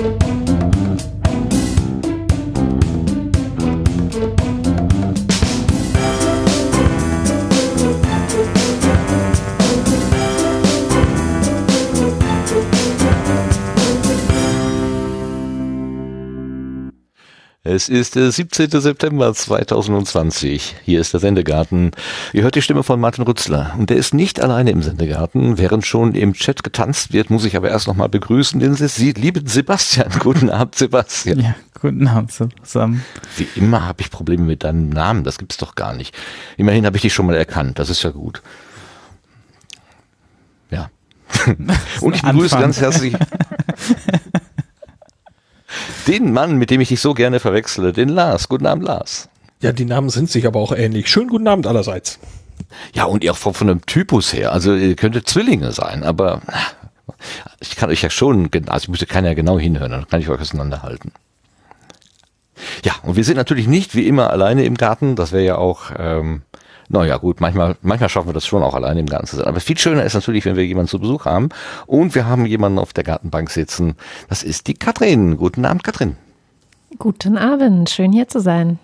Thank you. Es ist der 17. September 2020. Hier ist der Sendegarten. Ihr hört die Stimme von Martin Rützler. Und der ist nicht alleine im Sendegarten. Während schon im Chat getanzt wird, muss ich aber erst nochmal begrüßen den lieben Sebastian. Guten Abend, Sebastian. Ja, guten Abend zusammen. Wie immer habe ich Probleme mit deinem Namen. Das gibt's doch gar nicht. Immerhin habe ich dich schon mal erkannt. Das ist ja gut. Ja. Und ich begrüße ganz herzlich den Mann, mit dem ich dich so gerne verwechsle, den Lars. Guten Abend, Lars. Ja, die Namen sind sich aber auch ähnlich. Schönen guten Abend allerseits. Ja, und ihr auch von, von einem Typus her. Also ihr könntet Zwillinge sein, aber ich kann euch ja schon, also ich müsste keiner genau hinhören, dann kann ich euch auseinanderhalten. Ja, und wir sind natürlich nicht wie immer alleine im Garten. Das wäre ja auch ähm, naja, gut, manchmal, manchmal schaffen wir das schon auch alleine im Garten zu sein. Aber viel schöner ist natürlich, wenn wir jemanden zu Besuch haben. Und wir haben jemanden auf der Gartenbank sitzen. Das ist die Katrin. Guten Abend, Katrin. Guten Abend. Schön hier zu sein.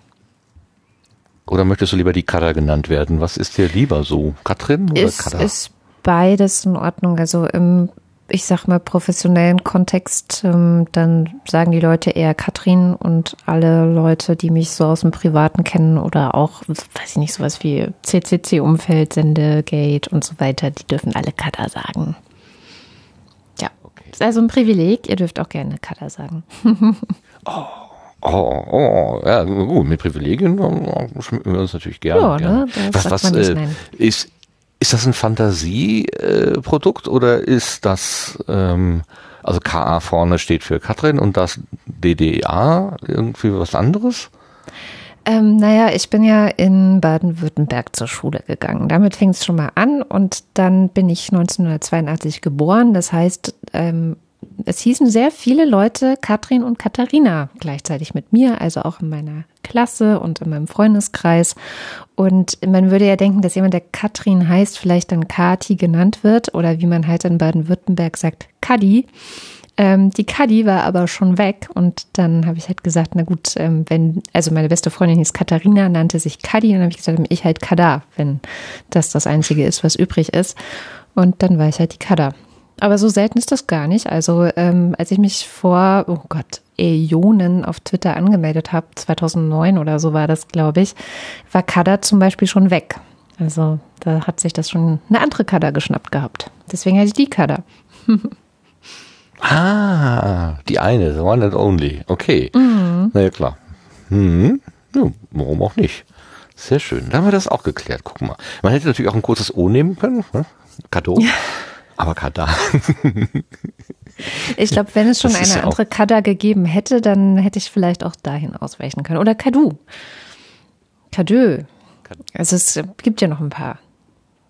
Oder möchtest du lieber die Kada genannt werden? Was ist dir lieber so? Katrin oder ist, Kada? Ist beides in Ordnung. Also im ich sag mal, professionellen Kontext, ähm, dann sagen die Leute eher Katrin und alle Leute, die mich so aus dem Privaten kennen oder auch, weiß ich nicht, sowas wie CCC-Umfeld, Sendegate und so weiter, die dürfen alle Kada sagen. Ja, ist also ein Privileg. Ihr dürft auch gerne Kada sagen. oh. Oh, oh, ja, gut, mit Privilegien schmücken wir uns natürlich gerne. Ja, gerne. Ne? was was äh, ist, ist das ein Fantasieprodukt äh, oder ist das, ähm, also KA vorne steht für Katrin und das DDA irgendwie was anderes? Ähm, naja, ich bin ja in Baden-Württemberg zur Schule gegangen. Damit fing es schon mal an und dann bin ich 1982 geboren. Das heißt, ähm, es hießen sehr viele Leute Katrin und Katharina gleichzeitig mit mir, also auch in meiner Klasse und in meinem Freundeskreis. Und man würde ja denken, dass jemand, der Katrin heißt, vielleicht dann Kati genannt wird oder wie man halt in Baden-Württemberg sagt, Kadi. Ähm, die Kadi war aber schon weg und dann habe ich halt gesagt, na gut, ähm, wenn, also meine beste Freundin hieß Katharina, nannte sich Kadi und dann habe ich gesagt, ich halt Kada, wenn das das Einzige ist, was übrig ist. Und dann war ich halt die Kada. Aber so selten ist das gar nicht. Also ähm, als ich mich vor, oh Gott, Äonen auf Twitter angemeldet habe, 2009 oder so war das, glaube ich, war Kada zum Beispiel schon weg. Also da hat sich das schon eine andere Kada geschnappt gehabt. Deswegen heiße ich die Kada. ah, die eine, the one and only. Okay. Mhm. Na ja, klar. Mhm. Ja, warum auch nicht? Sehr schön. Da haben wir das auch geklärt. Guck mal. Man hätte natürlich auch ein kurzes O nehmen können. Ne? Kado. Aber Kada. ich glaube, wenn es schon eine ja andere Kada gegeben hätte, dann hätte ich vielleicht auch dahin ausweichen können. Oder Kadu. Kadö. Also es gibt ja noch ein paar.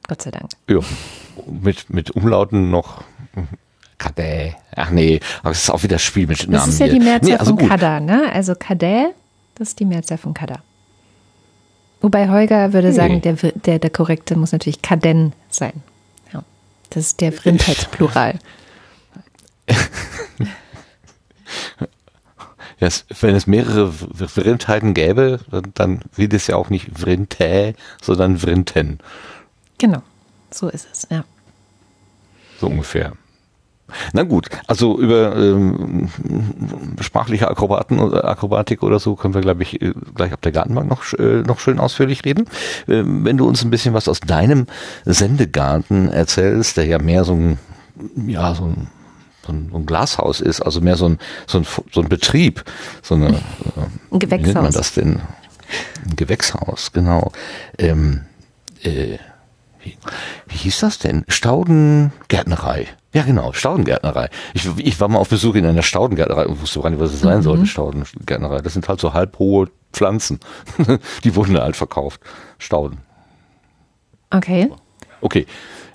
Gott sei Dank. Ja. Mit, mit Umlauten noch. Kadä. Ach nee, aber es ist auch wieder das Spiel mit Namen. Das ist ja die Mehrzahl nee, also von gut. Kada, ne? Also Kadä, das ist die Mehrzahl von Kada. Wobei Holger würde sagen, nee. der, der, der korrekte muss natürlich Kaden sein. Das ist der Vrindheitsplural. ja, wenn es mehrere Vrindheiten gäbe, dann, wird es ja auch nicht Vrinte, sondern Vrinten. Genau, so ist es, ja. So ungefähr. Na gut, also über ähm, sprachliche Akrobaten oder Akrobatik oder so können wir, glaube ich, äh, gleich auf der Gartenbank noch, äh, noch schön ausführlich reden. Ähm, wenn du uns ein bisschen was aus deinem Sendegarten erzählst, der ja mehr so ein, ja, so ein so ein, so ein Glashaus ist, also mehr so ein, so ein, so ein Betrieb, so eine, äh, ein Gewächshaus. Wie nennt man das denn? Ein Gewächshaus, genau. Ähm, äh, wie, hieß das denn? Staudengärtnerei. Ja, genau, Staudengärtnerei. Ich, ich war mal auf Besuch in einer Staudengärtnerei und wusste gar nicht, was es sein mhm. sollte, Staudengärtnerei. Das sind halt so halbhohe Pflanzen. die wurden da halt verkauft. Stauden. Okay. Okay.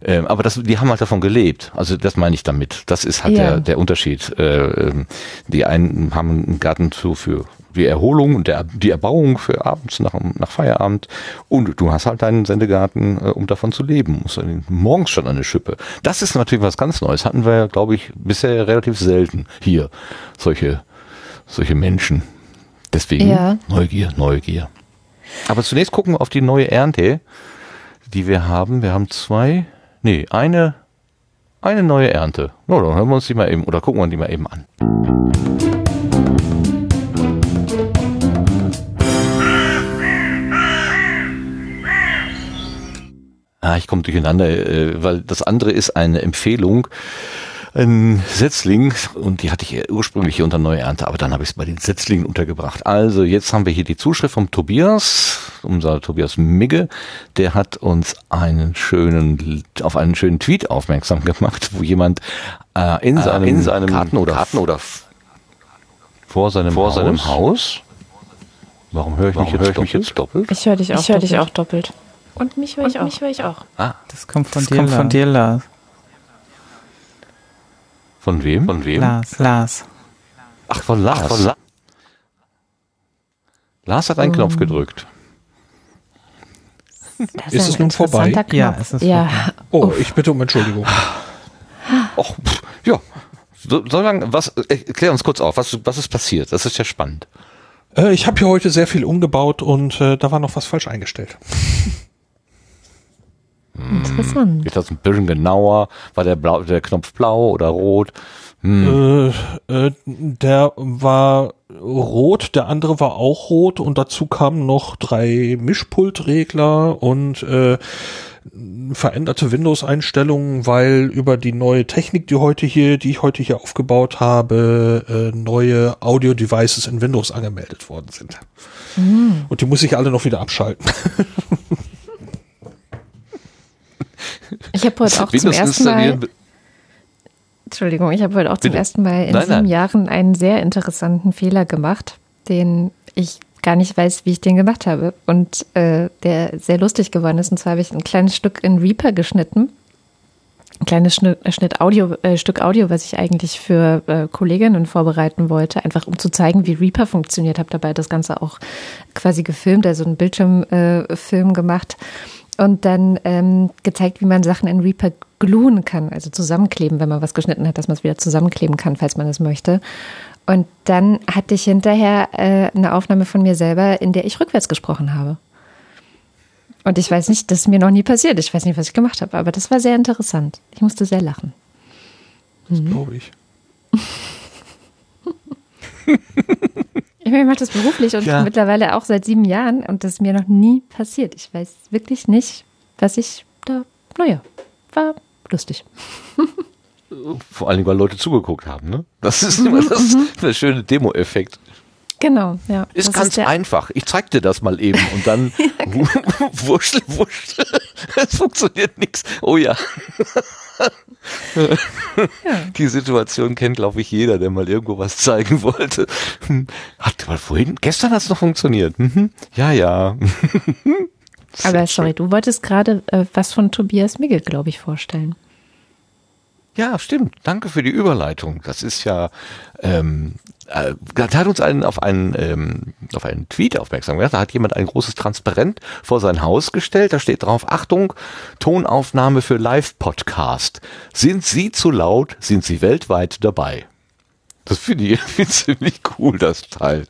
Ähm, aber das, die haben halt davon gelebt. Also das meine ich damit. Das ist halt ja. der, der Unterschied. Äh, ähm, die einen haben einen Garten zu für die Erholung und der, die Erbauung für abends nach, nach Feierabend. Und du hast halt deinen Sendegarten, äh, um davon zu leben. Musst morgens schon eine Schippe. Das ist natürlich was ganz Neues. Hatten wir, glaube ich, bisher relativ selten hier. Solche, solche Menschen. Deswegen Ja. Neugier, Neugier. Aber zunächst gucken wir auf die neue Ernte, die wir haben. Wir haben zwei, nee, eine, eine neue Ernte. Na, dann hören wir uns die mal eben, oder gucken wir die mal eben an. Ah, ich komme durcheinander, äh, weil das andere ist eine Empfehlung, ein Setzling, und die hatte ich ja ursprünglich hier unter Neue Ernte, aber dann habe ich es bei den Setzlingen untergebracht. Also jetzt haben wir hier die Zuschrift vom Tobias, unser Tobias Migge, der hat uns einen schönen, auf einen schönen Tweet aufmerksam gemacht, wo jemand äh, in, seinem in seinem Garten oder, Garten oder vor seinem, vor Haus, seinem Haus. Warum höre ich, mich, Warum jetzt höre ich mich doppelt? jetzt doppelt? Ich höre dich auch. Ich höre dich doppelt. auch doppelt. Und mich höre ich auch. Mich höre ich auch. Das kommt von Das dir, kommt Lars. von dir, Lars. Von wem? Von wem? Lars. Lars. Ach, von Lars. Ach, von La Lars hat einen Knopf gedrückt. Das Ist ein es nun vorbei? interessanter Ja, Knopf. es ist ja. Oh, ich bitte um Entschuldigung. Och, pff, ja. So, so lang, was, äh, klär uns kurz auf, was, was ist passiert? Das ist ja spannend. Äh, ich habe hier heute sehr viel umgebaut und äh, da war noch was falsch eingestellt. Interessant. Geht das ein bisschen genauer? War der, blau, der Knopf blau oder rot? Hm. Äh, äh, der war rot, der andere war auch rot und dazu kamen noch drei Mischpultregler und äh, veränderte Windows-Einstellungen, weil über die neue Technik, die heute hier, die ich heute hier aufgebaut habe, äh, neue Audio-Devices in Windows angemeldet worden sind. Und die muss ich alle noch wieder abschalten. Ich habe heute auch zum ersten Mal. Entschuldigung, ich habe heute auch zum Bitte. ersten Mal in Nein, sieben nein. Jahren einen sehr interessanten Fehler gemacht, den ich gar nicht weiß, wie ich den gemacht habe und äh, der sehr lustig geworden ist. Und zwar habe ich ein kleines Stück in Reaper geschnitten. Ein kleines Schnitt, Schnitt Audio, äh, Stück Audio, was ich eigentlich für äh, Kolleginnen vorbereiten wollte, einfach um zu zeigen, wie Reaper funktioniert. Habe dabei das Ganze auch quasi gefilmt, also einen Bildschirmfilm äh, Film gemacht und dann ähm, gezeigt, wie man Sachen in Reaper gluen kann, also zusammenkleben, wenn man was geschnitten hat, dass man es wieder zusammenkleben kann, falls man es möchte. Und dann hatte ich hinterher äh, eine Aufnahme von mir selber, in der ich rückwärts gesprochen habe. Und ich weiß nicht, das ist mir noch nie passiert. Ich weiß nicht, was ich gemacht habe, aber das war sehr interessant. Ich musste sehr lachen. Das glaube ich. Ich mache das beruflich und Ja. mittlerweile auch seit sieben Jahren und das ist mir noch nie passiert. Ich weiß wirklich nicht, was ich da, naja, war lustig. Vor allen Dingen, weil Leute zugeguckt haben, ne? Das ist immer das, der schöne Demo-Effekt. Genau, ja. Ist ganz der- einfach. Ich zeig dir das mal eben und dann wuschel, wuschel. Es funktioniert nichts. Oh ja. Die Situation kennt, glaube ich, jeder, der mal irgendwo was zeigen wollte. Hm, Hat mal vorhin, gestern hat es noch funktioniert. Mhm. Ja, ja. Aber sorry, du wolltest gerade äh, was von Tobias Migge, glaube ich, vorstellen. Ja, stimmt. Danke für die Überleitung. Das ist ja, ähm, äh, da hat uns einen auf einen ähm, auf einen Tweet aufmerksam gemacht. Da hat jemand ein großes Transparent vor sein Haus gestellt. Da steht drauf: Achtung, Tonaufnahme für Live-Podcast. Sind Sie zu laut? Sind Sie weltweit dabei? Das finde ich irgendwie ziemlich cool, das Teil.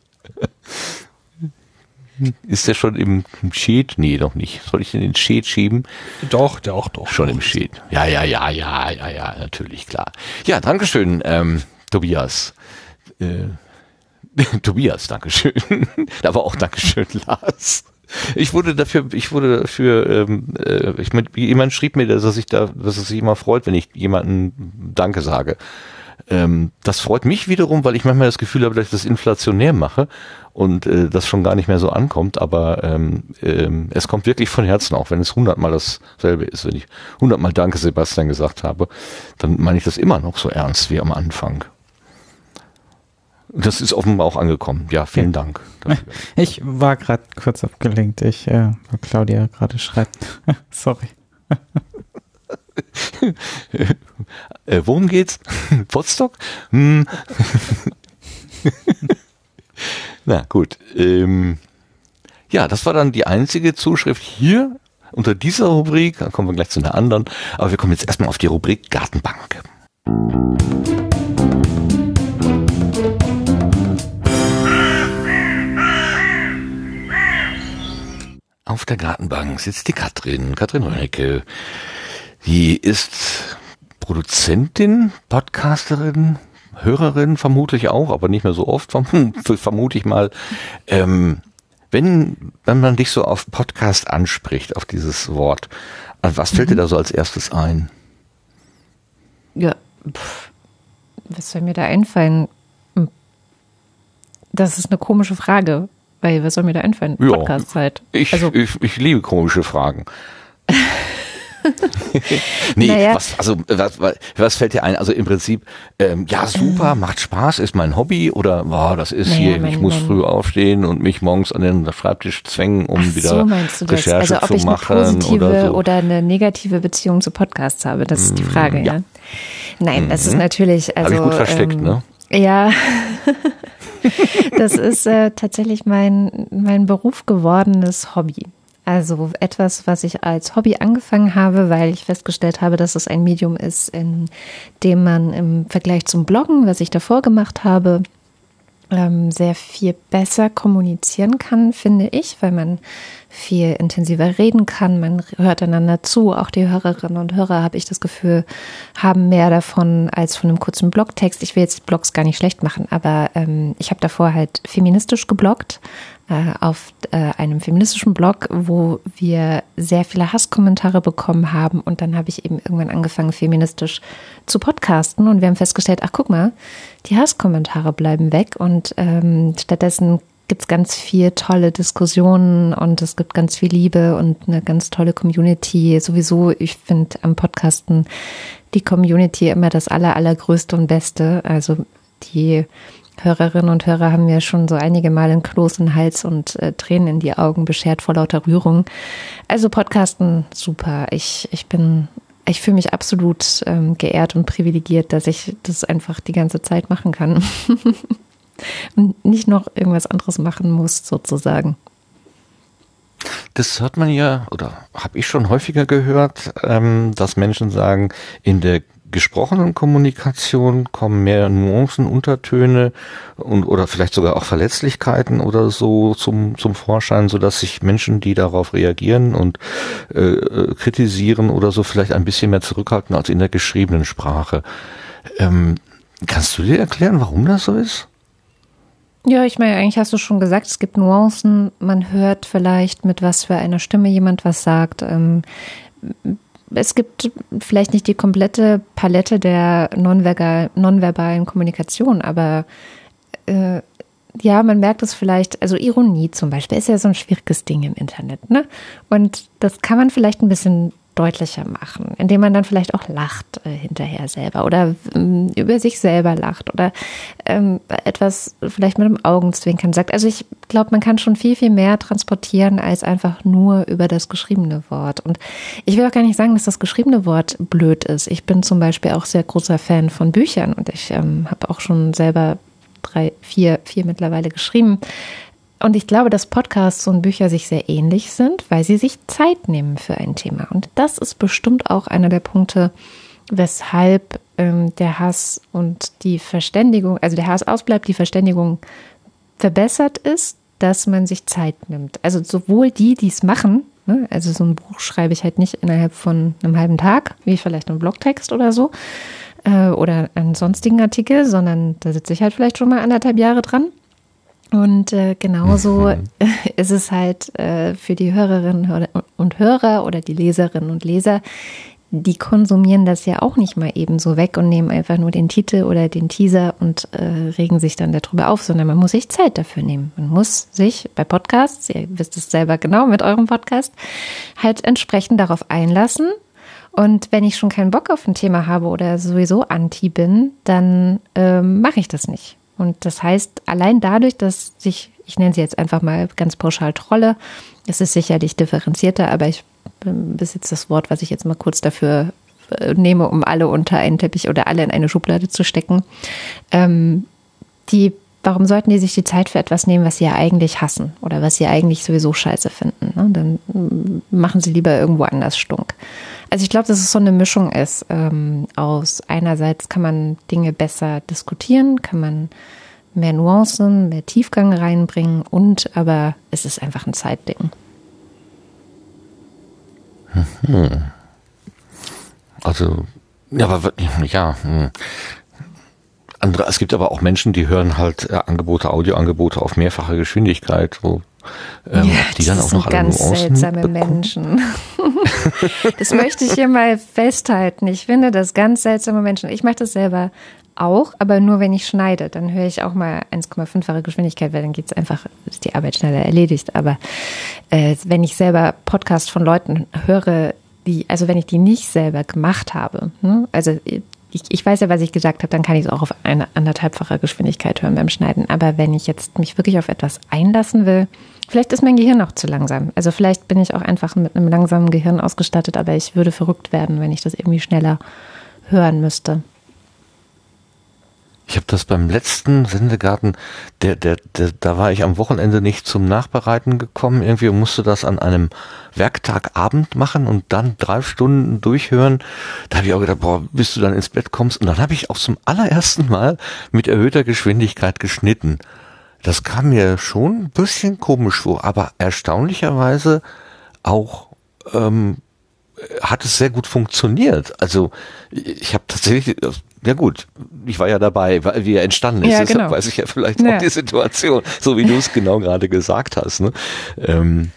Ist der schon im im Sheet? Nee, noch nicht. Soll ich den in den Sheet schieben? Doch, der auch doch. Schon im Sheet. Ja, ja, ja, ja, ja, ja, natürlich, klar. Ja, Dankeschön, ähm, Tobias. Äh, Tobias, Dankeschön. Aber auch Dankeschön, Lars. Ich wurde dafür, ich wurde dafür, ähm, äh, ich jemand schrieb mir, dass er sich da, dass es sich immer freut, wenn ich jemanden Danke sage. Ähm, das freut mich wiederum, weil ich manchmal das Gefühl habe, dass ich das inflationär mache und äh, das schon gar nicht mehr so ankommt, aber ähm, ähm, es kommt wirklich von Herzen, auch wenn es hundertmal dasselbe ist. Wenn ich hundertmal Danke Sebastian gesagt habe, dann meine ich das immer noch so ernst wie am Anfang. Das ist offenbar auch angekommen. Ja, vielen Dank. dafür. Ich war gerade kurz abgelenkt. Ich, äh, Claudia gerade schreibt. Sorry. Äh, worum geht's? Potsdok? Hm. Na gut. Ähm, ja, das war dann die einzige Zuschrift hier unter dieser Rubrik. Dann kommen wir gleich zu einer anderen. Aber wir kommen jetzt erstmal auf die Rubrik Gartenbank. Auf der Gartenbank sitzt die Katrin, Katrin Rönnecke. Die ist Produzentin, Podcasterin, Hörerin vermutlich auch, aber nicht mehr so oft, vermute ich mal. Ähm, wenn, wenn man dich so auf Podcast anspricht, auf dieses Wort, was fällt mhm. dir da so als erstes ein? Ja, pff, was soll mir da einfallen? Hm. Das ist eine komische Frage, weil was soll mir da einfallen? Podcast-Zeit. Ich, also, ich, ich liebe komische Fragen. nee, naja. was, also was, was fällt dir ein? Also im Prinzip, ähm, ja super, macht Spaß, ist mein Hobby oder wow, das ist naja, hier, mein, ich muss mein, früh aufstehen und mich morgens an den Schreibtisch zwängen, um Ach, wieder so Recherche also, zu machen. Eine positive oder, so. oder eine negative Beziehung zu Podcasts habe, das ist die Frage, mm, ja. ja. Nein, das ist mhm. natürlich, also. Habe ich gut versteckt, ähm, ne? Ja. das ist äh, tatsächlich mein, mein Beruf gewordenes Hobby. Also etwas, was ich als Hobby angefangen habe, weil ich festgestellt habe, dass es ein Medium ist, in dem man im Vergleich zum Bloggen, was ich davor gemacht habe, ähm, sehr viel besser kommunizieren kann, finde ich, weil man viel intensiver reden kann, man hört einander zu. Auch die Hörerinnen und Hörer, habe ich das Gefühl, haben mehr davon als von einem kurzen Blogtext. Ich will jetzt Blogs gar nicht schlecht machen, aber ähm, ich habe davor halt feministisch gebloggt äh, auf äh, einem feministischen Blog, wo wir sehr viele Hasskommentare bekommen haben. Und dann habe ich eben irgendwann angefangen, feministisch zu podcasten. Und wir haben festgestellt, ach guck mal, die Hasskommentare bleiben weg. Und ähm, stattdessen gibt es ganz viel tolle Diskussionen und es gibt ganz viel Liebe und eine ganz tolle Community. Sowieso, ich finde am Podcasten die Community immer das aller, allergrößte und beste. Also die Hörerinnen und Hörer haben mir schon so einige Mal einen Kloß in den Hals und äh, Tränen in die Augen beschert vor lauter Rührung. Also Podcasten, super. Ich, ich bin, ich fühle mich absolut ähm, geehrt und privilegiert, dass ich das einfach die ganze Zeit machen kann. und nicht noch irgendwas anderes machen muss, sozusagen. Das hört man ja, oder habe ich schon häufiger gehört, ähm, dass Menschen sagen, in der gesprochenen Kommunikation kommen mehr Nuancen, Untertöne und oder vielleicht sogar auch Verletzlichkeiten oder so zum zum Vorschein, so dass sich Menschen, die darauf reagieren und äh, äh, kritisieren oder so, vielleicht ein bisschen mehr zurückhalten als in der geschriebenen Sprache. Ähm, kannst du dir erklären, warum das so ist? Ja, ich meine, eigentlich hast du schon gesagt, es gibt Nuancen. Man hört vielleicht, mit was für einer Stimme jemand was sagt. Ähm, es gibt vielleicht nicht die komplette Palette der nonverbalen Kommunikation, aber äh, ja, man merkt es vielleicht, also Ironie zum Beispiel ist ja so ein schwieriges Ding im Internet, ne? Und das kann man vielleicht ein bisschen deutlicher machen, indem man dann vielleicht auch lacht äh, hinterher selber oder ähm, über sich selber lacht oder ähm, etwas vielleicht mit einem Augenzwinkern sagt. Also ich glaube, man kann schon viel, viel mehr transportieren als einfach nur über das geschriebene Wort. Und ich will auch gar nicht sagen, dass das geschriebene Wort blöd ist. Ich bin zum Beispiel auch sehr großer Fan von Büchern und ich ähm, habe auch schon selber drei, vier, vier mittlerweile geschrieben. Und ich glaube, dass Podcasts und Bücher sich sehr ähnlich sind, weil sie sich Zeit nehmen für ein Thema. Und das ist bestimmt auch einer der Punkte, weshalb ähm, der Hass und die Verständigung, also der Hass ausbleibt, die Verständigung verbessert ist, dass man sich Zeit nimmt. Also sowohl die, die es machen, ne, also so ein Buch schreibe ich halt nicht innerhalb von einem halben Tag, wie vielleicht ein Blogtext oder so, äh, oder einen sonstigen Artikel, sondern da sitze ich halt vielleicht schon mal anderthalb Jahre dran. Und äh, genauso mhm. ist es halt äh, für die Hörerinnen und Hörer oder die Leserinnen und Leser, die konsumieren das ja auch nicht mal eben so weg und nehmen einfach nur den Titel oder den Teaser und äh, regen sich dann darüber auf, sondern man muss sich Zeit dafür nehmen. Man muss sich bei Podcasts, ihr wisst es selber genau mit eurem Podcast, halt entsprechend darauf einlassen. Und wenn ich schon keinen Bock auf ein Thema habe oder sowieso anti bin, dann ähm, mache ich das nicht. Und das heißt, allein dadurch, dass sich, ich nenne sie jetzt einfach mal ganz pauschal Trolle, es ist sicherlich differenzierter, aber ich besitze das Wort, was ich jetzt mal kurz dafür äh, nehme, um alle unter einen Teppich oder alle in eine Schublade zu stecken. Ähm, die warum sollten die sich die Zeit für etwas nehmen, was sie ja eigentlich hassen oder was sie eigentlich sowieso scheiße finden? Ne? Dann mm, machen sie lieber irgendwo anders stunk. Also ich glaube, dass es so eine Mischung ist. Ähm, aus einerseits kann man Dinge besser diskutieren, kann man mehr Nuancen, mehr Tiefgang reinbringen und aber es ist einfach ein Zeitding. Hm. Also, ja, aber ja, hm. andere, es gibt aber auch Menschen, die hören halt äh, Angebote, Audioangebote auf mehrfache Geschwindigkeit, wo ähm, ja, die dann auch noch alle ganz Nuancen seltsame Menschen. das möchte ich hier mal festhalten. Ich finde das ganz seltsame Menschen. Ich mache das selber auch, aber nur wenn ich schneide. Dann höre ich auch mal 1,5-fache Geschwindigkeit, weil dann geht es einfach, ist die Arbeit schneller erledigt. Aber äh, wenn ich selber Podcast von Leuten höre, die, also wenn ich die nicht selber gemacht habe, ne? also ich, ich weiß ja, was ich gesagt habe, dann kann ich es auch auf eine anderthalbfache Geschwindigkeit hören beim Schneiden. Aber wenn ich jetzt mich wirklich auf etwas einlassen will, vielleicht ist mein Gehirn auch zu langsam. Also vielleicht bin ich auch einfach mit einem langsamen Gehirn ausgestattet, aber ich würde verrückt werden, wenn ich das irgendwie schneller hören müsste. Ich habe das beim letzten Sendegarten, der, der, der, da war ich am Wochenende nicht zum Nachbereiten gekommen. Irgendwie musste das an einem Werktagabend machen und dann drei Stunden durchhören. Da habe ich auch gedacht, boah, bis du dann ins Bett kommst. Und dann habe ich auch zum allerersten Mal mit erhöhter Geschwindigkeit geschnitten. Das kam mir schon ein bisschen komisch vor, aber erstaunlicherweise auch ähm, hat es sehr gut funktioniert. Also ich habe tatsächlich ja gut, ich war ja dabei, wie er entstanden ist. Ja, genau. Deshalb weiß ich ja vielleicht ja. auch die Situation, so wie du es genau gerade gesagt hast. Ne? Ähm,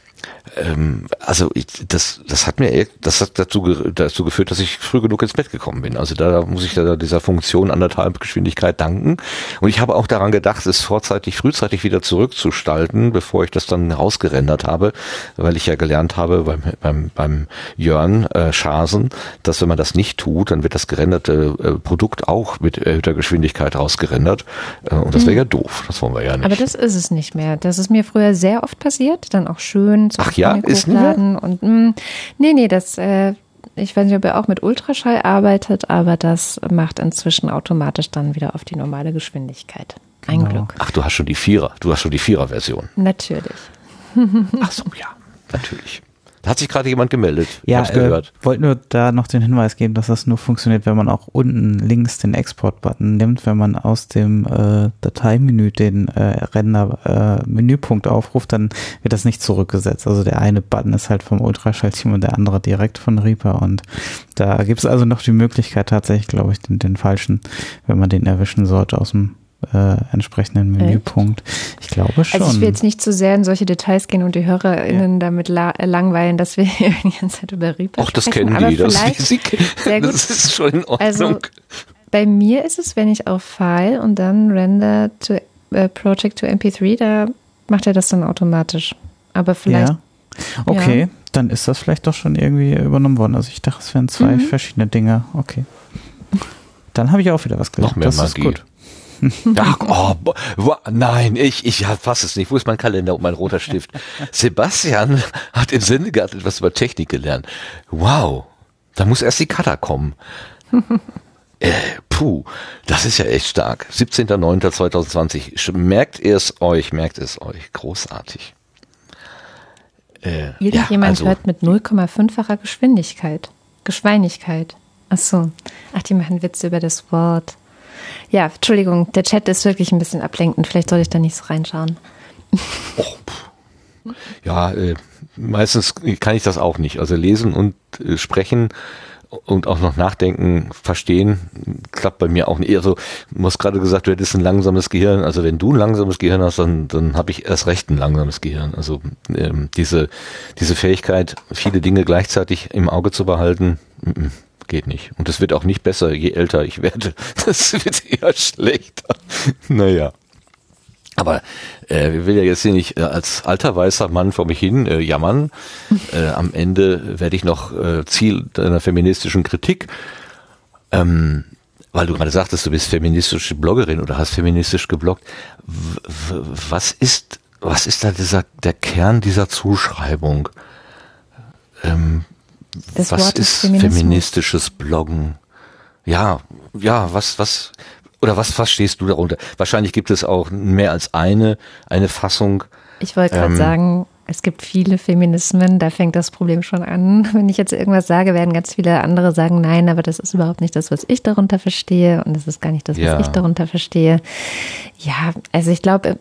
ähm, also ich, das, das hat mir, das hat dazu, dazu geführt, dass ich früh genug ins Bett gekommen bin. Also da muss ich da dieser Funktion anderthalb Geschwindigkeit danken. Und ich habe auch daran gedacht, es vorzeitig, frühzeitig wieder zurückzustalten, bevor ich das dann rausgerendert habe, weil ich ja gelernt habe beim, beim, beim Jörn äh, Schasen, dass wenn man das nicht tut, dann wird das gerenderte äh, Produkt auch mit erhöhter Geschwindigkeit rausgerendert. Äh, und das wäre hm. ja doof. Das wollen wir ja nicht. Aber das ist es nicht mehr. Das ist mir früher sehr oft passiert, dann auch schön Ach ja, ist hochladen und mh, mm, nee, nee, das äh, ich weiß nicht, ob er auch mit Ultraschall arbeitet, aber das macht inzwischen automatisch dann wieder auf die normale Geschwindigkeit. Ein genau. Glück. Ach, du hast schon die Vierer, du hast schon die Vierer-Version. Natürlich. Ach so, ja, natürlich. Da hat sich gerade jemand gemeldet. Ja, ich äh, wollte nur da noch den Hinweis geben, dass das nur funktioniert, wenn man auch unten links den Export-Button nimmt, wenn man aus dem äh, Dateimenü den äh, Render-Menüpunkt äh, aufruft, dann wird das nicht zurückgesetzt. Also der eine Button ist halt vom Ultraschallteam und der andere direkt von Reaper und da gibt es also noch die Möglichkeit tatsächlich, glaube ich, den, den falschen, wenn man den erwischen sollte aus dem äh, entsprechenden Menüpunkt. Ich glaube schon. Also ich will jetzt nicht zu sehr in solche Details gehen und die HörerInnen ja. damit la langweilen, dass wir die ganze Zeit über Reaper Ach, das kennen die, das, sehr gut. das ist schon in Ordnung. Also, bei mir ist es, wenn ich auf File und dann Render to äh, Project to MP3, da macht er das dann automatisch. Aber vielleicht. Ja. Okay, ja. dann ist das vielleicht doch schon irgendwie übernommen worden. Also ich dachte, es wären zwei mhm. verschiedene Dinge. Okay. Dann habe ich auch wieder was gelernt. Noch mehr das Magie. ist gut. Ach, oh, wo, nein, ich, ich fasse es nicht. Wo ist mein Kalender und mein roter Stift? Sebastian hat im Sendegarten etwas über Technik gelernt. Wow, da muss erst die Cutter kommen. äh, puh, das ist ja echt stark. 17.09.2020. Merkt ihr es euch, merkt es euch. Großartig. Äh, Irgendjemand ja, also, hört mit 0,5-facher Geschwindigkeit. Geschweinigkeit. Ach so. Ach, die machen Witze über das Wort. Ja, Entschuldigung, der Chat ist wirklich ein bisschen ablenkend. Vielleicht soll ich da nicht so reinschauen. Oh, ja, äh, meistens kann ich das auch nicht. Also lesen und äh, sprechen und auch noch nachdenken, verstehen, klappt bei mir auch nicht. Also, du hast gerade gesagt, du hättest ein langsames Gehirn. Also wenn du ein langsames Gehirn hast, dann, dann habe ich erst recht ein langsames Gehirn. Also ähm, diese, diese Fähigkeit, viele Dinge gleichzeitig im Auge zu behalten, m -m geht nicht. Und es wird auch nicht besser, je älter ich werde. Das wird eher schlechter. Naja. Aber äh, ich will ja jetzt hier nicht äh, als alter weißer Mann vor mich hin äh, jammern. Äh, am Ende werde ich noch äh, Ziel deiner feministischen Kritik. Ähm, weil du gerade sagtest, du bist feministische Bloggerin oder hast feministisch gebloggt. W was ist, was ist da dieser, der Kern dieser Zuschreibung? Ähm, das was Wort ist feministisches Bloggen? Ja, ja, was, was, Oder was verstehst du darunter? Wahrscheinlich gibt es auch mehr als eine, eine Fassung. Ich wollte gerade Ähm. sagen, es gibt viele Feminismen, da fängt das Problem schon an. Wenn ich jetzt irgendwas sage, werden ganz viele andere sagen, nein, aber das ist überhaupt nicht das, was ich darunter verstehe und das ist gar nicht das, was Ja. ich darunter verstehe. Ja, also ich glaube,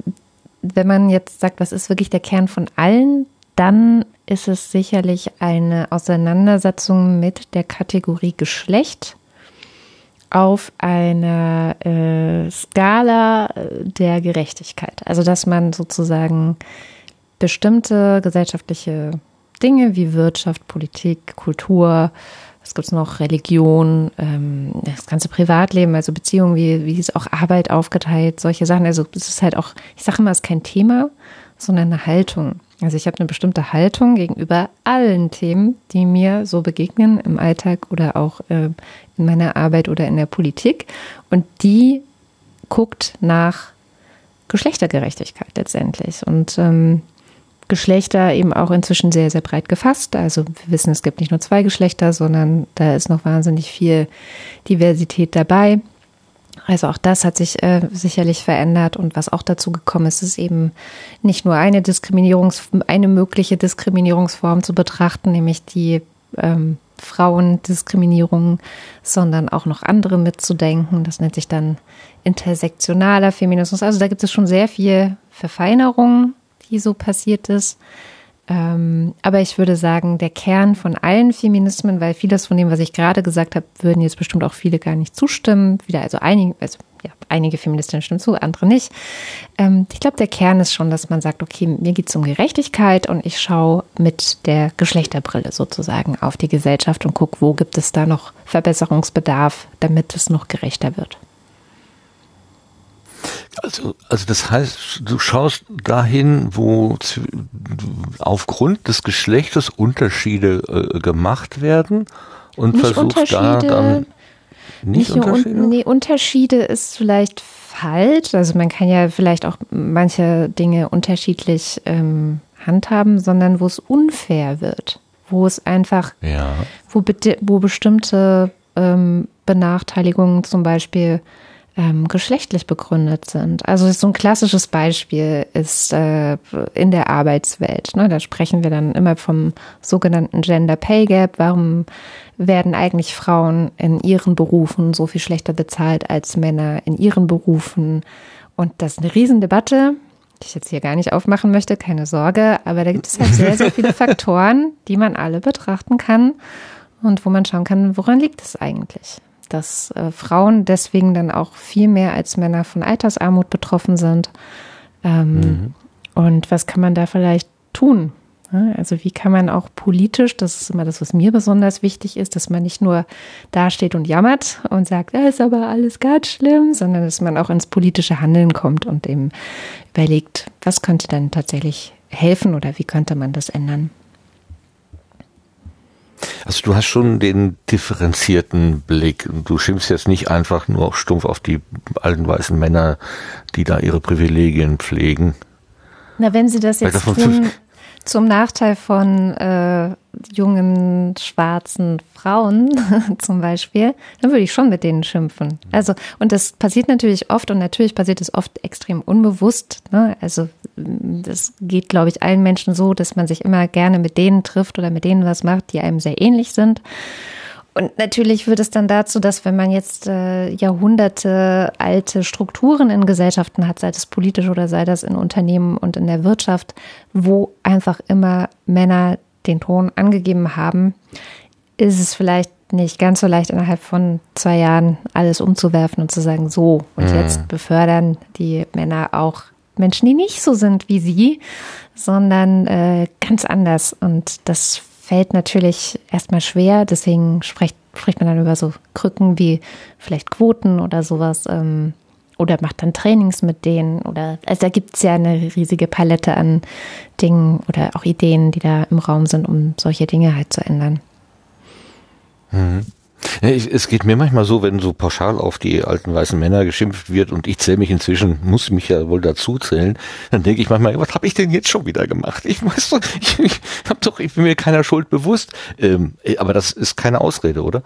wenn man jetzt sagt, was ist wirklich der Kern von allen, dann ist es sicherlich eine Auseinandersetzung mit der Kategorie Geschlecht auf einer äh, Skala äh, der Gerechtigkeit. Also dass man sozusagen bestimmte gesellschaftliche Dinge wie Wirtschaft, Politik, Kultur, was gibt's noch, Religion, ähm, das ganze Privatleben, also Beziehungen, wie, wie ist auch Arbeit aufgeteilt, solche Sachen. Also es ist halt auch, ich sage immer, es ist kein Thema, sondern eine Haltung. Also ich habe eine bestimmte Haltung gegenüber allen Themen, die mir so begegnen im Alltag oder auch äh, in meiner Arbeit oder in der Politik. Und die guckt nach Geschlechtergerechtigkeit letztendlich. Und ähm, Geschlechter eben auch inzwischen sehr, sehr breit gefasst. Also wir wissen, es gibt nicht nur zwei Geschlechter, sondern da ist noch wahnsinnig viel Diversität dabei. Also auch das hat sich äh, sicherlich verändert und was auch dazu gekommen ist, ist eben nicht nur eine Diskriminierungs, eine mögliche Diskriminierungsform zu betrachten, nämlich die ähm, Frauendiskriminierung, sondern auch noch andere mitzudenken. Das nennt sich dann intersektionaler Feminismus. Also da gibt es schon sehr viel Verfeinerung, die so passiert ist. Ähm, aber ich würde sagen, der Kern von allen Feminismen, weil vieles von dem, was ich gerade gesagt habe, würden jetzt bestimmt auch viele gar nicht zustimmen. Wieder, also einige, also ja, einige Feministinnen stimmen zu, andere nicht. Ähm, ich glaube, der Kern ist schon, dass man sagt, okay, mir geht es um Gerechtigkeit und ich schaue mit der Geschlechterbrille sozusagen auf die Gesellschaft und gucke, wo gibt es da noch Verbesserungsbedarf, damit es noch gerechter wird. Also, also das heißt, du schaust dahin, wo aufgrund des Geschlechtes Unterschiede äh, gemacht werden und Nicht versuchst da dann nicht, nur Unterschiede? Un nee, Unterschiede ist vielleicht falsch. Also man kann ja vielleicht auch manche Dinge unterschiedlich ähm, handhaben, sondern wo es unfair wird. Wo es einfach Ja. wo, wo bestimmte ähm, Benachteiligungen zum Beispiel ähm, geschlechtlich begründet sind. Also so ein klassisches Beispiel ist äh, in der Arbeitswelt. Ne? Da sprechen wir dann immer vom sogenannten Gender Pay Gap. Warum werden eigentlich Frauen in ihren Berufen so viel schlechter bezahlt als Männer in ihren Berufen? Und das ist eine Riesendebatte, die ich jetzt hier gar nicht aufmachen möchte, keine Sorge. Aber da gibt es halt sehr, sehr viele Faktoren, die man alle betrachten kann und wo man schauen kann, woran liegt es eigentlich? Dass äh, Frauen deswegen dann auch viel mehr als Männer von Altersarmut betroffen sind. Ähm, Und was kann man da vielleicht tun? Also wie kann man auch politisch, das ist immer das, was mir besonders wichtig ist, dass man nicht nur dasteht und jammert und sagt, ja, ist aber alles ganz schlimm, sondern dass man auch ins politische Handeln kommt und eben überlegt, was könnte dann tatsächlich helfen oder wie könnte man das ändern? Also du hast schon den differenzierten Blick. Du schimpfst jetzt nicht einfach nur stumpf auf die alten weißen Männer, die da ihre Privilegien pflegen. Na, wenn Sie das jetzt tun, zum Nachteil von äh, jungen schwarzen Frauen zum Beispiel, dann würde ich schon mit denen schimpfen. Also, und das passiert natürlich oft und natürlich passiert es oft extrem unbewusst. Ne? Also, das geht, glaube ich, allen Menschen so, dass man sich immer gerne mit denen trifft oder mit denen was macht, die einem sehr ähnlich sind. Und natürlich führt es dann dazu, dass wenn man jetzt äh, Jahrhunderte alte Strukturen in Gesellschaften hat, sei das politisch oder sei das in Unternehmen und in der Wirtschaft, wo einfach immer Männer den Ton angegeben haben, ist es vielleicht nicht ganz so leicht innerhalb von zwei Jahren alles umzuwerfen und zu sagen, so, und jetzt befördern die Männer auch Menschen, die nicht so sind wie sie, sondern äh, ganz anders. Und das fällt natürlich erstmal schwer, deswegen spricht, spricht man dann über so Krücken wie vielleicht Quoten oder sowas. Ähm, oder macht dann Trainings mit denen oder also da gibt es ja eine riesige Palette an Dingen oder auch Ideen, die da im Raum sind, um solche Dinge halt zu ändern. Ja, ich, es geht mir manchmal so, wenn so pauschal auf die alten weißen Männer geschimpft wird und ich zähle mich inzwischen, muss mich ja wohl dazu zählen, dann denke ich manchmal, was habe ich denn jetzt schon wieder gemacht? Ich weiß doch, ich, ich hab doch, ich bin mir keiner Schuld bewusst. Ähm, aber das ist keine Ausrede, oder?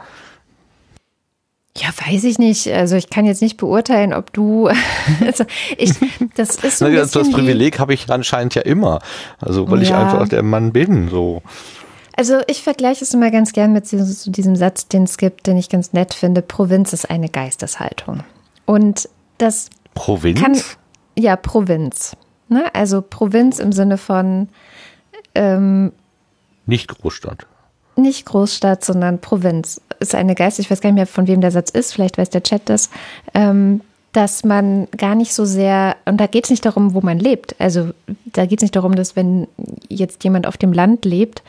Ja, weiß ich nicht. Also ich kann jetzt nicht beurteilen, ob du. Also ich, das ist so ein das wie- Privileg habe ich anscheinend ja immer. Also weil ich Ja. einfach der Mann bin. So. Also ich vergleiche es immer ganz gern mit diesem Satz, den es gibt, den ich ganz nett finde. Provinz ist eine Geisteshaltung. Und das Provinz? kann, ja, Provinz. Ne? Also Provinz im Sinne von ähm, Nicht Großstadt. nicht Großstadt, sondern Provinz. Ist eine Geist, ich weiß gar nicht mehr, von wem der Satz ist, vielleicht weiß der Chat das, ähm, dass man gar nicht so sehr, und da geht es nicht darum, wo man lebt. Also da geht es nicht darum, dass wenn jetzt jemand auf dem Land lebt,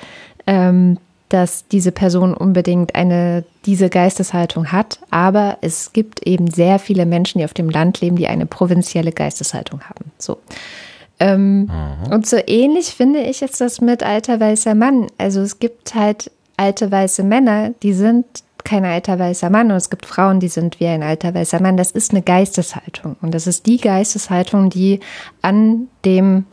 ähm, dass diese Person unbedingt eine, diese Geisteshaltung hat. Aber es gibt eben sehr viele Menschen, die auf dem Land leben, die eine provinzielle Geisteshaltung haben. So. Ähm, Und so ähnlich finde ich jetzt das mit alter weißer Mann. Also es gibt halt alte weiße Männer, die sind kein alter weißer Mann und es gibt Frauen, die sind wie ein alter weißer Mann. Das ist eine Geisteshaltung und das ist die Geisteshaltung, die an dem,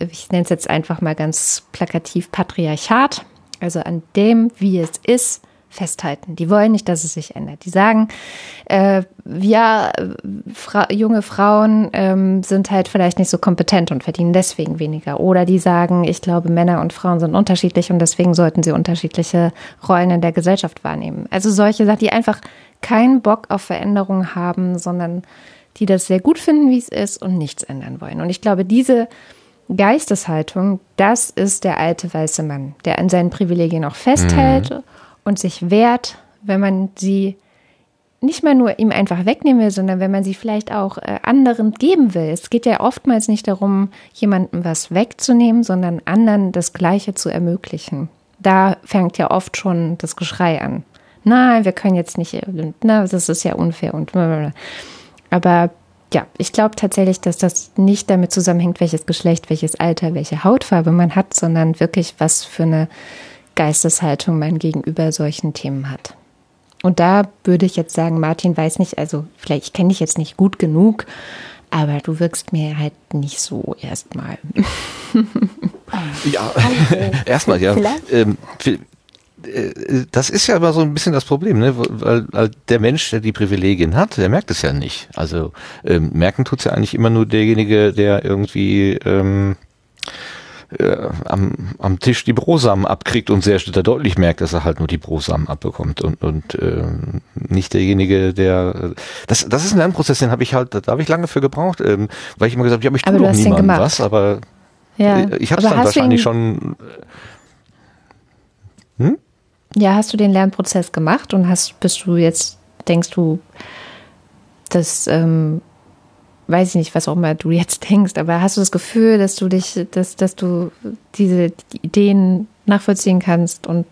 ich nenne es jetzt einfach mal ganz plakativ Patriarchat, also an dem, wie es ist, festhalten. Die wollen nicht, dass es sich ändert. Die sagen, äh, ja, Fra junge Frauen ähm, sind halt vielleicht nicht so kompetent und verdienen deswegen weniger. Oder die sagen, ich glaube, Männer und Frauen sind unterschiedlich und deswegen sollten sie unterschiedliche Rollen in der Gesellschaft wahrnehmen. Also solche Sachen, die einfach keinen Bock auf Veränderung haben, sondern die das sehr gut finden, wie es ist und nichts ändern wollen. Und ich glaube, diese Geisteshaltung, das ist der alte weiße Mann, der an seinen Privilegien auch festhält und sich wehrt, wenn man sie nicht mehr nur ihm einfach wegnehmen will, sondern wenn man sie vielleicht auch äh, anderen geben will. Es geht ja oftmals nicht darum, jemandem was wegzunehmen, sondern anderen das Gleiche zu ermöglichen. Da fängt ja oft schon das Geschrei an. Nein, wir können jetzt nicht, na, das ist ja unfair und aber ja, ich glaube tatsächlich, dass das nicht damit zusammenhängt, welches Geschlecht, welches Alter, welche Hautfarbe man hat, sondern wirklich, was für eine Geisteshaltung man gegenüber solchen Themen hat. Und da würde ich jetzt sagen, Martin weiß nicht, also vielleicht, ich kenne dich jetzt nicht gut genug, aber du wirkst mir halt nicht so erstmal. Ja, erstmal, ja. Vielleicht. Ähm, äh, das ist ja immer so ein bisschen das Problem, ne? weil, weil der Mensch, der die Privilegien hat, der merkt es ja nicht. Also ähm, merken tut's ja eigentlich immer nur derjenige, der irgendwie ähm, äh, am, am Tisch die Brosamen abkriegt und sehr da deutlich merkt, dass er halt nur die Brosamen abbekommt und, und ähm, nicht derjenige, der das, das ist ein Lernprozess, den habe ich halt, da habe ich lange für gebraucht, ähm, weil ich immer gesagt habe, ja, aber ich Aber tue du doch niemandem gemacht. was, aber Ja, äh, ich habe es aber dann wahrscheinlich schon Ja, hast du den Lernprozess gemacht und hast, bist du jetzt, denkst du, dass, ähm, weiß ich nicht, was auch immer du jetzt denkst, aber hast du das Gefühl, dass du dich, dass, dass du diese Ideen nachvollziehen kannst und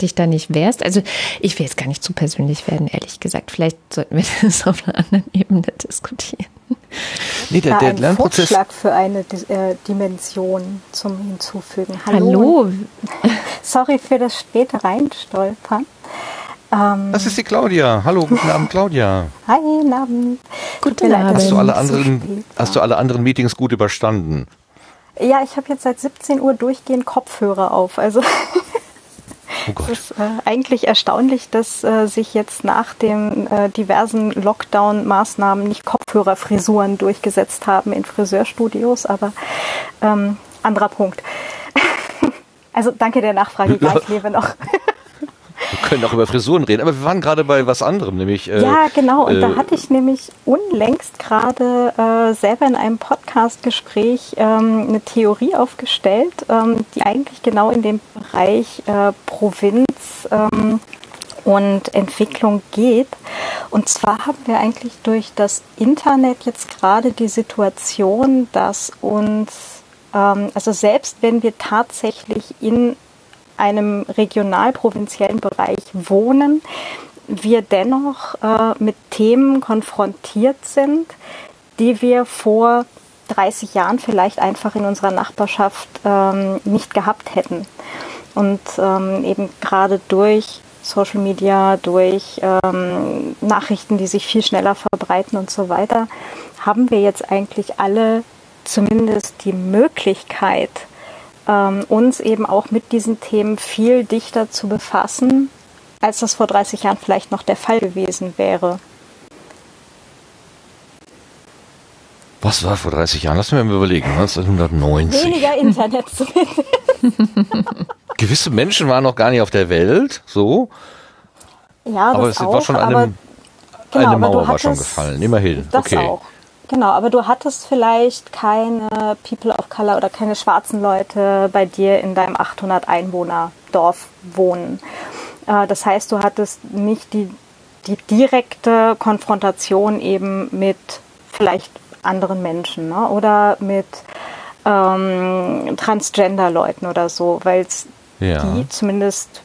dich da nicht wehrst? Also ich will jetzt gar nicht zu persönlich werden, ehrlich gesagt. Vielleicht sollten wir das auf einer anderen Ebene diskutieren. Nee, der, der ein Lernprozess. Vorschlag für eine äh, Dimension zum Hinzufügen. Hallo, Sorry für das späte Reinstolpern. Ähm, Das ist die Claudia. Hallo, guten Abend, Claudia. hi, guten Abend. Guten Abend. Hast du alle anderen, hast du alle anderen Meetings gut überstanden? Ja, ich habe jetzt seit 17 Uhr durchgehend Kopfhörer auf. Also Oh Gott. es ist äh, eigentlich erstaunlich, dass äh, sich jetzt nach den äh, diversen Lockdown-Maßnahmen nicht Kopfhörerfrisuren durchgesetzt haben in Friseurstudios, aber ähm, anderer Punkt. also danke der Nachfrage, ja, ich lebe noch. Wir können auch über Frisuren reden, aber wir waren gerade bei was anderem, nämlich. Äh, Ja, genau. Und äh, da hatte ich nämlich unlängst gerade äh, selber in einem Podcast-Gespräch ähm, eine Theorie aufgestellt, ähm, die eigentlich genau in dem Bereich äh, Provinz ähm, und Entwicklung geht. Und zwar haben wir eigentlich durch das Internet jetzt gerade die Situation, dass uns, ähm, also selbst wenn wir tatsächlich in einem regional-provinziellen Bereich wohnen, wir dennoch äh, mit Themen konfrontiert sind, die wir vor 30 Jahren vielleicht einfach in unserer Nachbarschaft ähm, nicht gehabt hätten. Und ähm, eben gerade durch Social Media, durch ähm, Nachrichten, die sich viel schneller verbreiten und so weiter, haben wir jetzt eigentlich alle zumindest die Möglichkeit, ähm, uns eben auch mit diesen Themen viel dichter zu befassen, als das vor 30 Jahren vielleicht noch der Fall gewesen wäre. Was war vor 30 Jahren? Lass mir mal überlegen. 1990. Weniger Internet zumindest. Gewisse Menschen waren noch gar nicht auf der Welt, so. Ja, aber das es auch, war schon aber, eine, genau, eine aber Mauer war schon gefallen. Immerhin. Das okay. auch. Genau, aber du hattest vielleicht keine People of Color oder keine schwarzen Leute bei dir in deinem 800 Einwohner Dorf wohnen. Äh, Das heißt, du hattest nicht die, die direkte Konfrontation eben mit vielleicht anderen Menschen ne? oder mit ähm, Transgender-Leuten oder so, weil es Ja. die zumindest,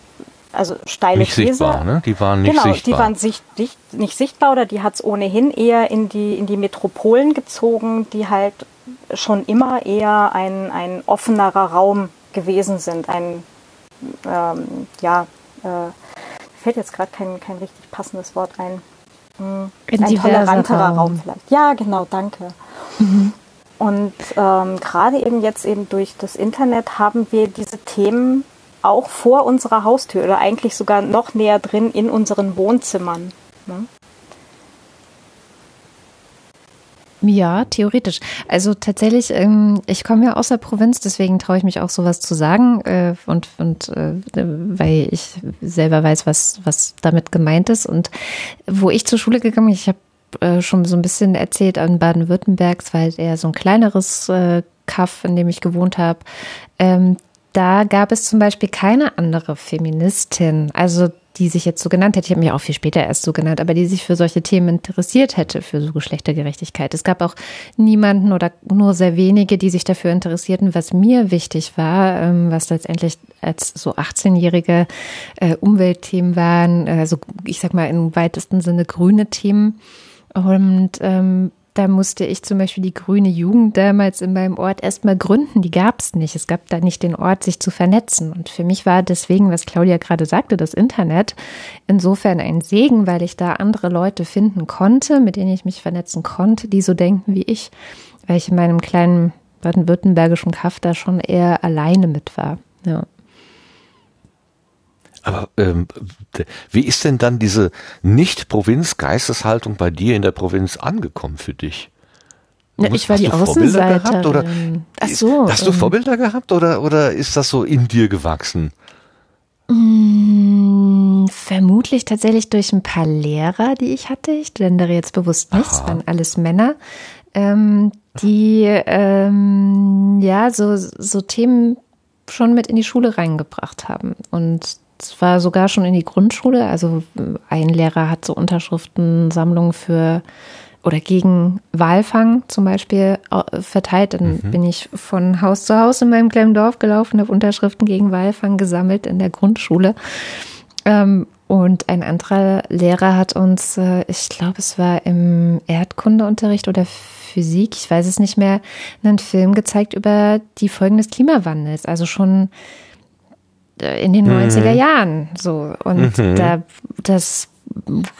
also steile Nicht These, sichtbar, ne? Die waren nicht genau, sichtbar. die waren sicht, nicht, nicht sichtbar oder die hat es ohnehin eher in die, in die Metropolen gezogen, die halt schon immer eher ein, ein offenerer Raum gewesen sind. Ein, ähm, ja, äh, mir fällt jetzt gerade kein, kein richtig passendes Wort ein. Hm, Ein toleranterer Raum. Raum. vielleicht. Ja, genau, danke. Und ähm, gerade eben jetzt eben durch das Internet haben wir diese Themen auch vor unserer Haustür oder eigentlich sogar noch näher drin in unseren Wohnzimmern. Ne? Ja, theoretisch. Also tatsächlich, ähm, ich komme ja aus der Provinz, deswegen traue ich mich auch sowas zu sagen äh, und, und äh, weil ich selber weiß, was, was damit gemeint ist. Und wo ich zur Schule gegangen bin, ich habe äh, schon so ein bisschen erzählt an Baden-Württemberg, es war halt eher so ein kleineres äh, Kaff, in dem ich gewohnt habe. Ähm, da gab es zum Beispiel keine andere Feministin, also die sich jetzt so genannt hätte, ich habe mich auch viel später erst so genannt, aber die sich für solche Themen interessiert hätte, für so Geschlechtergerechtigkeit. Es gab auch niemanden oder nur sehr wenige, die sich dafür interessierten, was mir wichtig war, ähm, was letztendlich als so 18-jährige äh, Umweltthemen waren, also ich sag mal im weitesten Sinne grüne Themen. Und ähm, da musste ich zum Beispiel die grüne Jugend damals in meinem Ort erstmal gründen. Die gab es nicht. Es gab da nicht den Ort, sich zu vernetzen. Und für mich war deswegen, was Claudia gerade sagte, das Internet insofern ein Segen, weil ich da andere Leute finden konnte, mit denen ich mich vernetzen konnte, die so denken wie ich, weil ich in meinem kleinen baden-württembergischen Kaff da schon eher alleine mit war. Ja. Aber ähm, wie ist denn dann diese Nicht-Provinz-Geisteshaltung bei dir in der Provinz angekommen für dich? Musst- ich war hast die du Vorbilder gehabt, oder Außenseiterin. Ach so, Hast du ähm. Vorbilder gehabt oder, oder ist das so in dir gewachsen? Mm, Vermutlich tatsächlich durch ein paar Lehrer, die ich hatte. Ich gendere jetzt bewusst nicht, es waren alles Männer, ähm, die ähm, ja so, so Themen schon mit in die Schule reingebracht haben. Und es war sogar schon in die Grundschule. Also ein Lehrer hat so Unterschriftensammlungen für oder gegen Walfang zum Beispiel äh, verteilt. Dann bin ich von Haus zu Haus in meinem kleinen Dorf gelaufen, habe Unterschriften gegen Walfang gesammelt in der Grundschule. Ähm, und ein anderer Lehrer hat uns, äh, ich glaube, es war im Erdkundeunterricht oder Physik, ich weiß es nicht mehr, einen Film gezeigt über die Folgen des Klimawandels. Also schon in den 90er Jahren so. Und da, das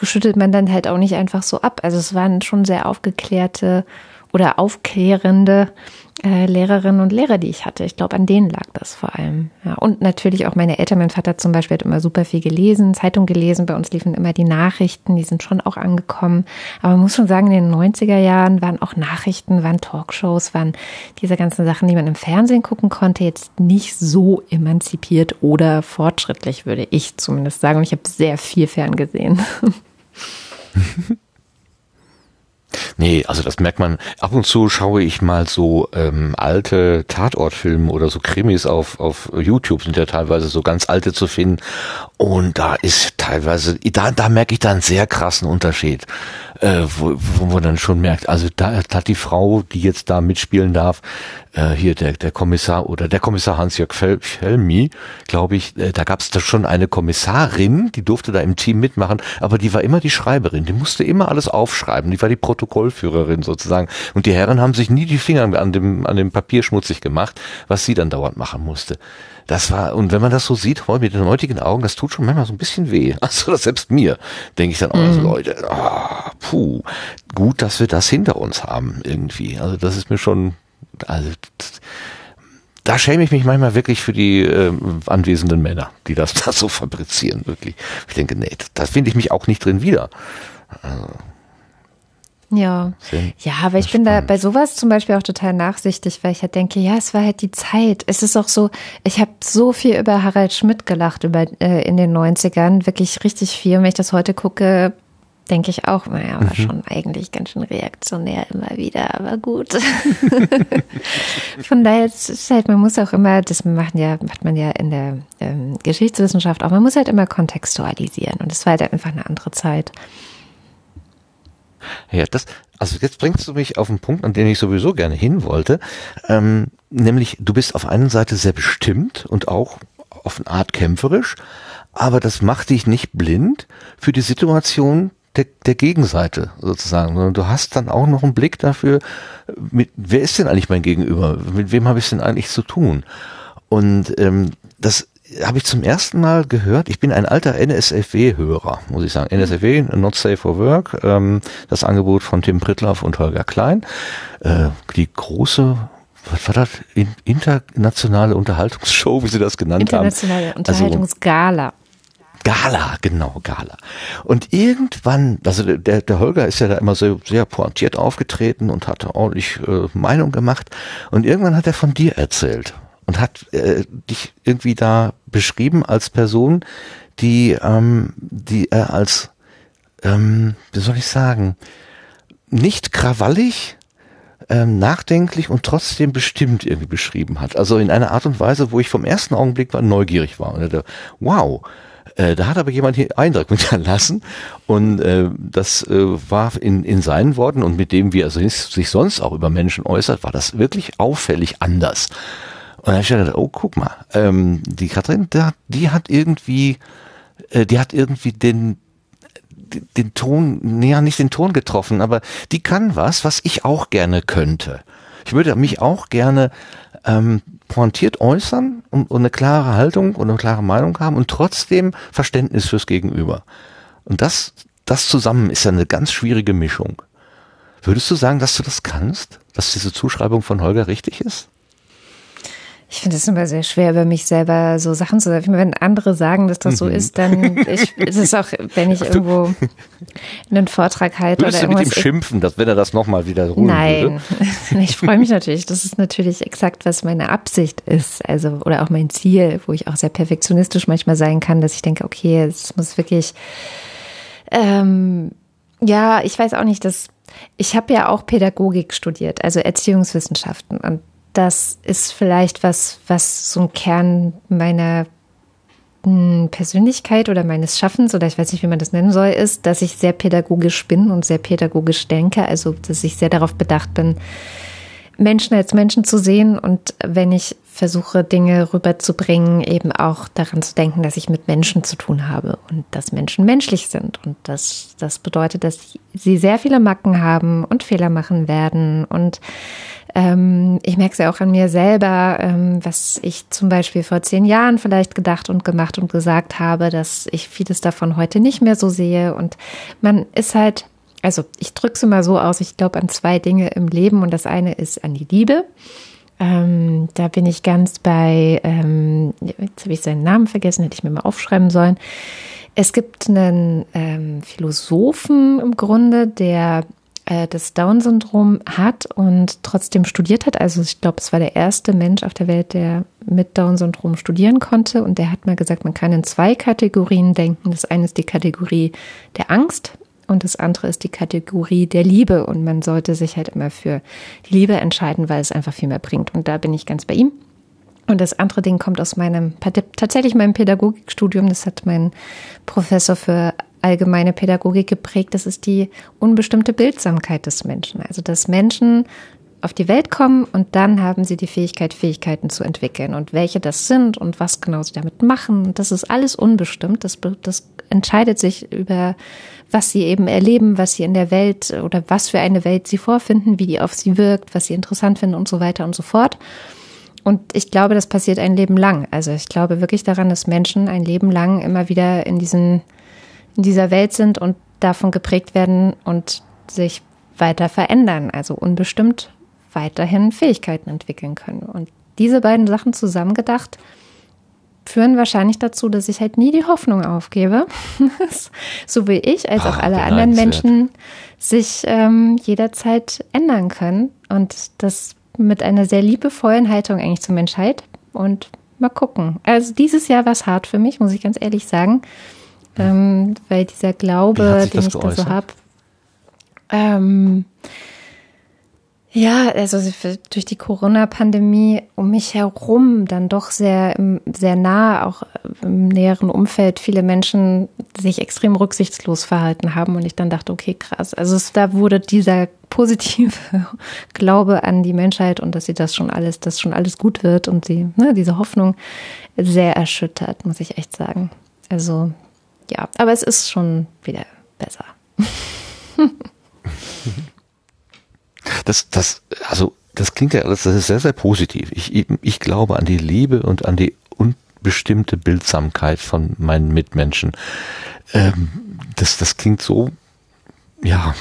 schüttelt man dann halt auch nicht einfach so ab. Also es waren schon sehr aufgeklärte oder aufklärende äh, Lehrerinnen und Lehrer, die ich hatte. Ich glaube, an denen lag das vor allem. Ja, und natürlich auch meine Eltern. Mein Vater zum Beispiel hat immer super viel gelesen, Zeitung gelesen. Bei uns liefen immer die Nachrichten, die sind schon auch angekommen. Aber man muss schon sagen, in den 90er Jahren waren auch Nachrichten, waren Talkshows, waren diese ganzen Sachen, die man im Fernsehen gucken konnte, jetzt nicht so emanzipiert oder fortschrittlich, würde ich zumindest sagen. Und ich habe sehr viel ferngesehen. Nee, also das merkt man. Ab und zu schaue ich mal so ähm, alte Tatortfilme oder so Krimis auf, auf YouTube, sind ja teilweise so ganz alte zu finden. Und da ist teilweise, da, da merke ich da einen sehr krassen Unterschied, äh, wo, wo man dann schon merkt, also da hat die Frau, die jetzt da mitspielen darf, äh, hier der, der Kommissar oder der Kommissar Hans-Jörg Fel- Felmi, glaube ich, äh, da gab es da schon eine Kommissarin, die durfte da im Team mitmachen, aber die war immer die Schreiberin, die musste immer alles aufschreiben, die war die Protokollführerin sozusagen. Und die Herren haben sich nie die Finger an dem, an dem Papier schmutzig gemacht, was sie dann dauernd machen musste. Das war, und wenn man das so sieht, heute mit den heutigen Augen, das tut schon manchmal so ein bisschen weh. Also das selbst mir, denke ich dann auch, also Leute, ah, puh, gut, dass wir das hinter uns haben irgendwie. Also das ist mir schon, also da schäme ich mich manchmal wirklich für die äh, anwesenden Männer, die das da so fabrizieren, wirklich. Ich denke, nee, da finde ich mich auch nicht drin wieder. Also, Ja. Sehr Ja, aber ich bin da spannend. bei sowas zum Beispiel auch total nachsichtig, weil ich halt denke, ja, es war halt die Zeit. Es ist auch so, ich habe so viel über Harald Schmidt gelacht über, äh, in den 90ern, wirklich richtig viel. Und wenn ich das heute gucke, denke ich auch, naja, war schon eigentlich ganz schön reaktionär immer wieder, aber gut. Von daher ist es halt, man muss auch immer, das macht ja, macht man ja in der ähm, Geschichtswissenschaft auch, man muss halt immer kontextualisieren. Und es war halt einfach eine andere Zeit. Ja, das, also jetzt bringst du mich auf einen Punkt, an den ich sowieso gerne hin wollte. Ähm, nämlich, du bist auf einer Seite sehr bestimmt und auch auf eine Art kämpferisch, aber das macht dich nicht blind für die Situation der, der Gegenseite sozusagen, sondern du hast dann auch noch einen Blick dafür, mit, wer ist denn eigentlich mein Gegenüber? Mit wem habe ich denn eigentlich zu tun? Und ähm, das habe ich zum ersten Mal gehört. Ich bin ein alter NSFW-Hörer, muss ich sagen. NSFW, Not Safe for Work, ähm, das Angebot von Tim Pritloff und Holger Klein. Äh, die große, was war das? In, internationale Unterhaltungsshow, wie sie das genannt Internationale haben. Also, Unterhaltungsgala. Gala, genau, Gala. Und irgendwann, also der, der Holger ist ja da immer so sehr pointiert aufgetreten und hat ordentlich äh, Meinung gemacht. Und irgendwann hat er von dir erzählt und hat äh, dich irgendwie da beschrieben als Person, die, ähm, die er als, ähm, wie soll ich sagen, nicht krawallig, ähm, nachdenklich und trotzdem bestimmt irgendwie beschrieben hat. Also in einer Art und Weise, wo ich vom ersten Augenblick war neugierig war und dachte, wow, äh, da hat aber jemand hier Eindruck hinterlassen und äh, das äh, war in, in seinen Worten und mit dem, wie er sich sonst auch über Menschen äußert, war das wirklich auffällig anders. Und dann habe ich gedacht, oh, guck mal, ähm, die Katrin, da, die hat irgendwie, äh, die hat irgendwie den, den- Ton, ja, nicht den Ton getroffen, aber die kann was, was ich auch gerne könnte. Ich würde mich auch gerne ähm, pointiert äußern und, und eine klare Haltung und eine klare Meinung haben und trotzdem Verständnis fürs Gegenüber. Und das, das zusammen ist ja eine ganz schwierige Mischung. Würdest du sagen, dass du das kannst? Dass diese Zuschreibung von Holger richtig ist? Ich finde es immer sehr schwer, über mich selber so Sachen zu sagen. Wenn andere sagen, dass das so Mhm. ist, dann ich, ist es auch, wenn ich irgendwo einen Vortrag halte Würdest oder du mit ihm irgendwas. schimpfen, dass wenn er das nochmal wiederholen würde? Nein, ich freue mich natürlich. Das ist natürlich exakt, was meine Absicht ist. Also, oder auch mein Ziel, wo ich auch sehr perfektionistisch manchmal sein kann, dass ich denke, okay, es muss wirklich, ähm, ja, ich weiß auch nicht, dass ich habe ja auch Pädagogik studiert, also Erziehungswissenschaften. Und das ist vielleicht was, was so ein Kern meiner mh, Persönlichkeit oder meines Schaffens oder ich weiß nicht, wie man das nennen soll, ist, dass ich sehr pädagogisch bin und sehr pädagogisch denke. Also, dass ich sehr darauf bedacht bin, Menschen als Menschen zu sehen und wenn ich versuche, Dinge rüberzubringen, eben auch daran zu denken, dass ich mit Menschen zu tun habe und dass Menschen menschlich sind. Und das, das bedeutet, dass sie sehr viele Macken haben und Fehler machen werden. Und ähm, ich merke es ja auch an mir selber, ähm, was ich zum Beispiel vor zehn Jahren vielleicht gedacht und gemacht und gesagt habe, dass ich vieles davon heute nicht mehr so sehe. Und man ist halt also ich drücke es immer so aus, ich glaube an zwei Dinge im Leben und das eine ist an die Liebe. Ähm, da bin ich ganz bei, ähm, jetzt habe ich seinen Namen vergessen, hätte ich mir mal aufschreiben sollen. Es gibt einen ähm, Philosophen im Grunde, der äh, das Down-Syndrom hat und trotzdem studiert hat. Also ich glaube, es war der erste Mensch auf der Welt, der mit Down-Syndrom studieren konnte. Und der hat mal gesagt, man kann in zwei Kategorien denken. Das eine ist die Kategorie der Angst und das andere ist die Kategorie der Liebe. Und man sollte sich halt immer für die Liebe entscheiden, weil es einfach viel mehr bringt. Und da bin ich ganz bei ihm. Und das andere Ding kommt aus meinem, tatsächlich meinem Pädagogikstudium. Das hat mein Professor für allgemeine Pädagogik geprägt. Das ist die unbestimmte Bildsamkeit des Menschen. Also, dass Menschen auf die Welt kommen und dann haben sie die Fähigkeit, Fähigkeiten zu entwickeln. Und welche das sind und was genau sie damit machen, das ist alles unbestimmt. Das, das entscheidet sich über, was sie eben erleben, was sie in der Welt oder was für eine Welt sie vorfinden, wie die auf sie wirkt, was sie interessant finden und so weiter und so fort. Und ich glaube, das passiert ein Leben lang. Also ich glaube wirklich daran, dass Menschen ein Leben lang immer wieder in, diesen, in dieser Welt sind und davon geprägt werden und sich weiter verändern. Also unbestimmt weiterhin Fähigkeiten entwickeln können. Und diese beiden Sachen zusammengedacht führen wahrscheinlich dazu, dass ich halt nie die Hoffnung aufgebe, so wie ich als auch Ah, alle anderen. Menschen sich ähm, jederzeit ändern können und das mit einer sehr liebevollen Haltung eigentlich zur Menschheit und mal gucken. Also dieses Jahr war es hart für mich, muss ich ganz ehrlich sagen, ähm, weil dieser Glaube, den ich da so geäußert? habe, ähm, ja, also durch die Corona-Pandemie um mich herum dann doch sehr, im- sehr nah, auch im näheren Umfeld, viele Menschen sich extrem rücksichtslos verhalten haben und ich dann dachte, okay, krass. Also es, da wurde dieser positive Glaube an die Menschheit und dass sie das schon alles, dass schon alles gut wird und sie, ne, diese Hoffnung sehr erschüttert, muss ich echt sagen. Also ja, aber es ist schon wieder besser. Das, das, also, das klingt ja alles, das ist sehr, sehr positiv. Ich, ich glaube an die Liebe und an die unbestimmte Bildsamkeit von meinen Mitmenschen. Ähm, das, das klingt so, ja,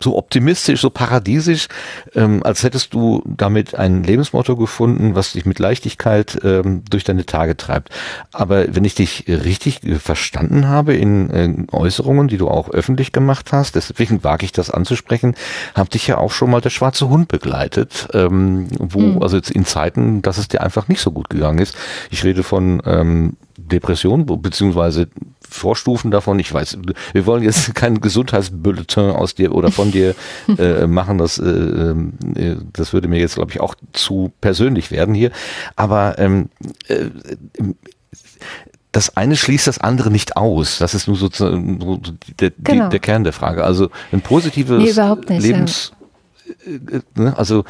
so optimistisch, so paradiesisch, ähm, als hättest du damit ein Lebensmotto gefunden, was dich mit Leichtigkeit ähm, durch deine Tage treibt. Aber wenn ich dich richtig äh, verstanden habe in äh, Äußerungen, die du auch öffentlich gemacht hast, deswegen wage ich das anzusprechen, hat dich ja auch schon mal der schwarze Hund begleitet, ähm, wo, also jetzt in Zeiten, dass es dir einfach nicht so gut gegangen ist. Ich rede von ähm, Depression, be- beziehungsweise Vorstufen davon. Ich weiß, wir wollen jetzt kein Gesundheitsbulletin aus dir oder von dir äh, machen. Das, äh, äh, das würde mir jetzt, glaube ich, auch zu persönlich werden hier. Aber ähm, äh, das eine schließt das andere nicht aus. Das ist nur sozusagen so der, Genau. die, der Kern der Frage. Also ein positives Nee, nicht, Lebens, äh, ne? also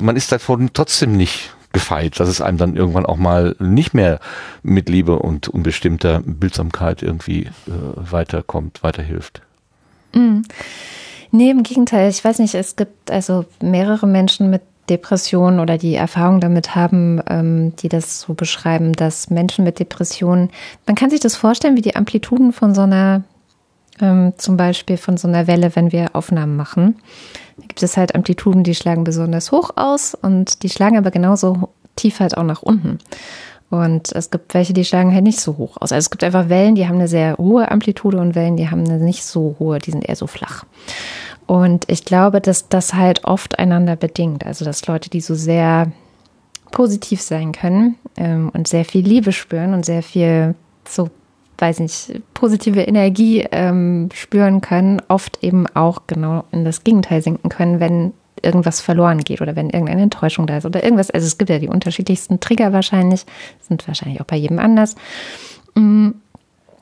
man ist davon trotzdem nicht gefeit, dass es einem dann irgendwann auch mal nicht mehr mit Liebe und unbestimmter Bildsamkeit irgendwie äh, weiterkommt, weiterhilft. Nee, im Gegenteil. Ich weiß nicht, es gibt also mehrere Menschen mit Depressionen oder die Erfahrung damit haben, ähm, die das so beschreiben, dass Menschen mit Depressionen, man kann sich das vorstellen wie die Amplituden von so einer, ähm, zum Beispiel von so einer Welle, wenn wir Aufnahmen machen. Da gibt es halt Amplituden, die schlagen besonders hoch aus und die schlagen aber genauso tief halt auch nach unten. Und es gibt welche, die schlagen halt nicht so hoch aus. Also es gibt einfach Wellen, die haben eine sehr hohe Amplitude und Wellen, die haben eine nicht so hohe, die sind eher so flach. Und ich glaube, dass das halt oft einander bedingt. Also dass Leute, die so sehr positiv sein können ähm, und sehr viel Liebe spüren und sehr viel so, weiß nicht, positive Energie ähm, spüren können, oft eben auch genau in das Gegenteil sinken können, wenn irgendwas verloren geht oder wenn irgendeine Enttäuschung da ist oder irgendwas. Also es gibt ja die unterschiedlichsten Trigger wahrscheinlich, sind wahrscheinlich auch bei jedem anders. Mm.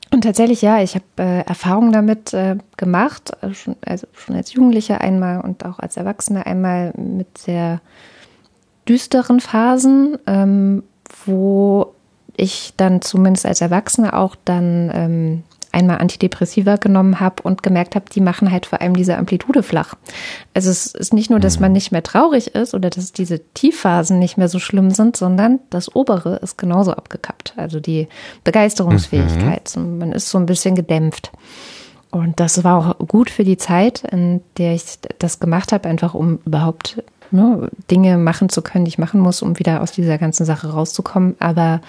Und tatsächlich, ja, ich habe äh, Erfahrungen damit äh, gemacht, äh, schon, also schon als Jugendliche einmal und auch als Erwachsene einmal mit sehr düsteren Phasen, ähm, wo ich dann zumindest als Erwachsene auch dann ähm, einmal Antidepressiva genommen habe und gemerkt habe, die machen halt vor allem diese Amplitude flach. Also es ist nicht nur, dass man nicht mehr traurig ist oder dass diese Tiefphasen nicht mehr so schlimm sind, sondern das obere ist genauso abgekappt. Also die Begeisterungsfähigkeit. Man ist so ein bisschen gedämpft. Und das war auch gut für die Zeit, in der ich das gemacht habe, einfach um überhaupt ne, Dinge machen zu können, die ich machen muss, um wieder aus dieser ganzen Sache rauszukommen. Aber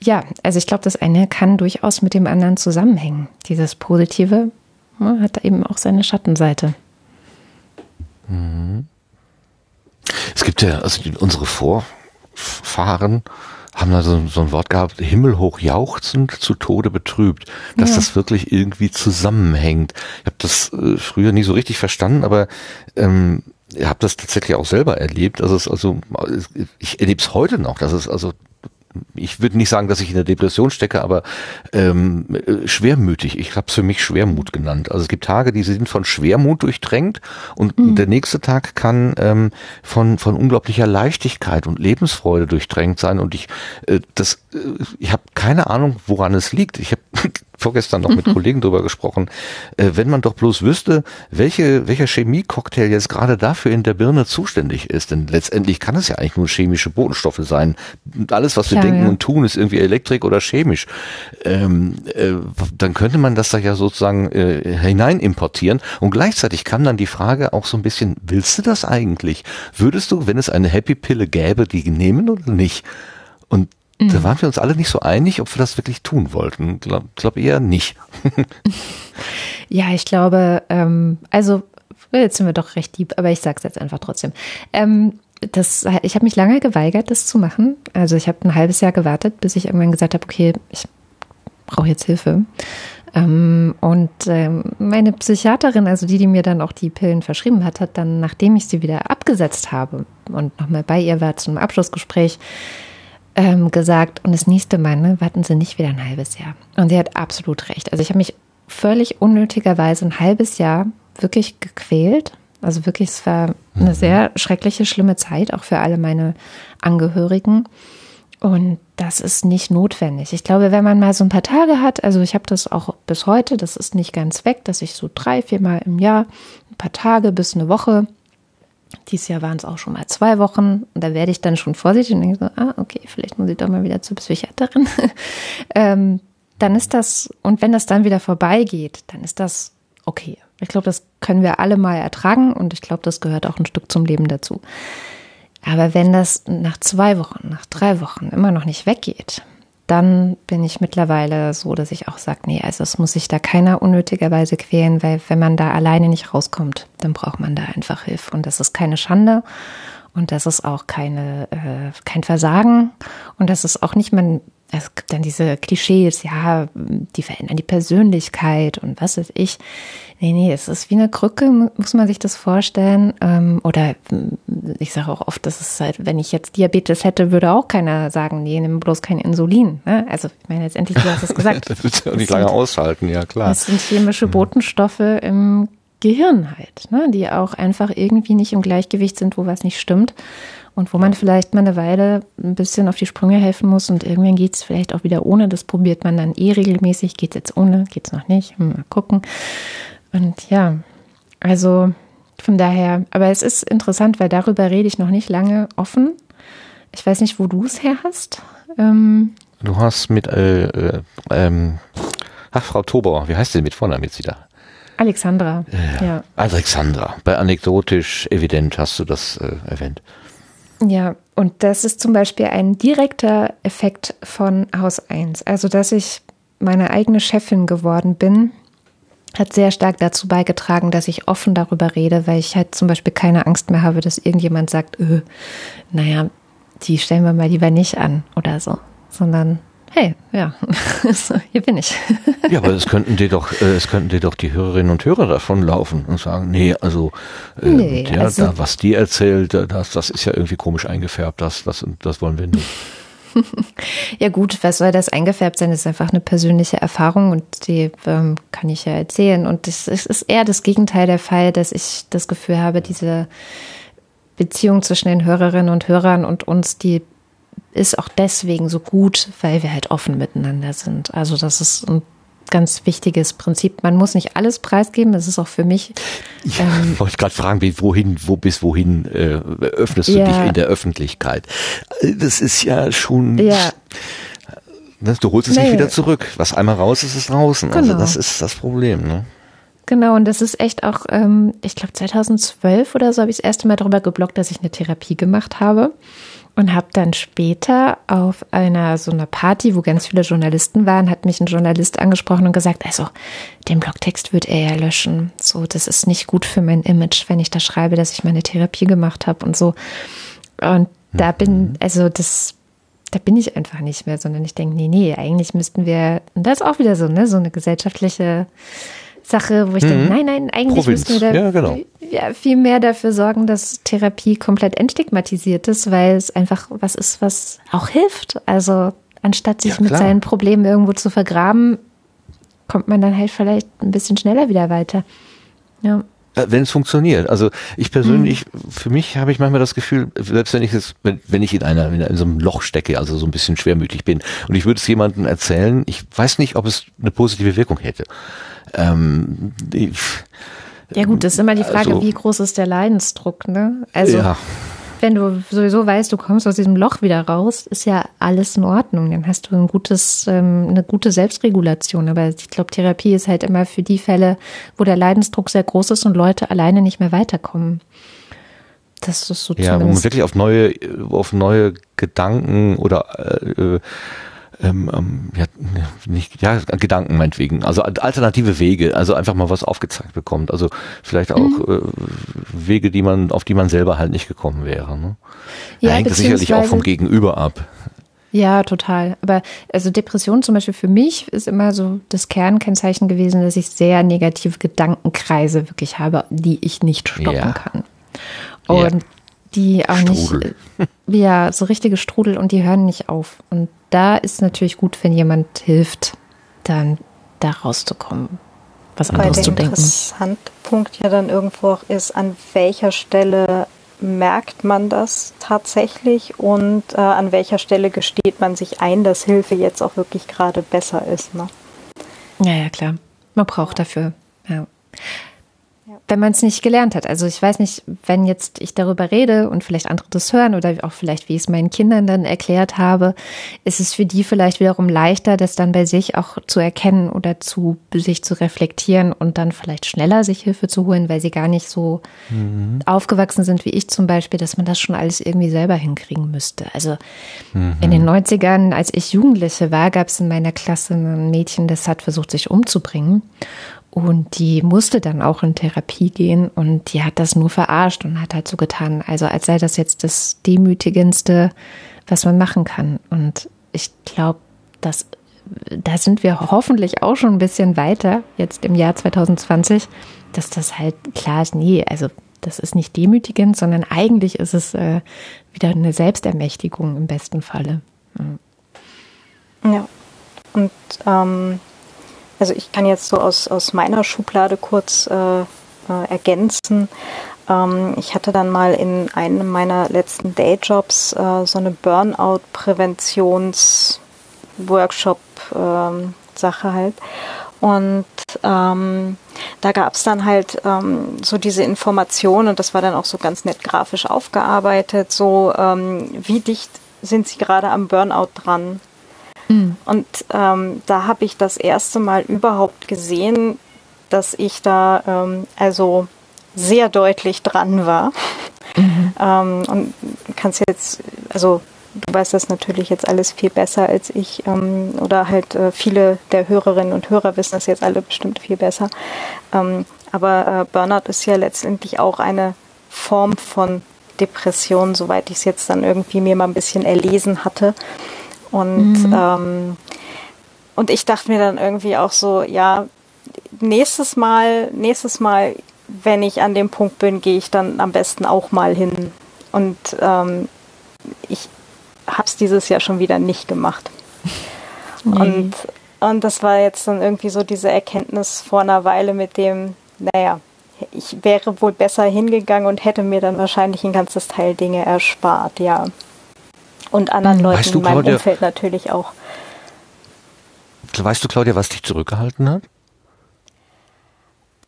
ja, also ich glaube, das eine kann durchaus mit dem anderen zusammenhängen. Dieses Positive ne, hat eben auch seine Schattenseite. Es gibt ja, also unsere Vorfahren haben da so, so ein Wort gehabt, himmelhoch jauchzend, zu Tode betrübt, dass Ja. das wirklich irgendwie zusammenhängt. Ich habe das äh, früher nie so richtig verstanden, aber ähm, habe das tatsächlich auch selber erlebt. Also es also ich erlebe es heute noch, dass es also ich würde nicht sagen, dass ich in der Depression stecke, aber ähm, äh, schwermütig. Ich habe es für mich Schwermut genannt. Also es gibt Tage, die sind von Schwermut durchtränkt und der nächste Tag kann ähm, von von unglaublicher Leichtigkeit und Lebensfreude durchtränkt sein. Und ich äh, das äh, ich habe keine Ahnung, woran es liegt. Ich habe vorgestern noch mit Kollegen drüber gesprochen, äh, wenn man doch bloß wüsste, welche, welcher Chemiecocktail jetzt gerade dafür in der Birne zuständig ist. Denn letztendlich kann es ja eigentlich nur chemische Botenstoffe sein. Alles, was wir Klar, denken ja. und tun, ist irgendwie Elektrik oder chemisch. Ähm, äh, dann könnte man das da ja sozusagen äh, hinein importieren. Und gleichzeitig kam dann die Frage auch so ein bisschen, willst du das eigentlich? Würdest du, wenn es eine Happy Pille gäbe, die nehmen oder nicht? Und da waren wir uns alle nicht so einig, ob wir das wirklich tun wollten. Glaub, glaub eher nicht. Ja, ich glaube, ähm, also jetzt sind wir doch recht lieb, aber ich sage es jetzt einfach trotzdem. Ähm, das, ich habe mich lange geweigert, das zu machen. Also ich habe ein halbes Jahr gewartet, bis ich irgendwann gesagt habe, okay, ich brauche jetzt Hilfe. Ähm, und ähm, meine Psychiaterin, also die, die mir dann auch die Pillen verschrieben hat, hat dann, nachdem ich sie wieder abgesetzt habe und nochmal bei ihr war zum Abschlussgespräch, ähm, gesagt, und das nächste Mal, ne, warten Sie nicht wieder ein halbes Jahr. Und sie hat absolut recht. Also ich habe mich völlig unnötigerweise ein halbes Jahr wirklich gequält. Also wirklich, es war eine sehr schreckliche, schlimme Zeit, auch für alle meine Angehörigen. Und das ist nicht notwendig. Ich glaube, wenn man mal so ein paar Tage hat, also ich habe das auch bis heute, das ist nicht ganz weg, dass ich so drei, viermal im Jahr, ein paar Tage bis eine Woche, dieses Jahr waren es auch schon mal zwei Wochen, und da werde ich dann schon vorsichtig und denke so, ah, okay, vielleicht muss ich doch mal wieder zur Psychiaterin. ähm, dann ist das, und wenn das dann wieder vorbeigeht, dann ist das okay. Ich glaube, das können wir alle mal ertragen und ich glaube, das gehört auch ein Stück zum Leben dazu. Aber wenn das nach zwei Wochen, nach drei Wochen immer noch nicht weggeht, dann bin ich mittlerweile so, dass ich auch sage, nee, also es muss sich da keiner unnötigerweise quälen, weil wenn man da alleine nicht rauskommt, dann braucht man da einfach Hilfe. Und das ist keine Schande und das ist auch keine, äh, kein Versagen und das ist auch nicht, man, es gibt dann diese Klischees, ja, die verändern die Persönlichkeit und was weiß ich. Nee, nee, es ist wie eine Krücke, muss man sich das vorstellen. Ähm, oder ich sage auch oft, dass es halt, wenn ich jetzt Diabetes hätte, würde auch keiner sagen, nee, nimm bloß kein Insulin. Ne? Also ich meine, letztendlich, du hast es gesagt. Das wird ja nicht lange sind- aushalten, ja klar. das sind chemische Botenstoffe im Gehirn halt, ne? die auch einfach irgendwie nicht im Gleichgewicht sind, wo was nicht stimmt. Und wo man vielleicht mal eine Weile ein bisschen auf die Sprünge helfen muss und irgendwann geht es vielleicht auch wieder ohne. Das probiert man dann eh regelmäßig. Geht es jetzt ohne? Geht es noch nicht? Hm, mal gucken. Und ja, also von daher, aber es ist interessant, weil darüber rede ich noch nicht lange offen. Ich weiß nicht, wo du es her hast. Ähm, Du hast mit, äh, äh, ähm, ach, Frau Tobauer, wie heißt sie mit Vornamen jetzt wieder? Alexandra. ja. Alexandra. Bei anekdotisch evident hast du das äh, erwähnt. Ja, und das ist zum Beispiel ein direkter Effekt von Haus 1. Also, dass ich meine eigene Chefin geworden bin, hat sehr stark dazu beigetragen, dass ich offen darüber rede, weil ich halt zum Beispiel keine Angst mehr habe, dass irgendjemand sagt, öh, naja, die stellen wir mal lieber nicht an oder so, sondern hey, ja, hier bin ich. Ja, aber es könnten dir doch, äh, es könnten dir doch die Hörerinnen und Hörer davonlaufen und sagen, nee, also, äh, Nee, der, also- da, was die erzählt, äh, das, das ist ja irgendwie komisch eingefärbt, das, das, das wollen wir nicht. Ja gut, was soll das eingefärbt sein? Das ist einfach eine persönliche Erfahrung und die ähm, kann ich ja erzählen. Und es ist eher das Gegenteil der Fall, dass ich das Gefühl habe, diese Beziehung zwischen den Hörerinnen und Hörern und uns, die ist auch deswegen so gut, weil wir halt offen miteinander sind. Also das ist ein ganz wichtiges Prinzip. Man muss nicht alles preisgeben. Das ist auch für mich Ja, Ähm, wollte ich gerade fragen, wie, wohin, wo bis wohin äh, öffnest du Ja. dich in der Öffentlichkeit? Äh, Das ist ja schon. Ja. Ne, Du holst es nicht Nee. wieder zurück. Was einmal raus ist, ist draußen. Also Genau. das ist das Problem. Ne? Genau, und das ist echt auch, ähm, ich glaube 2012 oder so habe ich das erste Mal darüber geblockt, dass ich eine Therapie gemacht habe und habe dann später auf einer so einer Party, wo ganz viele Journalisten waren, hat mich ein Journalist angesprochen und gesagt, also den Blogtext wird er ja löschen. So, das ist nicht gut für mein Image, wenn ich da schreibe, dass ich meine Therapie gemacht habe und so. Und da bin, also das, da bin ich einfach nicht mehr, sondern ich denke, nee, nee, eigentlich müssten wir, und das ist auch wieder so, ne, so eine gesellschaftliche Sache, wo ich denke, nein, nein, eigentlich Provinz. müssten wir da Ja, genau. Ja, viel mehr dafür sorgen, dass Therapie komplett entstigmatisiert ist, weil es einfach was ist, was auch hilft. Also anstatt sich Ja, mit seinen Problemen irgendwo zu vergraben, kommt man dann halt vielleicht ein bisschen schneller wieder weiter. Ja. Äh, wenn es funktioniert. Also ich persönlich, mhm. für mich habe ich manchmal das Gefühl, selbst wenn ich es, wenn, wenn ich in einer in, in so einem Loch stecke, also so ein bisschen schwermütig bin und ich würde es jemandem erzählen, ich weiß nicht, ob es eine positive Wirkung hätte. Ähm, ich, ja gut, das ist immer die Frage, also, wie groß ist der Leidensdruck, ne? Also ja wenn du sowieso weißt, du kommst aus diesem Loch wieder raus, ist ja alles in Ordnung. Dann hast du ein gutes, ähm, eine gute Selbstregulation. Aber ich glaube, Therapie ist halt immer für die Fälle, wo der Leidensdruck sehr groß ist und Leute alleine nicht mehr weiterkommen. Das ist so Ja, wo man wirklich auf neue, auf neue Gedanken oder äh, ähm, ähm, ja, nicht, ja, Gedanken meinetwegen, also alternative Wege, also einfach mal was aufgezeigt bekommt, also vielleicht auch mhm. äh, Wege, die man, auf die man selber halt nicht gekommen wäre. Ne? Ja, da hängt es sicherlich auch vom Gegenüber ab. Ja, total. Aber also Depression zum Beispiel für mich ist immer so das Kernkennzeichen gewesen, dass ich sehr negative Gedankenkreise wirklich habe, die ich nicht stoppen ja. kann. Und ja die auch Strudel. nicht, ja, so richtige Strudel und die hören nicht auf. Und da ist natürlich gut, wenn jemand hilft, dann da rauszukommen, was anderes zu denken. Der interessante Punkt ja dann irgendwo auch ist, an welcher Stelle merkt man das tatsächlich und äh, an welcher Stelle gesteht man sich ein, dass Hilfe jetzt auch wirklich gerade besser ist. Ne? Ja, ja, klar. Man braucht dafür. Ja wenn man es nicht gelernt hat. Also ich weiß nicht, wenn jetzt ich darüber rede und vielleicht andere das hören oder auch vielleicht, wie ich es meinen Kindern dann erklärt habe, ist es für die vielleicht wiederum leichter, das dann bei sich auch zu erkennen oder zu sich zu reflektieren und dann vielleicht schneller sich Hilfe zu holen, weil sie gar nicht so mhm. aufgewachsen sind wie ich zum Beispiel, dass man das schon alles irgendwie selber hinkriegen müsste. Also mhm. in den 90ern, als ich Jugendliche war, gab es in meiner Klasse ein Mädchen, das hat versucht, sich umzubringen. Und die musste dann auch in Therapie gehen und die hat das nur verarscht und hat halt so getan, also als sei das jetzt das Demütigendste, was man machen kann. Und ich glaube, dass da sind wir hoffentlich auch schon ein bisschen weiter, jetzt im Jahr 2020, dass das halt klar ist, nee, also das ist nicht demütigend, sondern eigentlich ist es äh, wieder eine Selbstermächtigung im besten Falle. Ja, ja. und ähm also ich kann jetzt so aus, aus meiner Schublade kurz äh, äh, ergänzen. Ähm, ich hatte dann mal in einem meiner letzten Dayjobs äh, so eine Burnout-Präventions-Workshop-Sache ähm, halt. Und ähm, da gab es dann halt ähm, so diese Informationen und das war dann auch so ganz nett grafisch aufgearbeitet, so ähm, wie dicht sind Sie gerade am Burnout dran? Mhm. Und ähm, da habe ich das erste Mal überhaupt gesehen, dass ich da ähm, also sehr deutlich dran war. Mhm. Ähm, und kannst jetzt, also du weißt das natürlich jetzt alles viel besser als ich ähm, oder halt äh, viele der Hörerinnen und Hörer wissen das jetzt alle bestimmt viel besser. Ähm, aber äh, Burnout ist ja letztendlich auch eine Form von Depression, soweit ich es jetzt dann irgendwie mir mal ein bisschen erlesen hatte. Und, mhm. ähm, und ich dachte mir dann irgendwie auch so, ja, nächstes Mal, nächstes Mal, wenn ich an dem Punkt bin, gehe ich dann am besten auch mal hin. Und ähm, ich habe es dieses Jahr schon wieder nicht gemacht. Nee. Und, und das war jetzt dann irgendwie so diese Erkenntnis vor einer Weile mit dem, naja, ich wäre wohl besser hingegangen und hätte mir dann wahrscheinlich ein ganzes Teil Dinge erspart, ja und anderen Leuten weißt du, in meinem Claudia, Umfeld natürlich auch. Weißt du, Claudia, was dich zurückgehalten hat?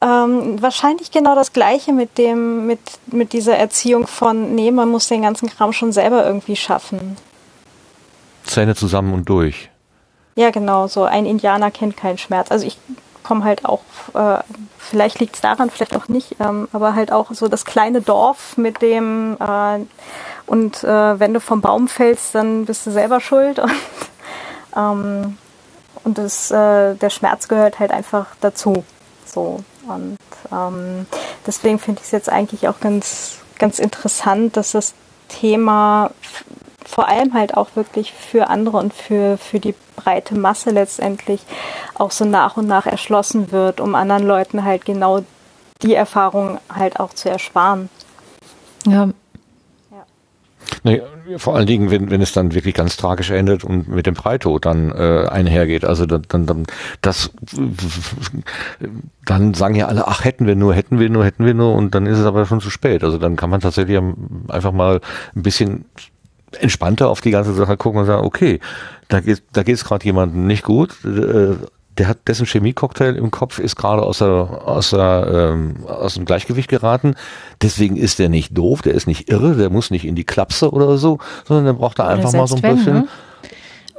Ähm, wahrscheinlich genau das Gleiche mit dem, mit, mit dieser Erziehung von, nee, man muss den ganzen Kram schon selber irgendwie schaffen. Zähne zusammen und durch. Ja, genau, so ein Indianer kennt keinen Schmerz. Also ich komme halt auch, äh, vielleicht liegt es daran, vielleicht auch nicht, ähm, aber halt auch so das kleine Dorf mit dem, äh, und äh, wenn du vom Baum fällst, dann bist du selber schuld. Und, ähm, und das, äh, der Schmerz gehört halt einfach dazu. So. Und ähm, deswegen finde ich es jetzt eigentlich auch ganz, ganz interessant, dass das Thema vor allem halt auch wirklich für andere und für, für die breite Masse letztendlich auch so nach und nach erschlossen wird, um anderen Leuten halt genau die Erfahrung halt auch zu ersparen. Ja, Nee, vor allen Dingen, wenn, wenn es dann wirklich ganz tragisch endet und mit dem Freitod dann äh, einhergeht. Also dann, dann, dann das dann sagen ja alle, ach hätten wir nur, hätten wir nur, hätten wir nur und dann ist es aber schon zu spät. Also dann kann man tatsächlich einfach mal ein bisschen entspannter auf die ganze Sache gucken und sagen, okay, da geht da geht's gerade jemandem nicht gut. Äh, der hat dessen Chemiecocktail im Kopf ist gerade aus der, aus der, ähm, aus dem Gleichgewicht geraten. Deswegen ist der nicht doof, der ist nicht irre, der muss nicht in die Klapse oder so, sondern der braucht da einfach mal so ein bisschen. Ne?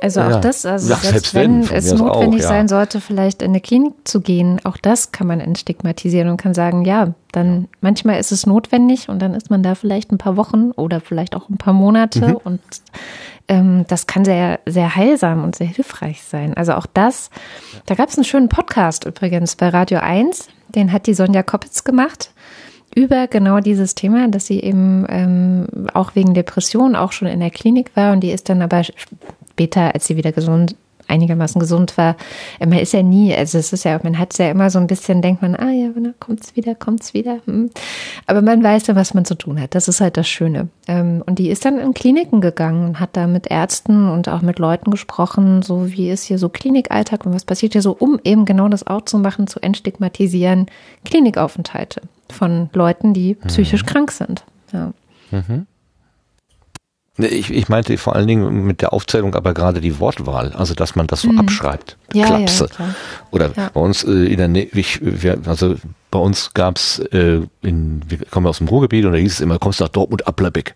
Also auch Ja. das, also Ja, selbst, selbst wenn, wenn, es notwendig auch, ja. sein sollte, vielleicht in eine Klinik zu gehen, auch das kann man entstigmatisieren und kann sagen, ja, dann manchmal ist es notwendig und dann ist man da vielleicht ein paar Wochen oder vielleicht auch ein paar Monate Mhm. und ähm, das kann sehr, sehr heilsam und sehr hilfreich sein. Also auch das, da gab es einen schönen Podcast übrigens bei Radio 1, den hat die Sonja Koppitz gemacht über genau dieses Thema, dass sie eben ähm, auch wegen Depression auch schon in der Klinik war und die ist dann aber später, als sie wieder gesund, einigermaßen gesund war, äh, man ist ja nie, also es ist ja, man hat es ja immer so ein bisschen, denkt man, ah ja, na, kommt's wieder, kommt's wieder. Hm. Aber man weiß ja, was man zu tun hat. Das ist halt das Schöne. Ähm, und die ist dann in Kliniken gegangen und hat da mit Ärzten und auch mit Leuten gesprochen, so wie ist hier so Klinikalltag und was passiert hier so, um eben genau das auch zu machen, zu entstigmatisieren, Klinikaufenthalte von Leuten, die psychisch krank sind. Ja. Nee, Ich, ich meinte vor allen Dingen mit der Aufzählung aber gerade die Wortwahl, also dass man das so abschreibt. Mhm. Ja, ja, Klapse. klar. Oder Ja. bei uns äh, in der Nähe, ich, wir, also bei uns gab's äh, in, wir kommen aus dem Ruhrgebiet und da hieß es immer, kommst nach Dortmund Applerbeck.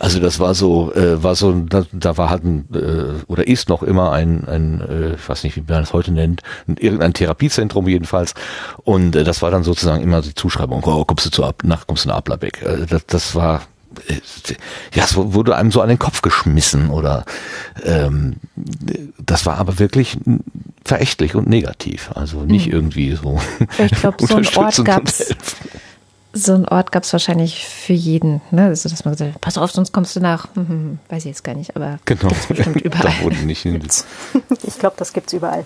Also das war so, äh, war so, da, da war halt ein, äh, oder ist noch immer ein, ein äh, ich weiß nicht, wie man das heute nennt, ein, irgendein Therapiezentrum jedenfalls. Und äh, das war dann sozusagen immer die Zuschreibung, oh, kommst du zu Ab, nach, kommst du nach Applerbeck. Äh, das, das war, ja, es wurde einem so an den Kopf geschmissen oder ähm, das war aber wirklich verächtlich und negativ. Also nicht irgendwie so. Ich glaube, so einen Ort gab's helfend. so einen Ort gab es wahrscheinlich für jeden. Ne? Also, dass man gesagt hat, pass auf, sonst kommst du nach, hm, hm, weiß ich jetzt gar nicht, aber Genau. gibt's bestimmt überall. da wurde nicht hin. Ich glaube, das gibt's überall.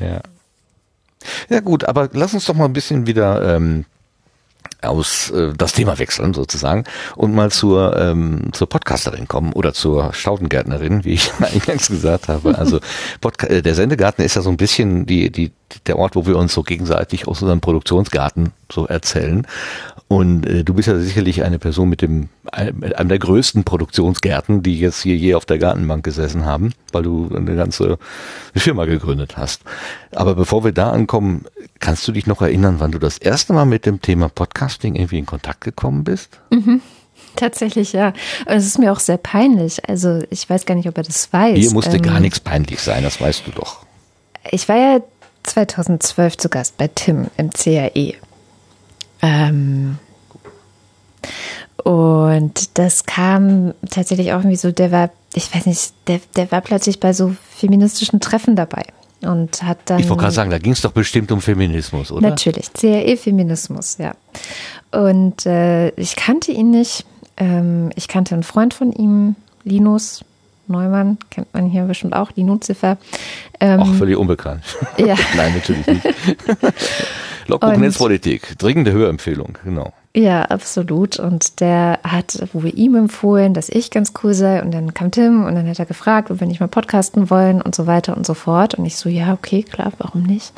Ja. Ja gut, aber lass uns doch mal ein bisschen wieder ähm, aus äh, das Thema wechseln sozusagen und mal zur ähm, zur Podcasterin kommen oder zur Staudengärtnerin, wie ich eingangs gesagt habe. Also Podca äh, der Sendegarten ist ja so ein bisschen die die der Ort, wo wir uns so gegenseitig aus unserem Produktionsgarten so erzählen. Und äh, du bist ja sicherlich eine Person mit dem mit einem der größten Produktionsgärten, die jetzt hier je auf der Gartenbank gesessen haben, weil du eine ganze Firma gegründet hast. Aber bevor wir da ankommen, kannst du dich noch erinnern, wann du das erste Mal mit dem Thema Podcasting irgendwie in Kontakt gekommen bist? Tatsächlich, ja. Und es ist mir auch sehr peinlich. Also ich weiß gar nicht, ob er das weiß. Hier musste Ähm, gar nichts peinlich sein, das weißt du doch. Ich war ja 2012 zu Gast bei Tim im CAE. Ähm, und das kam tatsächlich auch irgendwie so, der war, ich weiß nicht, der, der war plötzlich bei so feministischen Treffen dabei und hat dann. Ich wollte gerade sagen, da ging es doch bestimmt um Feminismus, oder? Natürlich, CAE-Feminismus, ja. Und äh, ich kannte ihn nicht. Ähm, ich kannte einen Freund von ihm, Linus Neumann, kennt man hier bestimmt auch, die Nuzifer. Ähm, Auch völlig unbekannt. Ja. Nein, natürlich nicht. Logbuch Netzpolitik, dringende Hörempfehlung, genau. Ja, absolut. Und der hat wohl ihm empfohlen, dass ich ganz cool sei. Und dann kam Tim und dann hat er gefragt, ob wir nicht mal podcasten wollen und so weiter und so fort. Und ich so, ja, okay, klar, warum nicht?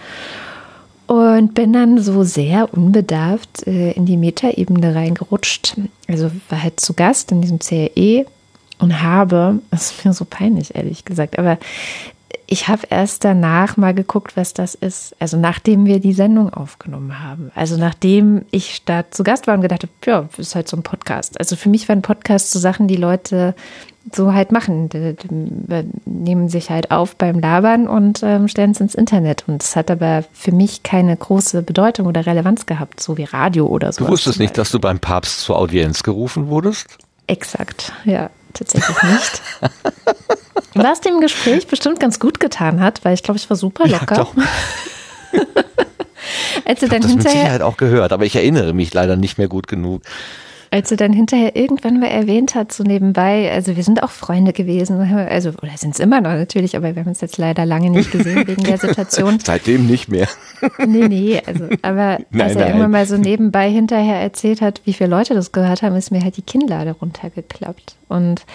Und bin dann so sehr unbedarft äh, in die Metaebene reingerutscht. Also war halt zu Gast in diesem CRE und habe, das ist mir so peinlich, ehrlich gesagt, aber ich habe erst danach mal geguckt, was das ist. Also nachdem wir die Sendung aufgenommen haben. Also nachdem ich da zu Gast war und gedacht habe, ja, ist halt so ein Podcast. Also für mich waren Podcasts so Sachen, die Leute so halt machen. Die, die nehmen sich halt auf beim Labern und ähm, stellen es ins Internet. Und es hat aber für mich keine große Bedeutung oder Relevanz gehabt, so wie Radio oder so. Du wusstest nicht, dass du beim Papst zur Audienz gerufen wurdest? Exakt, ja, tatsächlich nicht. Was dem Gespräch bestimmt ganz gut getan hat, weil ich glaube, ich war super locker. doch. Als er Ich dann habe das mit Sicherheit auch gehört, aber ich erinnere mich leider nicht mehr gut genug. als sie dann hinterher irgendwann mal erwähnt hat, so nebenbei, also wir sind auch Freunde gewesen, also, oder sind es immer noch natürlich, aber wir haben uns jetzt leider lange nicht gesehen wegen der Situation. Seitdem nicht mehr. Nee, nee, also, aber Nein, als er nein. irgendwann mal so nebenbei hinterher erzählt hat, wie viele Leute das gehört haben, ist mir halt die Kinnlade runtergeklappt. Und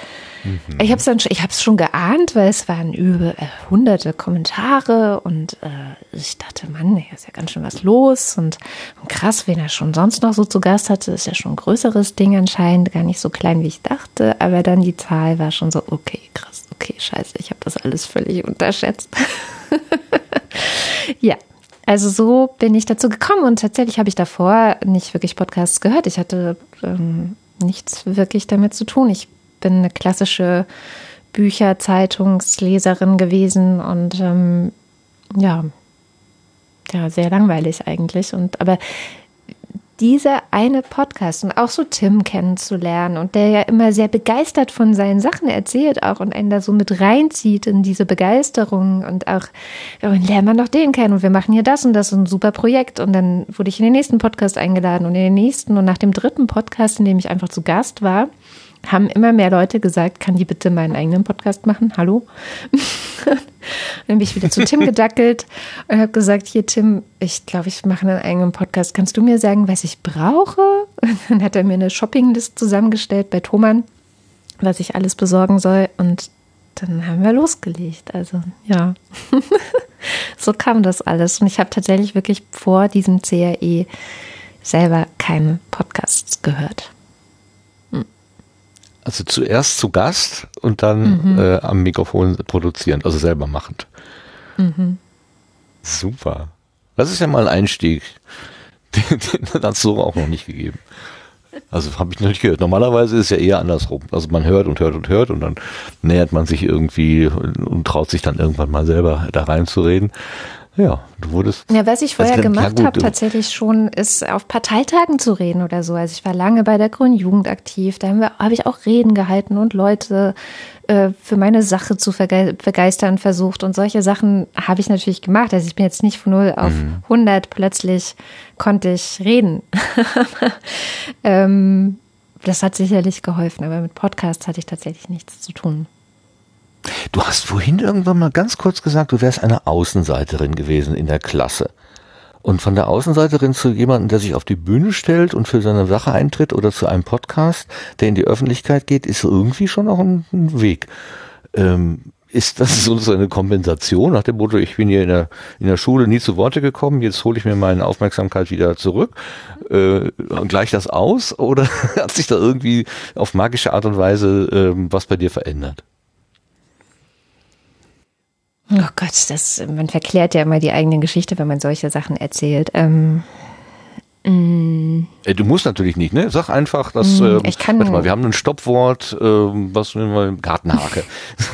Mhm. ich habe es ich habe es schon geahnt, weil es waren über äh, hunderte Kommentare und äh, ich dachte, Mann, hier ist ja ganz schön was los und, und krass, wen er schon sonst noch so zu Gast hatte, ist ja schon ein größeres Ding anscheinend, gar nicht so klein, wie ich dachte, aber dann die Zahl war schon so, okay, krass, okay, scheiße, ich habe das alles völlig unterschätzt. ja. Also so bin ich dazu gekommen und tatsächlich habe ich davor nicht wirklich Podcasts gehört. Ich hatte ähm, nichts wirklich damit zu tun. Ich bin eine klassische Bücher, Zeitungsleserin gewesen und ähm, ja, ja, sehr langweilig eigentlich. Und aber dieser eine Podcast und auch so Tim kennenzulernen und der ja immer sehr begeistert von seinen Sachen erzählt auch und einen da so mit reinzieht in diese Begeisterung und auch, und lernen wir noch den kennen und wir machen hier das und das und ein super Projekt und dann wurde ich in den nächsten Podcast eingeladen und in den nächsten und nach dem dritten Podcast, in dem ich einfach zu Gast war, haben immer mehr Leute gesagt, kann die bitte meinen eigenen Podcast machen? Hallo? dann bin ich wieder zu Tim gedackelt und habe gesagt, hier Tim, ich glaube, ich mache einen eigenen Podcast. Kannst du mir sagen, was ich brauche? Und dann hat er mir eine Shoppinglist zusammengestellt bei Thomann, was ich alles besorgen soll. Und dann haben wir losgelegt. Also ja, so kam das alles. Und ich habe tatsächlich wirklich vor diesem CRE selber keine Podcasts gehört. Also zuerst zu Gast und dann Mhm. äh, am Mikrofon produzierend, also selber machend. Super. Das ist ja mal ein Einstieg. Den, den hat es so auch noch nicht gegeben. Also habe ich noch nicht gehört. Normalerweise ist es ja eher andersrum. Also man hört und hört und hört und dann nähert man sich irgendwie und, und traut sich dann irgendwann mal selber da reinzureden. Ja, du wurdest. Ja, was ich vorher gemacht habe, tatsächlich schon, ist auf Parteitagen zu reden oder so. Also ich war lange bei der Grünen Jugend aktiv. Da habe ich auch Reden gehalten und Leute äh, für meine Sache zu verge begeistern versucht. Und solche Sachen habe ich natürlich gemacht. Also ich bin jetzt nicht von 0 auf Mhm. 100 plötzlich konnte ich reden. ähm, das hat sicherlich geholfen, aber mit Podcasts hatte ich tatsächlich nichts zu tun. Du hast vorhin irgendwann mal ganz kurz gesagt, du wärst eine Außenseiterin gewesen in der Klasse. Und von der Außenseiterin zu jemandem, der sich auf die Bühne stellt und für seine Sache eintritt oder zu einem Podcast, der in die Öffentlichkeit geht, ist irgendwie schon auch ein, ein Weg. Ähm, ist das so eine Kompensation nach dem Motto, ich bin hier in der, in der Schule nie zu Worte gekommen, jetzt hole ich mir meine Aufmerksamkeit wieder zurück, äh, gleich das aus oder hat sich da irgendwie auf magische Art und Weise ähm, was bei dir verändert? Oh Gott, das, man verklärt ja immer die eigene Geschichte, wenn man solche Sachen erzählt. Ähm, mm, Äh, Du musst natürlich nicht, ne? Sag einfach, dass, Mm, ähm, ich kann- warte mal, wir haben ein Stoppwort, ähm, was nehmen wir, Gartenhake.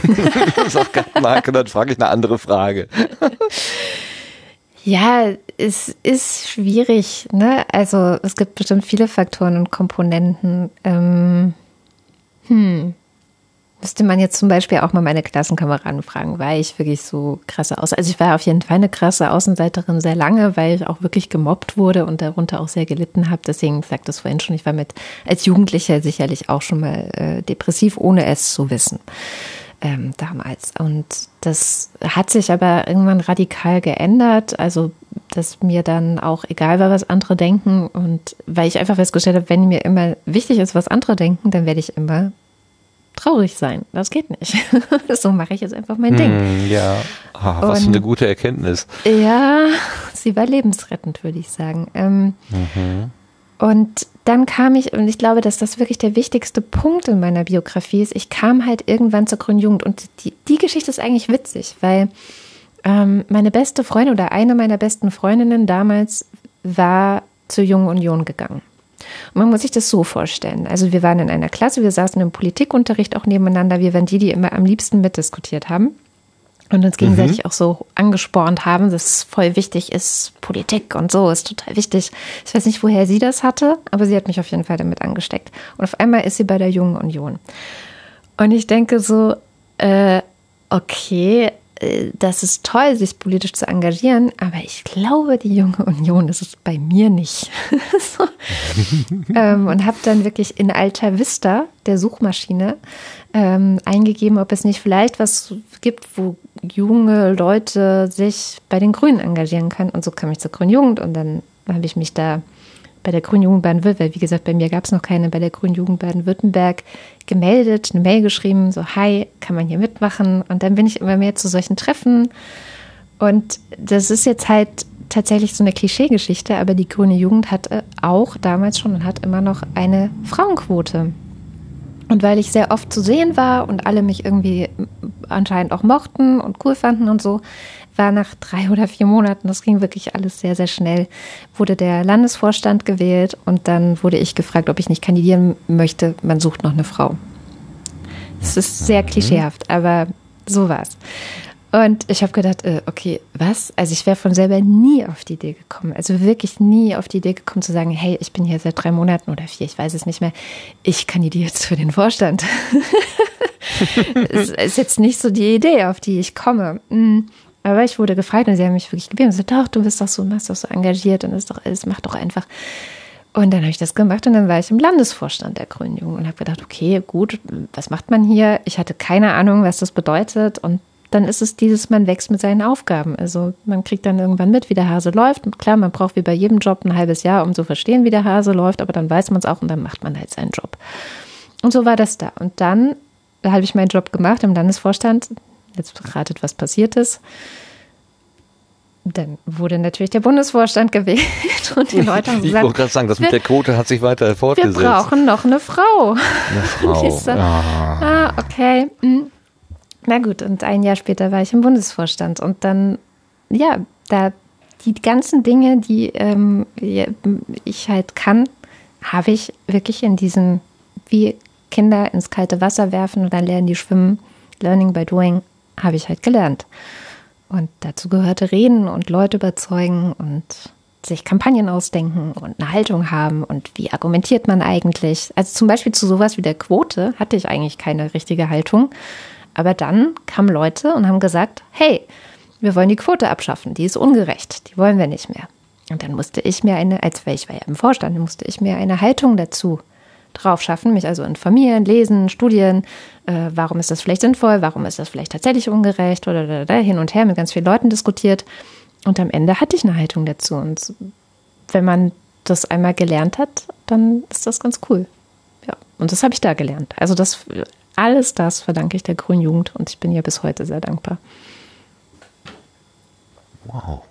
Sag Gartenhake, dann frage ich eine andere Frage. ja, es ist schwierig, ne? Also es gibt bestimmt viele Faktoren und Komponenten. Ähm, hm. Müsste man jetzt zum Beispiel auch mal meine Klassenkameraden fragen, war ich wirklich so krasse Außenseiterin? Also ich war auf jeden Fall eine krasse Außenseiterin sehr lange, weil ich auch wirklich gemobbt wurde und darunter auch sehr gelitten habe. Deswegen ich sagte das vorhin schon, ich war mit als Jugendlicher sicherlich auch schon mal äh, depressiv, ohne es zu wissen ähm, damals. Und das hat sich aber irgendwann radikal geändert. Also, dass mir dann auch egal war, was andere denken. Und weil ich einfach festgestellt habe, wenn mir immer wichtig ist, was andere denken, dann werde ich immer traurig sein. Das geht nicht. so mache ich jetzt einfach mein Ding. Hm, ja, ah, was für eine gute Erkenntnis. Ja, sie war lebensrettend, würde ich sagen. Ähm, Und dann kam ich, und ich glaube, dass das wirklich der wichtigste Punkt in meiner Biografie ist, ich kam halt irgendwann zur Grünen Jugend. Und die, die Geschichte ist eigentlich witzig, weil ähm, meine beste Freundin oder eine meiner besten Freundinnen damals war zur Jungen Union gegangen. Und man muss sich das so vorstellen. Also wir waren in einer Klasse, wir saßen im Politikunterricht auch nebeneinander. Wir waren die, die immer am liebsten mitdiskutiert haben und uns gegenseitig auch so angespornt haben, dass es voll wichtig ist, Politik und so ist total wichtig. Ich weiß nicht, woher sie das hatte, aber sie hat mich auf jeden Fall damit angesteckt. Und auf einmal ist sie bei der Jungen Union. Und ich denke so, äh, okay, das ist toll, sich politisch zu engagieren, aber ich glaube, die junge Union ist es bei mir nicht. so. ähm, und habe dann wirklich in Alta Vista, der Suchmaschine, ähm, eingegeben, ob es nicht vielleicht was gibt, wo junge Leute sich bei den Grünen engagieren können. Und so kam ich zur Grünen Jugend und dann habe ich mich da bei der Grünen Jugend Baden-Württemberg, wie gesagt, bei mir gab es noch keine, bei der Grünen Jugend Baden-Württemberg gemeldet, eine Mail geschrieben, so, hi, kann man hier mitmachen? Und dann bin ich immer mehr zu solchen Treffen. Und das ist jetzt halt tatsächlich so eine Klischeegeschichte, aber die Grüne Jugend hatte auch damals schon und hat immer noch eine Frauenquote. Und weil ich sehr oft zu sehen war und alle mich irgendwie anscheinend auch mochten und cool fanden und so, war nach drei oder vier Monaten, das ging wirklich alles sehr, sehr schnell, wurde der Landesvorstand gewählt und dann wurde ich gefragt, ob ich nicht kandidieren möchte. Man sucht noch eine Frau. Es ist sehr mhm. klischeehaft, aber so war es. Und ich habe gedacht, äh, okay, was? Also ich wäre von selber nie auf die Idee gekommen. Also wirklich nie auf die Idee gekommen zu sagen, hey, ich bin hier seit drei Monaten oder vier, ich weiß es nicht mehr. Ich kandidiere jetzt für den Vorstand. Es ist jetzt nicht so die Idee, auf die ich komme. Aber ich wurde gefragt und sie haben mich wirklich gebeten. Sie so, doch, du bist doch so, machst doch so engagiert und das doch, es macht doch einfach. Und dann habe ich das gemacht und dann war ich im Landesvorstand der Grünen Jugend und habe gedacht, okay, gut, was macht man hier? Ich hatte keine Ahnung, was das bedeutet und dann ist es dieses, man wächst mit seinen Aufgaben. Also man kriegt dann irgendwann mit, wie der Hase läuft. Und klar, man braucht wie bei jedem Job ein halbes Jahr, um zu verstehen, wie der Hase läuft, aber dann weiß man es auch und dann macht man halt seinen Job. Und so war das da. Und dann da habe ich meinen Job gemacht im Landesvorstand. Jetzt ratet, was passiert ist. Dann wurde natürlich der Bundesvorstand gewählt und die Leute haben gesagt, ich wollte gerade sagen, das mit der Quote hat sich weiter fortgesetzt. Wir brauchen noch eine Frau. Eine Frau. so, ah. ah, okay. Hm. Na gut, und ein Jahr später war ich im Bundesvorstand und dann, ja, da die ganzen Dinge, die ähm, ich halt kann, habe ich wirklich in diesem, wie Kinder ins kalte Wasser werfen und dann lernen die schwimmen, Learning by Doing, habe ich halt gelernt. Und dazu gehörte reden und Leute überzeugen und sich Kampagnen ausdenken und eine Haltung haben und wie argumentiert man eigentlich. Also zum Beispiel zu sowas wie der Quote hatte ich eigentlich keine richtige Haltung. Aber dann kamen Leute und haben gesagt, hey, wir wollen die Quote abschaffen, die ist ungerecht, die wollen wir nicht mehr. Und dann musste ich mir eine, als ich war ja im Vorstand, musste ich mir eine Haltung dazu drauf schaffen, mich also informieren, lesen, studieren, äh, warum ist das vielleicht sinnvoll, warum ist das vielleicht tatsächlich ungerecht oder, hin und her mit ganz vielen Leuten diskutiert. Und am Ende hatte ich eine Haltung dazu. Und wenn man das einmal gelernt hat, dann ist das ganz cool. Ja, und das habe ich da gelernt. Also das alles das verdanke ich der Grünen Jugend und ich bin ihr bis heute sehr dankbar. Wow.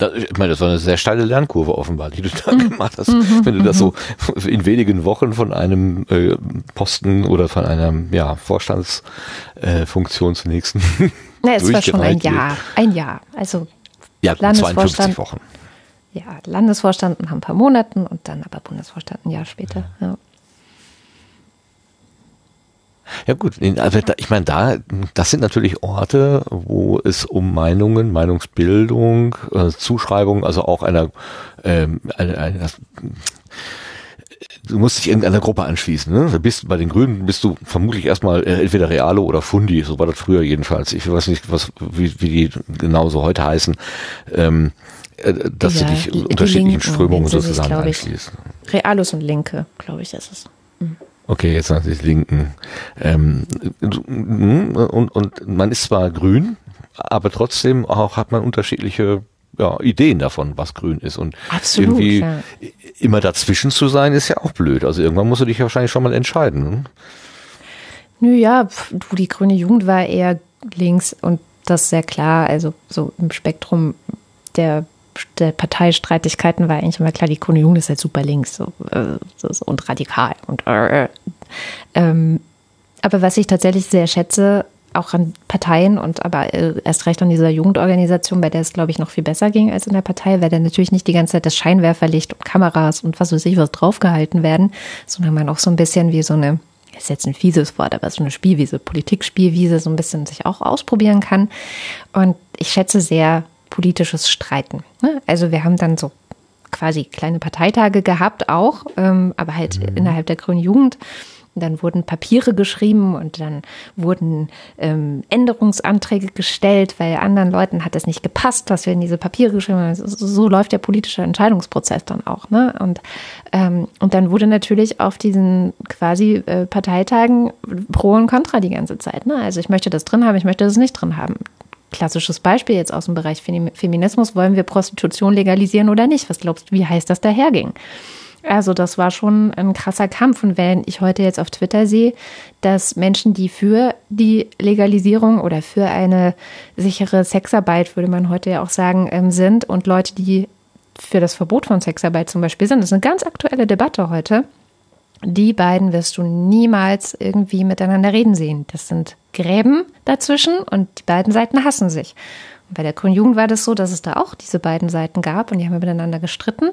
Das, ich meine, das war eine sehr steile Lernkurve offenbar, die du da gemacht hast. Mhm. Wenn du das so mhm. in wenigen Wochen von einem äh, Posten oder von einer ja, Vorstandsfunktion äh, zur nächsten. Ne, es war schon ein Jahr. Ein Jahr. Also ja, Landesvorstand. 52 Wochen. Ja, Landesvorstand nach ein paar Monaten und dann aber Bundesvorstand ein Jahr später. Ja. Ja gut, also ich meine, da, das sind natürlich Orte, wo es um Meinungen, Meinungsbildung, äh, Zuschreibung, also auch einer, ähm, eine, eine, du musst dich irgendeiner Gruppe anschließen. Ne? Du bist bei den Grünen bist du vermutlich erstmal äh, entweder Realo oder Fundi, so war das früher jedenfalls. Ich weiß nicht, was wie, wie die genauso heute heißen. Ähm, äh, dass ja, du dich unterschiedlichen Linken, Strömungen sozusagen anschließt. Realos und Linke, glaube ich, ist es. Okay, jetzt sind die Linken. Ähm, und, und man ist zwar grün, aber trotzdem auch hat man unterschiedliche ja, Ideen davon, was grün ist. Und Absolut, irgendwie ja. immer dazwischen zu sein, ist ja auch blöd. Also irgendwann musst du dich wahrscheinlich schon mal entscheiden. Ne? Nö, ja, du, die grüne Jugend war eher links und das sehr klar. Also so im Spektrum der der Parteistreitigkeiten war eigentlich immer klar, die Grüne Jugend ist halt super links so, äh, so, und radikal. Und, äh, ähm, aber was ich tatsächlich sehr schätze, auch an Parteien und aber äh, erst recht an dieser Jugendorganisation, bei der es, glaube ich, noch viel besser ging als in der Partei, weil da natürlich nicht die ganze Zeit das Scheinwerferlicht und Kameras und was weiß ich was draufgehalten werden, sondern man auch so ein bisschen wie so eine, ist jetzt ein fieses Wort, aber so eine Spielwiese, Politikspielwiese, so ein bisschen sich auch ausprobieren kann. Und ich schätze sehr politisches Streiten. Ne? Also wir haben dann so quasi kleine Parteitage gehabt auch, ähm, aber halt mhm. innerhalb der Grünen Jugend. Dann wurden Papiere geschrieben und dann wurden ähm, Änderungsanträge gestellt, weil anderen Leuten hat es nicht gepasst, was wir in diese Papiere geschrieben haben. So, so läuft der politische Entscheidungsprozess dann auch. Ne? Und, ähm, und dann wurde natürlich auf diesen quasi äh, Parteitagen Pro und Contra die ganze Zeit. Ne? Also ich möchte das drin haben, ich möchte das nicht drin haben klassisches Beispiel jetzt aus dem Bereich Feminismus, wollen wir Prostitution legalisieren oder nicht? Was glaubst du, wie heiß das daherging? Also das war schon ein krasser Kampf. Und wenn ich heute jetzt auf Twitter sehe, dass Menschen, die für die Legalisierung oder für eine sichere Sexarbeit, würde man heute ja auch sagen, ähm, sind und Leute, die für das Verbot von Sexarbeit zum Beispiel sind, das ist eine ganz aktuelle Debatte heute. Die beiden wirst du niemals irgendwie miteinander reden sehen. Das sind Gräben dazwischen und die beiden Seiten hassen sich. Und bei der Grünen Jugend war das so, dass es da auch diese beiden Seiten gab und die haben miteinander gestritten.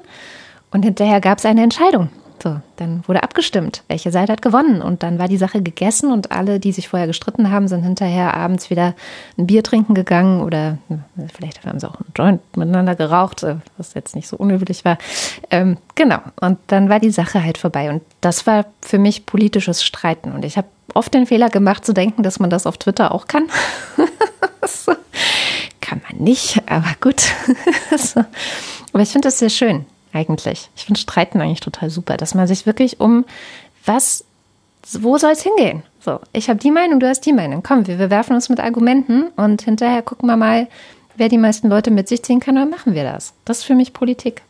Und hinterher gab es eine Entscheidung. So, dann wurde abgestimmt, welche Seite hat gewonnen. Und dann war die Sache gegessen und alle, die sich vorher gestritten haben, sind hinterher abends wieder ein Bier trinken gegangen oder vielleicht haben sie auch einen Joint miteinander geraucht, äh, was jetzt nicht so unüblich war. Ähm, genau. Und dann war die Sache halt vorbei. Und das war für mich politisches Streiten. Und ich habe oft den Fehler gemacht zu denken, dass man das auf Twitter auch kann. Kann man nicht, aber gut. Aber ich finde das sehr schön eigentlich. Ich finde Streiten eigentlich total super, dass man sich wirklich um was, wo soll es hingehen? So, ich habe die Meinung, du hast die Meinung. Komm, wir, wir werfen uns mit Argumenten und hinterher gucken wir mal, wer die meisten Leute mit sich ziehen kann, dann machen wir das. Das ist für mich Politik.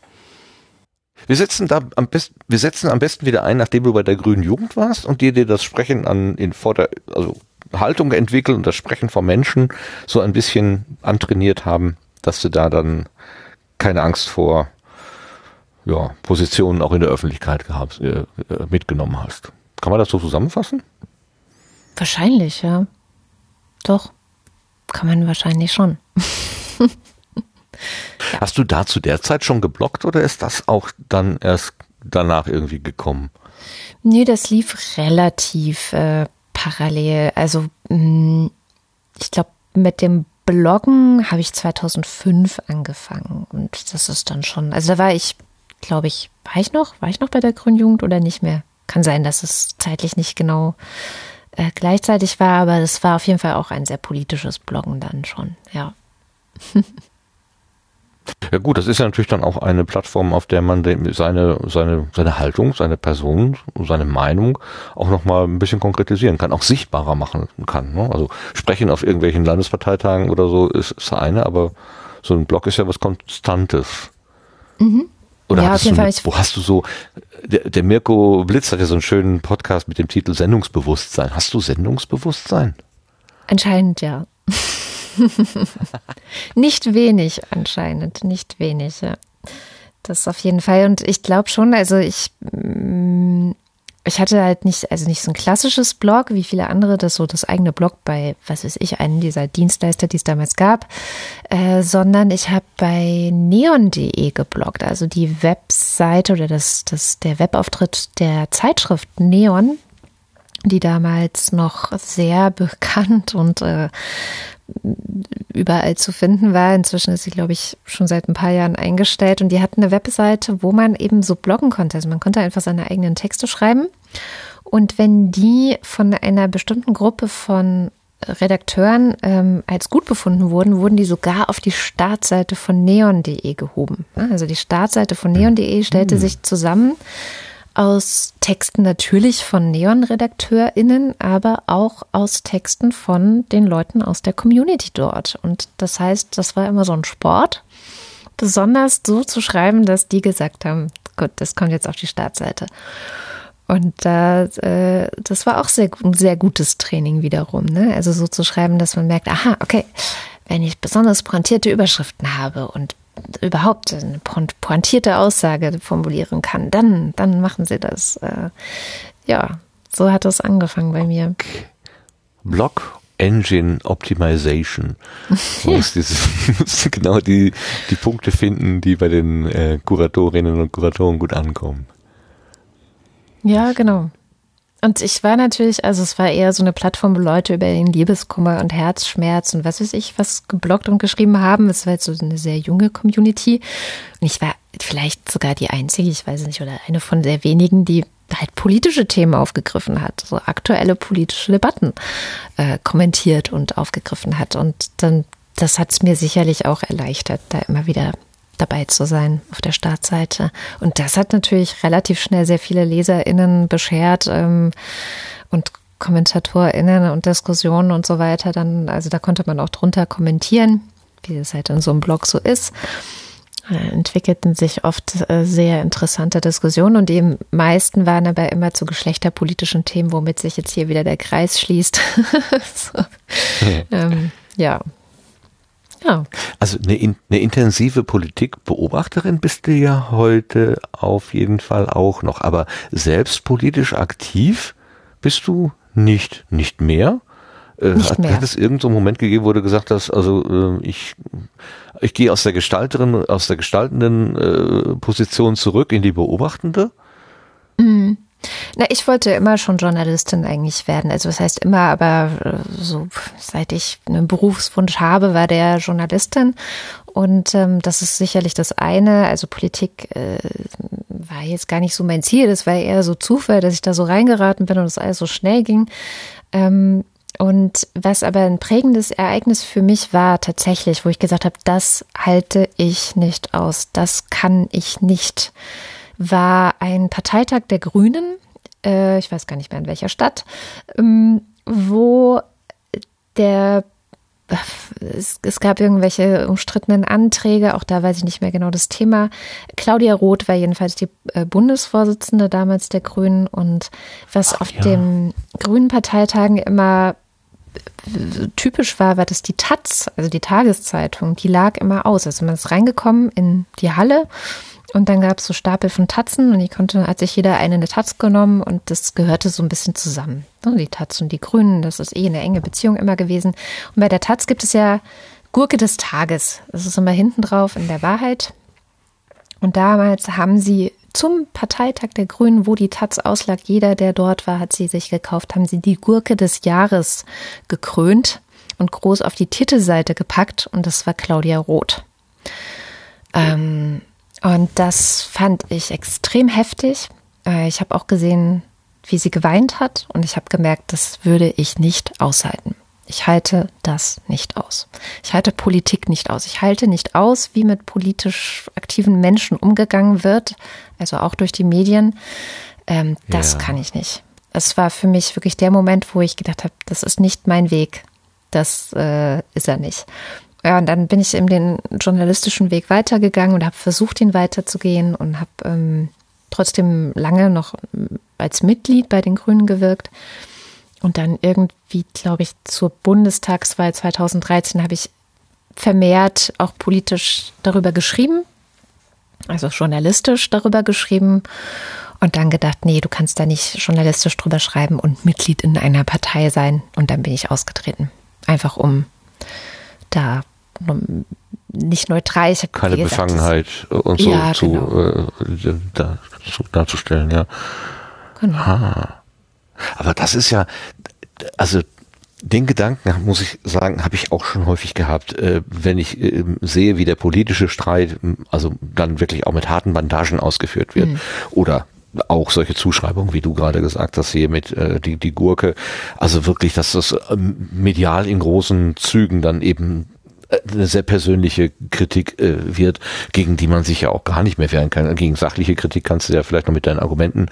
Wir setzen da am besten, wir setzen am besten wieder ein, nachdem du bei der Grünen Jugend warst und dir dir das Sprechen an in Vorder, also Haltung entwickelt und das Sprechen von Menschen so ein bisschen antrainiert haben, dass du da dann keine Angst vor ja, Positionen auch in der Öffentlichkeit gehabt, äh, mitgenommen hast. Kann man das so zusammenfassen? Wahrscheinlich, ja. Doch. Kann man wahrscheinlich schon. Hast du da zu der Zeit schon geblockt oder ist das auch dann erst danach irgendwie gekommen? Nee, das lief relativ äh, parallel. Also mh, mm, ich glaube, mit dem Bloggen habe ich 2005 angefangen und das ist dann schon, also da war ich glaube ich, war ich noch? War ich noch bei der Grünjugend oder nicht mehr? Kann sein, dass es zeitlich nicht genau äh, gleichzeitig war, aber das war auf jeden Fall auch ein sehr politisches Bloggen dann schon, ja. Ja gut, das ist ja natürlich dann auch eine Plattform, auf der man seine, seine, seine Haltung, seine Person, seine Meinung auch nochmal ein bisschen konkretisieren kann, auch sichtbarer machen kann. Ne? Also sprechen auf irgendwelchen Landesparteitagen oder so ist, ist eine, aber so ein Blog ist ja was Konstantes. Mhm. Oder ja, auf jeden Fall. wo hast du so, der, der Mirko Blitz hat ja so einen schönen Podcast mit dem Titel Sendungsbewusstsein. Hast du Sendungsbewusstsein? Anscheinend ja. nicht wenig anscheinend, nicht wenig, ja. Das auf jeden Fall. Und ich glaube schon, also ich mm, ich hatte halt nicht, also nicht so ein klassisches Blog, wie viele andere, das so das eigene Blog bei, was weiß ich, einen dieser Dienstleister, die es damals gab, äh, sondern ich habe bei neon.de gebloggt, also die Webseite oder das, das, der Webauftritt der Zeitschrift Neon, die damals noch sehr bekannt und äh, überall zu finden war. Inzwischen ist sie, glaube ich, schon seit ein paar Jahren eingestellt und die hatten eine Webseite, wo man eben so bloggen konnte. Also man konnte einfach seine eigenen Texte schreiben und wenn die von einer bestimmten Gruppe von Redakteuren ähm, als gut befunden wurden, wurden die sogar auf die Startseite von neon.de gehoben. Also die Startseite von neon.de stellte mhm. sich zusammen aus Texten natürlich von Neon-RedakteurInnen, aber auch aus Texten von den Leuten aus der Community dort. Und das heißt, das war immer so ein Sport, besonders so zu schreiben, dass die gesagt haben, gut, das kommt jetzt auf die Startseite. Und da, äh, das war auch sehr, ein sehr gutes Training wiederum. Ne? Also so zu schreiben, dass man merkt, aha, okay, wenn ich besonders pointierte Überschriften habe und überhaupt eine pointierte Aussage formulieren kann, dann, dann machen sie das. Äh, ja, so hat es angefangen bei mir. Block Engine Optimization. Du musst, diese, genau die, die Punkte finden, die bei den äh, Kuratorinnen und Kuratoren gut ankommen. Ja, genau. Und ich war natürlich, also es war eher so eine Plattform, wo Leute über den Liebeskummer und Herzschmerz und was weiß ich, was geblockt und geschrieben haben. Es war jetzt so eine sehr junge Community. Und ich war vielleicht sogar die einzige, ich weiß nicht, oder eine von sehr wenigen, die halt politische Themen aufgegriffen hat, so aktuelle politische Debatten äh, kommentiert und aufgegriffen hat. Und dann, das hat es mir sicherlich auch erleichtert, da immer wieder dabei zu sein auf der Startseite. Und das hat natürlich relativ schnell sehr viele LeserInnen beschert ähm, und KommentatorInnen und Diskussionen und so weiter. Dann, also da konnte man auch drunter kommentieren, wie es halt in so einem Blog so ist. Entwickelten sich oft äh, sehr interessante Diskussionen und die meisten waren aber immer zu geschlechterpolitischen Themen, womit sich jetzt hier wieder der Kreis schließt. so. ähm, ja, ja. Also eine, eine intensive Politikbeobachterin bist du ja heute auf jeden Fall auch noch. Aber selbst politisch aktiv bist du nicht, nicht mehr. Äh, nicht hat, mehr. hat es irgendeinen so Moment gegeben, wo du gesagt hast, also äh, ich, ich gehe aus der Gestalterin, aus der gestaltenden äh, Position zurück in die beobachtende? Mhm. Na, ich wollte immer schon Journalistin eigentlich werden. Also was heißt immer, aber äh, so seit ich einen Berufswunsch habe, war der Journalistin. Und ähm, das ist sicherlich das eine. Also Politik äh, war jetzt gar nicht so mein Ziel. Das war eher so Zufall, dass ich da so reingeraten bin und es alles so schnell ging. Ähm, und was aber ein prägendes Ereignis für mich war tatsächlich, wo ich gesagt habe, das halte ich nicht aus, das kann ich nicht war ein Parteitag der Grünen, äh, ich weiß gar nicht mehr in welcher Stadt, ähm, wo der es, es, gab irgendwelche umstrittenen Anträge, auch da weiß ich nicht mehr genau das Thema. Claudia Roth war jedenfalls die äh, Bundesvorsitzende damals der Grünen und was Ach, auf ja. den Grünen Parteitagen immer typisch war, war, dass die Taz, also die Tageszeitung, die lag immer aus. Also man ist reingekommen in die Halle und dann gab es so Stapel von Tatzen und ich konnte, hat sich jeder eine, eine Taz genommen und das gehörte so ein bisschen zusammen. Ne, die Taz und die Grünen, das ist eh eine enge Beziehung immer gewesen. Und bei der Taz gibt es ja Gurke des Tages. Das ist immer hinten drauf in der Wahrheit. Und damals haben sie zum Parteitag der Grünen, wo die Taz auslag, jeder, der dort war, hat sie sich gekauft, haben sie die Gurke des Jahres gekrönt und groß auf die Titelseite gepackt und das war Claudia Roth. Ähm, und das fand ich extrem heftig. Äh, ich habe auch gesehen, wie sie geweint hat und ich habe gemerkt, das würde ich nicht aushalten. Ich halte das nicht aus. Ich halte Politik nicht aus. Ich halte nicht aus, wie mit politisch aktiven Menschen umgegangen wird, also auch durch die Medien. Ähm, das ja. kann ich nicht. Es war für mich wirklich der Moment, wo ich gedacht habe, das ist nicht mein Weg. Das äh, ist er nicht. Ja, und dann bin ich eben den journalistischen Weg weitergegangen und habe versucht, ihn weiterzugehen und habe ähm, trotzdem lange noch als Mitglied bei den Grünen gewirkt. Und dann irgendwie, glaube ich, zur Bundestagswahl 2013 habe ich vermehrt auch politisch darüber geschrieben, also journalistisch darüber geschrieben und dann gedacht, nee, du kannst da nicht journalistisch drüber schreiben und Mitglied in einer Partei sein. Und dann bin ich ausgetreten. Einfach um da nicht neutral. Ich Keine gesagt, Befangenheit und so ja, zu, genau. äh, da, zu, darzustellen, ja. Genau. Ah. Aber das ist ja, also den Gedanken, muss ich sagen, habe ich auch schon häufig gehabt, äh, wenn ich äh, sehe, wie der politische Streit, also dann wirklich auch mit harten Bandagen ausgeführt wird. Mhm. Oder auch solche Zuschreibungen, wie du gerade gesagt hast, hier mit äh, die, die Gurke. Also wirklich, dass das ähm, medial in großen Zügen dann eben eine sehr persönliche Kritik äh, wird, gegen die man sich ja auch gar nicht mehr wehren kann. Gegen sachliche Kritik kannst du ja vielleicht noch mit deinen Argumenten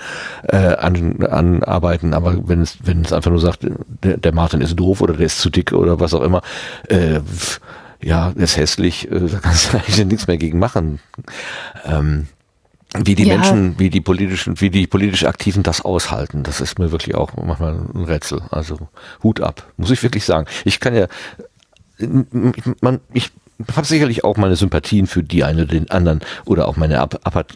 äh, an, anarbeiten, aber wenn es, wenn es einfach nur sagt, der, der Martin ist doof oder der ist zu dick oder was auch immer, äh, ja, ist hässlich, äh, da kannst du eigentlich nichts mehr gegen machen. Ähm, wie die ja. Menschen, wie die politischen, wie die politisch Aktiven das aushalten, das ist mir wirklich auch manchmal ein Rätsel. Also Hut ab, muss ich wirklich sagen. Ich kann ja man, ich habe sicherlich auch meine Sympathien für die eine oder den anderen oder auch meine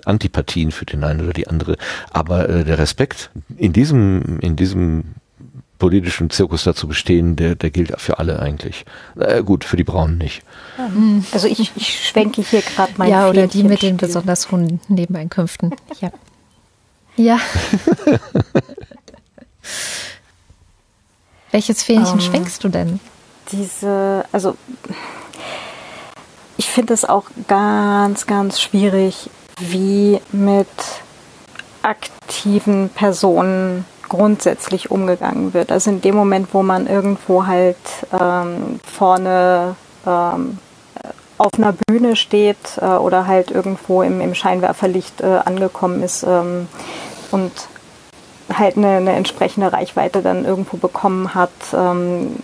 Antipathien für den einen oder die andere, aber äh, der Respekt in diesem in diesem politischen Zirkus dazu bestehen, der, der gilt für alle eigentlich. Äh, gut, für die Braunen nicht. Also ich, ich schwenke hier gerade mein Ja, oder die mit den besonders hohen Nebeneinkünften. Ja. Ja. Welches Fähnchen um. Ähm. schwenkst du denn? diese, also ich finde es auch ganz, ganz schwierig, wie mit aktiv sensitiven Personen grundsätzlich umgegangen wird. Also in dem Moment, wo man irgendwo halt ähm, vorne ähm, auf einer Bühne steht äh, oder halt irgendwo im, im Scheinwerferlicht äh, angekommen ist ähm, und halt eine, eine, entsprechende Reichweite dann irgendwo bekommen hat, ähm,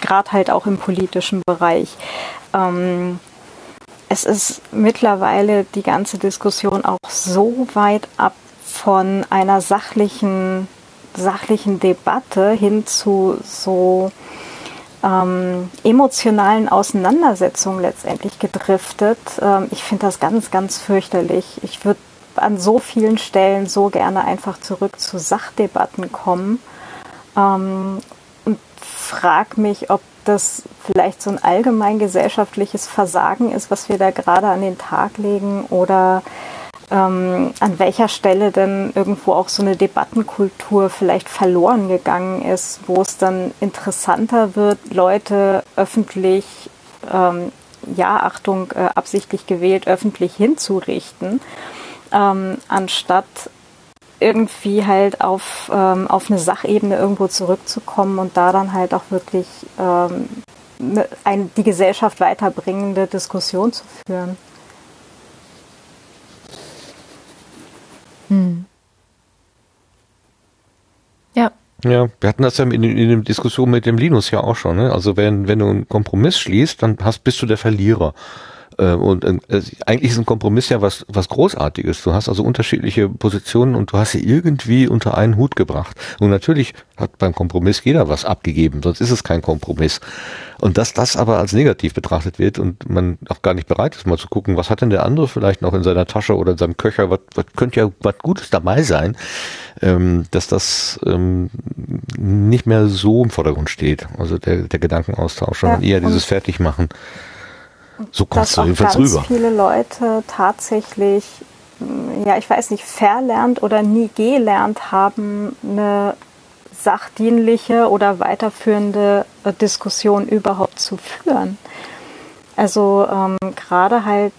gerade halt auch im politischen Bereich. Ähm, es ist mittlerweile die ganze Diskussion auch so weit ab von einer sachlichen, sachlichen Debatte hin zu so ähm, emotionalen Auseinandersetzungen letztendlich gedriftet. Ähm, ich finde das ganz, ganz fürchterlich. Ich würde an so vielen Stellen so gerne einfach zurück zu Sachdebatten kommen ähm, und frage mich, ob das vielleicht so ein allgemein gesellschaftliches Versagen ist, was wir da gerade an den Tag legen oder ähm, an welcher Stelle denn irgendwo auch so eine Debattenkultur vielleicht verloren gegangen ist, wo es dann interessanter wird, Leute öffentlich, ähm, ja, Achtung, äh, absichtlich gewählt, öffentlich hinzurichten, ähm, anstatt irgendwie halt auf, ähm, auf eine Sachebene irgendwo zurückzukommen und da dann halt auch wirklich ähm, ne, ein, die Gesellschaft weiterbringende Diskussion zu führen. Hm. Ja. Ja, wir hatten das ja in, in der Diskussion mit dem Linus ja auch schon. Ne? Also wenn, wenn du einen Kompromiss schließt, dann hast, bist du der Verlierer. Äh, und äh, eigentlich ist ein Kompromiss ja was, was Großartiges. Du hast also unterschiedliche Positionen und du hast sie irgendwie unter einen Hut gebracht. Und natürlich hat beim Kompromiss jeder was abgegeben, sonst ist es kein Kompromiss. Und dass das aber als negativ betrachtet wird und man auch gar nicht bereit ist, mal zu gucken, was hat denn der andere vielleicht noch in seiner Tasche oder in seinem Köcher, was, was könnte ja was Gutes dabei sein, ähm, dass das ähm, nicht mehr so im Vordergrund steht. Also der, der Gedankenaustausch, sondern ja, eher dieses Fertigmachen. So kommst du jedenfalls ganz rüber. viele Leute tatsächlich, hm, ja, ich weiß nicht, verlernt oder nie gelernt haben, eine sachdienliche oder weiterführende äh, Diskussion überhaupt zu führen. Also ähm, gerade halt,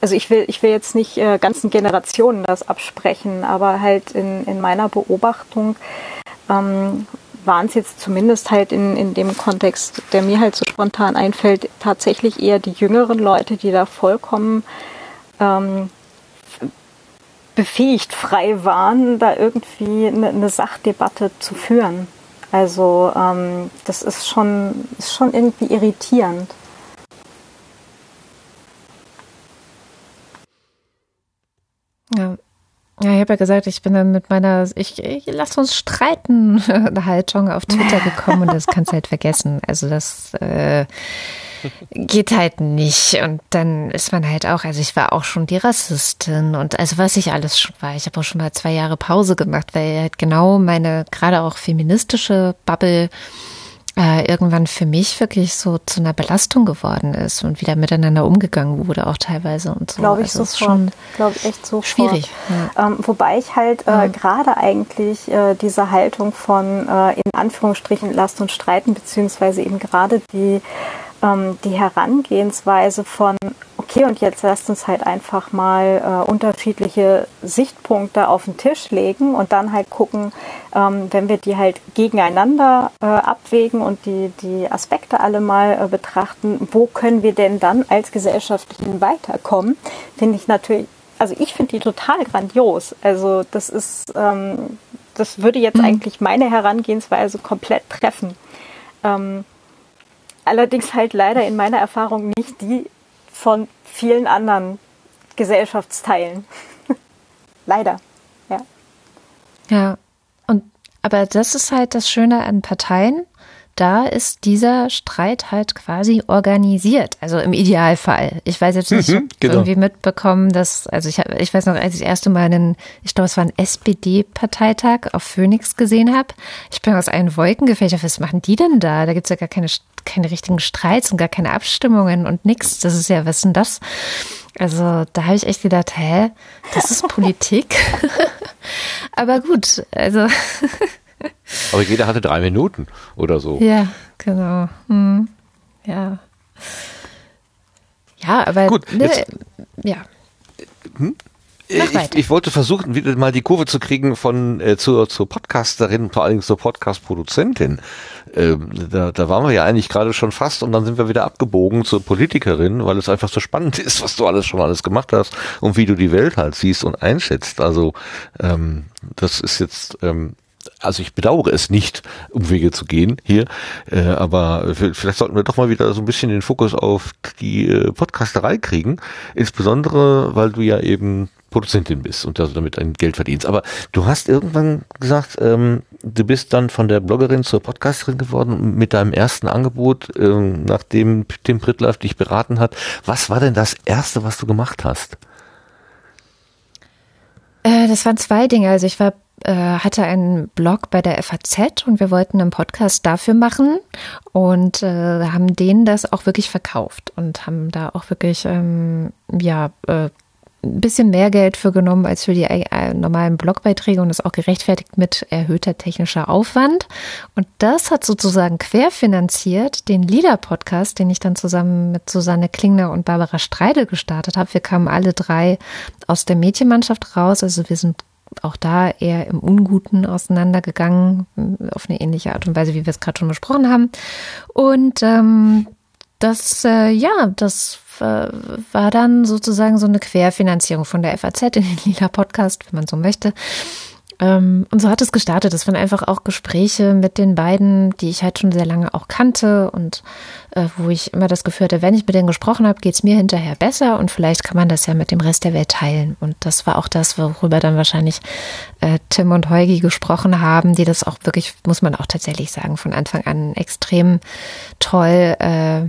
also ich will, ich will jetzt nicht äh, ganzen Generationen das absprechen, aber halt in, in meiner Beobachtung ähm, waren es jetzt zumindest halt in, in dem Kontext, der mir halt so spontan einfällt, tatsächlich eher die jüngeren Leute, die da vollkommen ähm, befähigt frei waren, da irgendwie eine, eine Sachdebatte zu führen. Also ähm, das ist schon, ist schon irgendwie irritierend. Ja, ja, ich habe ja gesagt, ich bin dann mit meiner, ich, ich lass uns streiten Haltung auf Twitter gekommen und das kannst du halt vergessen. Also das äh, geht halt nicht. Und dann ist man halt auch, also ich war auch schon die Rassistin und also was ich alles schon war. Ich habe auch schon mal zwei Jahre Pause gemacht, weil halt genau meine gerade auch feministische Bubble äh, irgendwann für mich wirklich so zu einer Belastung geworden ist und wieder miteinander umgegangen wurde, auch teilweise und so. Glaube ich also sofort. Glaube ich echt so schwierig. Ja. Ähm, wobei ich halt äh, gerade eigentlich äh, diese Haltung von äh, in Anführungsstrichen Last und Streiten beziehungsweise eben gerade die ähm, die Herangehensweise von, okay, und jetzt lasst uns halt einfach mal äh, unterschiedliche Sichtpunkte auf den Tisch legen und dann halt gucken, ähm, wenn wir die halt gegeneinander äh, abwägen und die, die Aspekte alle mal äh, betrachten, wo können wir denn dann als Gesellschaftlichen weiterkommen, finde ich natürlich, also ich finde die total grandios. Also das ist, ähm, das würde jetzt mhm. eigentlich meine Herangehensweise komplett treffen. Ähm, Allerdings halt leider in meiner Erfahrung nicht die von vielen anderen Gesellschaftsteilen. leider, ja. Ja, und aber das ist halt das Schöne an Parteien, da ist dieser Streit halt quasi organisiert, also im Idealfall. Ich weiß jetzt nicht, mhm, genau. irgendwie mitbekommen, dass, also ich, ich weiß noch, als ich das erste Mal einen, ich glaube, es war ein SPD-Parteitag auf Phoenix gesehen habe, ich bin aus allen Wolken gefällt, was machen die denn da? Da gibt's ja gar keine, keine richtigen Streits und gar keine Abstimmungen und nix. Das ist ja, was ist denn das? Also da habe ich echt gedacht, hä, das ist Politik. Aber gut, also Aber jeder hatte drei Minuten oder so. Ja, genau. Hm. Ja. Ja, aber gut. Ne, ja. Hm? ich, ich, wollte versuchen, wieder mal die Kurve zu kriegen von äh, zur, zur Podcasterin, vor allem zur Podcast-Produzentin. Ähm, da, da waren wir ja eigentlich gerade schon fast und dann sind wir wieder abgebogen zur Politikerin, weil es einfach so spannend ist, was du alles schon alles gemacht hast und wie du die Welt halt siehst und einschätzt. Also ähm, das ist jetzt ähm, also ich bedauere es nicht, Umwege zu gehen hier, äh, aber vielleicht sollten wir doch mal wieder so ein bisschen den Fokus auf die äh, Podcasterei kriegen, insbesondere weil du ja eben Produzentin bist und also damit ein Geld verdienst. Aber du hast irgendwann gesagt, ähm, du bist dann von der Bloggerin zur Podcasterin geworden mit deinem ersten Angebot, ähm, nachdem Tim Prittlaff dich beraten hat. Was war denn das erste, was du gemacht hast? Äh, das waren zwei Dinge. Also ich war äh, hatte einen Blog bei der FAZ und wir wollten einen Podcast dafür machen und äh, haben denen das auch wirklich verkauft und haben da auch wirklich ähm, ja äh, ein bisschen mehr Geld für genommen als für die äh, normalen Blogbeiträge und das auch gerechtfertigt mit erhöhter technischer Aufwand. Und das hat sozusagen querfinanziert den Lieder-Podcast, den ich dann zusammen mit Susanne Klingner und Barbara Streidel gestartet habe. Wir kamen alle drei aus der Mädchenmannschaft raus, also wir sind auch da eher im Unguten auseinandergegangen, auf eine ähnliche Art und Weise, wie wir es gerade schon besprochen haben. Und ähm, das, äh, ja, das äh, war dann sozusagen so eine Querfinanzierung von der FAZ in den Lila Podcast, wenn man so möchte. Ähm, und so hat es gestartet. Es waren einfach auch Gespräche mit den beiden, die ich halt schon sehr lange auch kannte und äh, wo ich immer das Gefühl hatte, wenn ich mit denen gesprochen habe, geht es mir hinterher besser und vielleicht kann man das ja mit dem Rest der Welt teilen. Und das war auch das, worüber dann wahrscheinlich äh, Tim und Heugi gesprochen haben, die das auch wirklich, muss man auch tatsächlich sagen, von Anfang an extrem toll äh,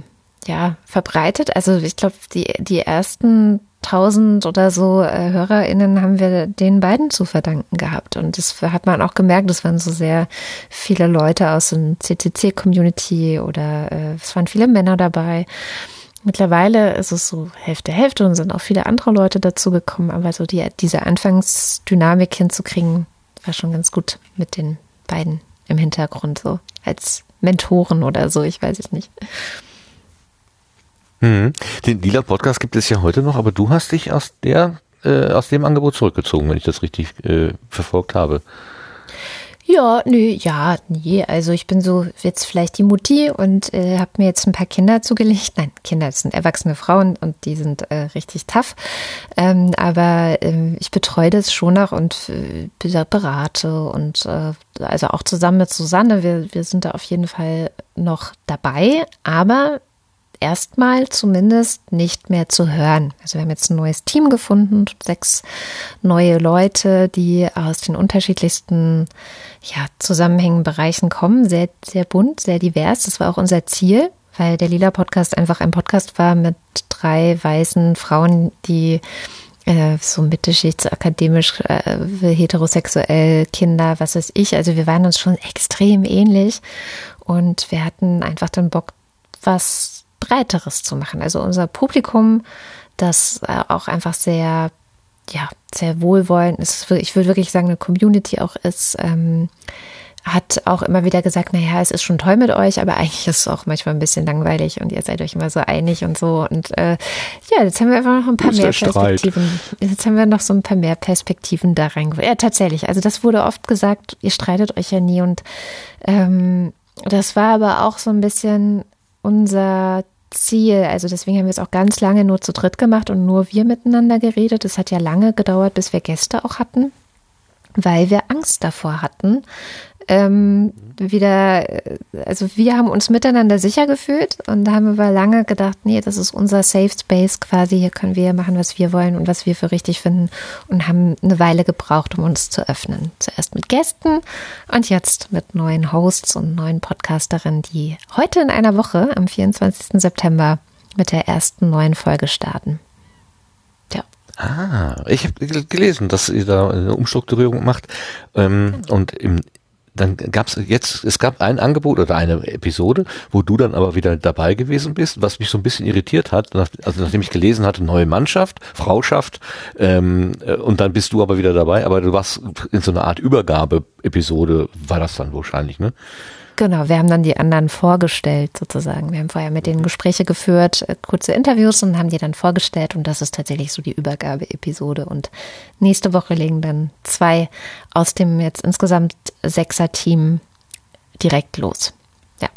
ja, verbreitet. Also ich glaube, die, die ersten tausend oder so äh, HörerInnen haben wir den beiden zu verdanken gehabt. Und das hat man auch gemerkt, es waren so sehr viele Leute aus dem CCC-Community oder äh, es waren viele Männer dabei. Mittlerweile ist es so Hälfte, Hälfte und sind auch viele andere Leute dazu gekommen, aber so die, diese Anfangsdynamik hinzukriegen, war schon ganz gut mit den beiden im Hintergrund, so als Mentoren oder so, ich weiß es nicht. Mhm. Den Lila Podcast gibt es ja heute noch, aber du hast dich aus der äh, aus dem Angebot zurückgezogen, wenn ich das richtig äh, verfolgt habe. Ja, nö, ja, nee. Also ich bin so jetzt vielleicht die Mutti und äh, habe mir jetzt ein paar Kinder zugelegt. Nein, Kinder das sind erwachsene Frauen und die sind äh, richtig tough. Ähm, aber äh, ich betreue das schon noch und äh, berate und äh, also auch zusammen mit Susanne. Wir, wir sind da auf jeden Fall noch dabei. Aber erstmal zumindest nicht mehr zu hören. Also wir haben jetzt ein neues Team gefunden, sechs neue Leute, die aus den unterschiedlichsten ja, Zusammenhängen, Bereichen kommen, sehr, sehr bunt, sehr divers. Das war auch unser Ziel, weil der Lila Podcast einfach ein Podcast war mit drei weißen Frauen, die äh, so mittelschichtsakademisch, äh, heterosexuell, Kinder, was weiß ich. Also wir waren uns schon extrem ähnlich und wir hatten einfach den Bock, was Breiteres zu machen. Also unser Publikum, das äh, auch einfach sehr, ja, sehr wohlwollend ist, ich würde wirklich sagen, eine Community auch ist, ähm, hat auch immer wieder gesagt, naja, es ist schon toll mit euch, aber eigentlich ist es auch manchmal ein bisschen langweilig und ihr seid euch immer so einig und so. Und äh, ja, jetzt haben wir einfach noch ein paar mehr Perspektiven. Jetzt haben wir noch so ein paar mehr Perspektiven da reingebracht. Ja, tatsächlich. Also das wurde oft gesagt, ihr streitet euch ja nie. Und ähm, das war aber auch so ein bisschen unser Ziel. Also deswegen haben wir es auch ganz lange nur zu dritt gemacht und nur wir miteinander geredet. Es hat ja lange gedauert, bis wir Gäste auch hatten, weil wir Angst davor hatten, ähm, wieder, äh, also wir haben uns miteinander sicher gefühlt und haben wir lange gedacht, nee, das ist unser Safe Space quasi, hier können wir machen, was wir wollen und was wir für richtig finden und haben eine Weile gebraucht, um uns zu öffnen. Zuerst mit Gästen und jetzt mit neuen Hosts und neuen Podcasterinnen, die heute in einer Woche am 24. September mit der ersten neuen Folge starten. Ah, ich habe gelesen, dass ihr da eine Umstrukturierung macht. Ähm, genau. Und im dann gab es jetzt, es gab ein Angebot oder eine Episode, wo du dann aber wieder dabei gewesen bist, was mich so ein bisschen irritiert hat, nach, also nachdem ich gelesen hatte, neue Mannschaft, Frauschaft, ähm, äh, und dann bist du aber wieder dabei, aber du warst in so einer Art Übergabe-Episode, war das dann wahrscheinlich, ne? Genau, wir haben dann die anderen vorgestellt sozusagen. Wir haben vorher mit denen Gespräche geführt, äh, kurze Interviews und haben die dann vorgestellt und das ist tatsächlich so die Übergabeepisode. Und nächste Woche legen dann zwei aus dem jetzt insgesamt sechser Team direkt los. Ja.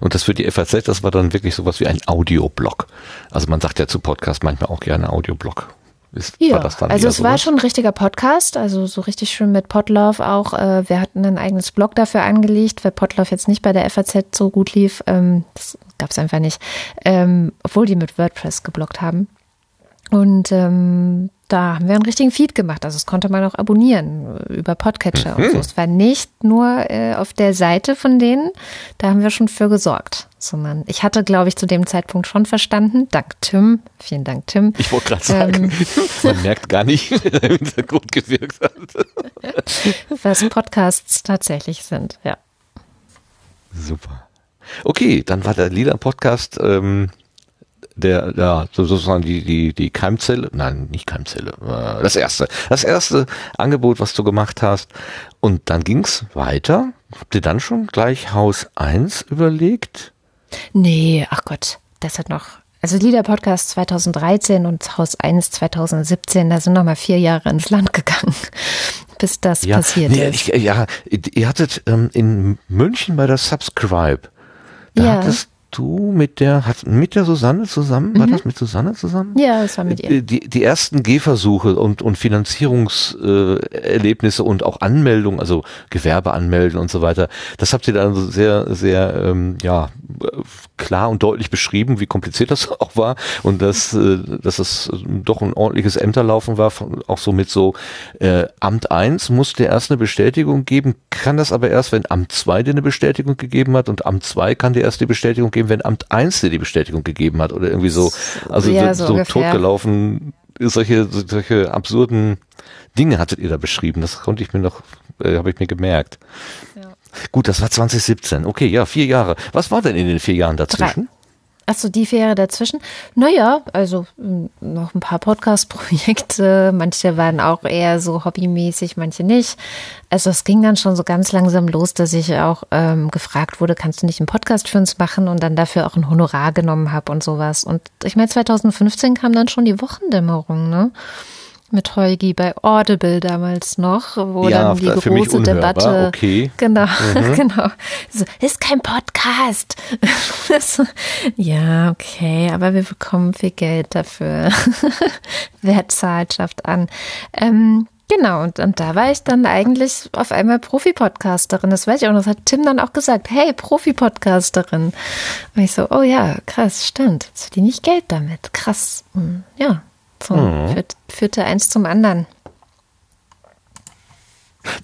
Und das für die FAZ, das war dann wirklich sowas wie ein Audioblog. Also man sagt ja zu Podcast manchmal auch gerne Audioblog. Ist, ja, also es war schon ein richtiger Podcast, also so richtig schön mit Podlove auch. Äh, wir hatten ein eigenes Blog dafür angelegt, weil Podlove jetzt nicht bei der FAZ so gut lief. Ähm, das gab es einfach nicht, ähm, obwohl die mit WordPress geblockt haben. Und ähm, da haben wir einen richtigen Feed gemacht. Also das konnte man auch abonnieren über Podcatcher mhm. und so. Es war nicht nur äh, auf der Seite von denen, da haben wir schon für gesorgt, sondern ich hatte, glaube ich, zu dem Zeitpunkt schon verstanden. Dank Tim. Vielen Dank, Tim. Ich wollte gerade sagen, ähm, man merkt gar nicht, da im Hintergrund gewirkt hat. was Podcasts tatsächlich sind, ja. Super. Okay, dann war der Lila Podcast ähm, der, ja, sozusagen die, die, die Keimzelle, nein, nicht Keimzelle, äh, das erste, das erste Angebot, was du gemacht hast. Und dann ging's weiter. Habt ihr dann schon gleich Haus 1 überlegt? Nee, ach Gott, das hat noch, also Lieder Podcast 2013 und Haus 1 2017, da sind noch mal vier Jahre ins Land gegangen, bis das ja, passiert nee, ist. Ich, ja, ihr hattet ähm, in München bei der Subscribe, da Ja. hattest du mit der, hat, mit der Susanne zusammen, war das mit Susanne zusammen? Ja, das war mit ihr. Die, die, die ersten Gehversuche und, und Finanzierungserlebnisse und auch Anmeldung, also Gewerbe anmelden und so weiter, das habt ihr dann sehr, sehr ähm, ja, klar und deutlich beschrieben, wie kompliziert das auch war und dass, äh, dass es doch ein ordentliches Ämterlaufen war, von, auch so mit so äh, Amt 1 musste erst eine Bestätigung geben, kann das aber erst, wenn Amt 2 dir eine Bestätigung gegeben hat und Amt 2 kann dir erst die Bestätigung geben, wenn Amt 1 dir die Bestätigung gegeben hat oder irgendwie so. Also Ja, so, so so totgelaufen, solche, solche absurden Dinge hattet ihr da beschrieben. Das konnte ich mir noch, äh, habe ich mir gemerkt. Gut, das war 2017. Okay, ja, vier Jahre. Was war denn in den vier Jahren dazwischen? Achso, die Fähre dazwischen. Naja, also m, noch ein paar Podcast-Projekte. Manche waren auch eher so hobbymäßig, manche nicht. Also es ging dann schon so ganz langsam los, dass ich auch ähm, gefragt wurde, kannst du nicht einen Podcast für uns machen und dann dafür auch ein Honorar genommen habe und sowas. Und ich meine, 2015 kam dann schon die Wochendämmerung, ne? Mit Heugi bei Audible damals noch, wo Ja, dann die große Debatte. okay. Genau, genau. So, ist kein Podcast. Ja, okay, aber wir bekommen viel Geld dafür. Wer zahlt, schafft an. Ähm, genau, und, und da war ich dann eigentlich auf einmal Profi-Podcasterin. Das weiß ich auch. noch. Das hat Tim dann auch gesagt. Hey, Profi-Podcasterin. Und ich so, oh ja, krass, stimmt. Jetzt verdiene ich Geld damit. Krass. Hm, Ja, so führt, führte eins zum anderen.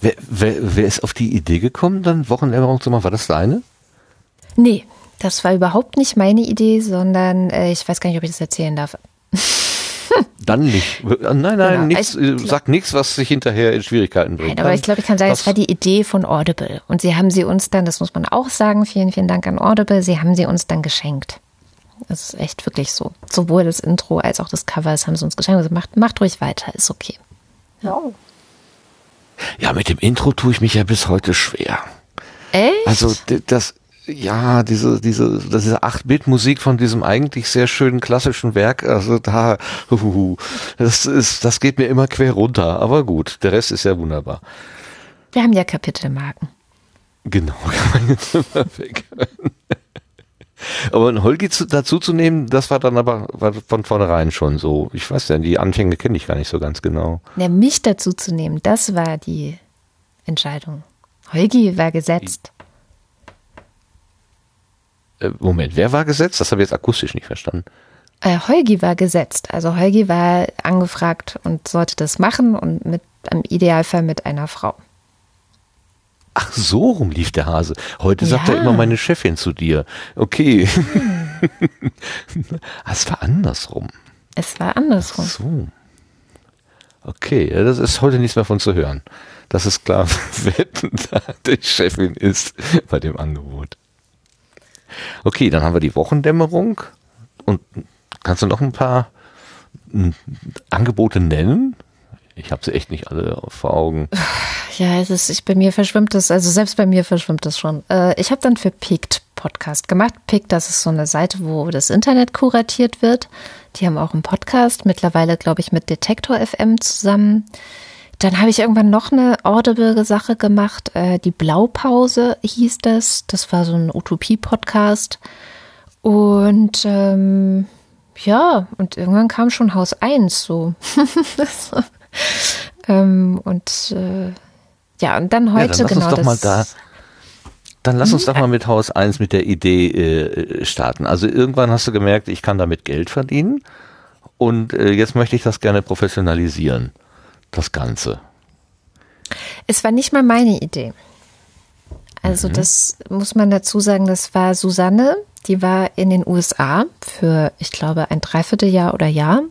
Wer, wer, wer ist auf die Idee gekommen, dann Wochenendämmerung zu machen? War das deine? Nee, das war überhaupt nicht meine Idee, sondern äh, ich weiß gar nicht, ob ich das erzählen darf. Dann nicht. Nein, nein, Genau. nichts, Ich äh, glaub- sag nichts, was sich hinterher in Schwierigkeiten bringt. Nein, aber ich glaube, ich kann sagen, es war die Idee von Audible. Und sie haben sie uns dann, das muss man auch sagen, vielen, vielen Dank an Audible, sie haben sie uns dann geschenkt. Das ist echt wirklich so. Sowohl das Intro als auch das Cover, das haben sie uns geschenkt. Also macht, macht ruhig weiter, ist okay. Wow. Ja, mit dem Intro tue ich mich ja bis heute schwer. Echt? Also das, ja, diese, diese, diese 8-Bit-Musik von diesem eigentlich sehr schönen klassischen Werk, also da, huhuhu, das ist, das geht mir immer quer runter. Aber gut, der Rest ist ja wunderbar. Wir haben ja Kapitelmarken. Genau, kann man jetzt immer weg. Aber ein Holgi zu, dazu zu nehmen, das war dann aber war von vornherein schon so. Ich weiß ja, die Anfänge kenne ich gar nicht so ganz genau. Ja, mich dazu zu nehmen, das war die Entscheidung. Holgi war gesetzt. Äh, Moment, wer war gesetzt? Das habe ich jetzt akustisch nicht verstanden. Äh, Holgi war gesetzt. Also Holgi war angefragt und sollte das machen und mit im Idealfall mit einer Frau. Ach, so rum lief der Hase. Heute sagt er Ja. immer meine Chefin zu dir. Okay. Ah, es war andersrum. Es war andersrum. So. Okay, ja, das ist heute nichts mehr von zu hören. Das ist klar, wer da die Chefin ist bei dem Angebot. Okay, dann haben wir die Wochendämmerung. Und kannst du noch ein paar Angebote nennen? Ich habe sie echt nicht alle vor Augen. Ja, es ist, ich, bei mir verschwimmt es, also selbst bei mir verschwimmt es schon. Äh, ich habe dann für Picked Podcast gemacht. Picked, das ist so eine Seite, wo das Internet kuratiert wird. Die haben auch einen Podcast, mittlerweile glaube ich mit Detektor FM zusammen. Dann habe ich irgendwann noch eine Audible-Sache gemacht. Äh, die Blaupause hieß das. Das war so ein Utopie-Podcast. Und ähm, ja, und irgendwann kam schon Haus 1 so. ähm, und äh, ja, und dann heute ja, dann lass genau uns doch das. mal da. Dann lass uns doch mal mit Haus 1 mit der Idee äh, starten. Also irgendwann hast du gemerkt, ich kann damit Geld verdienen und äh, jetzt möchte ich das gerne professionalisieren, das Ganze. Es war nicht mal meine Idee. Also das muss man dazu sagen, das war Susanne, die war in den USA für, ich glaube, ein Dreivierteljahr oder Jahr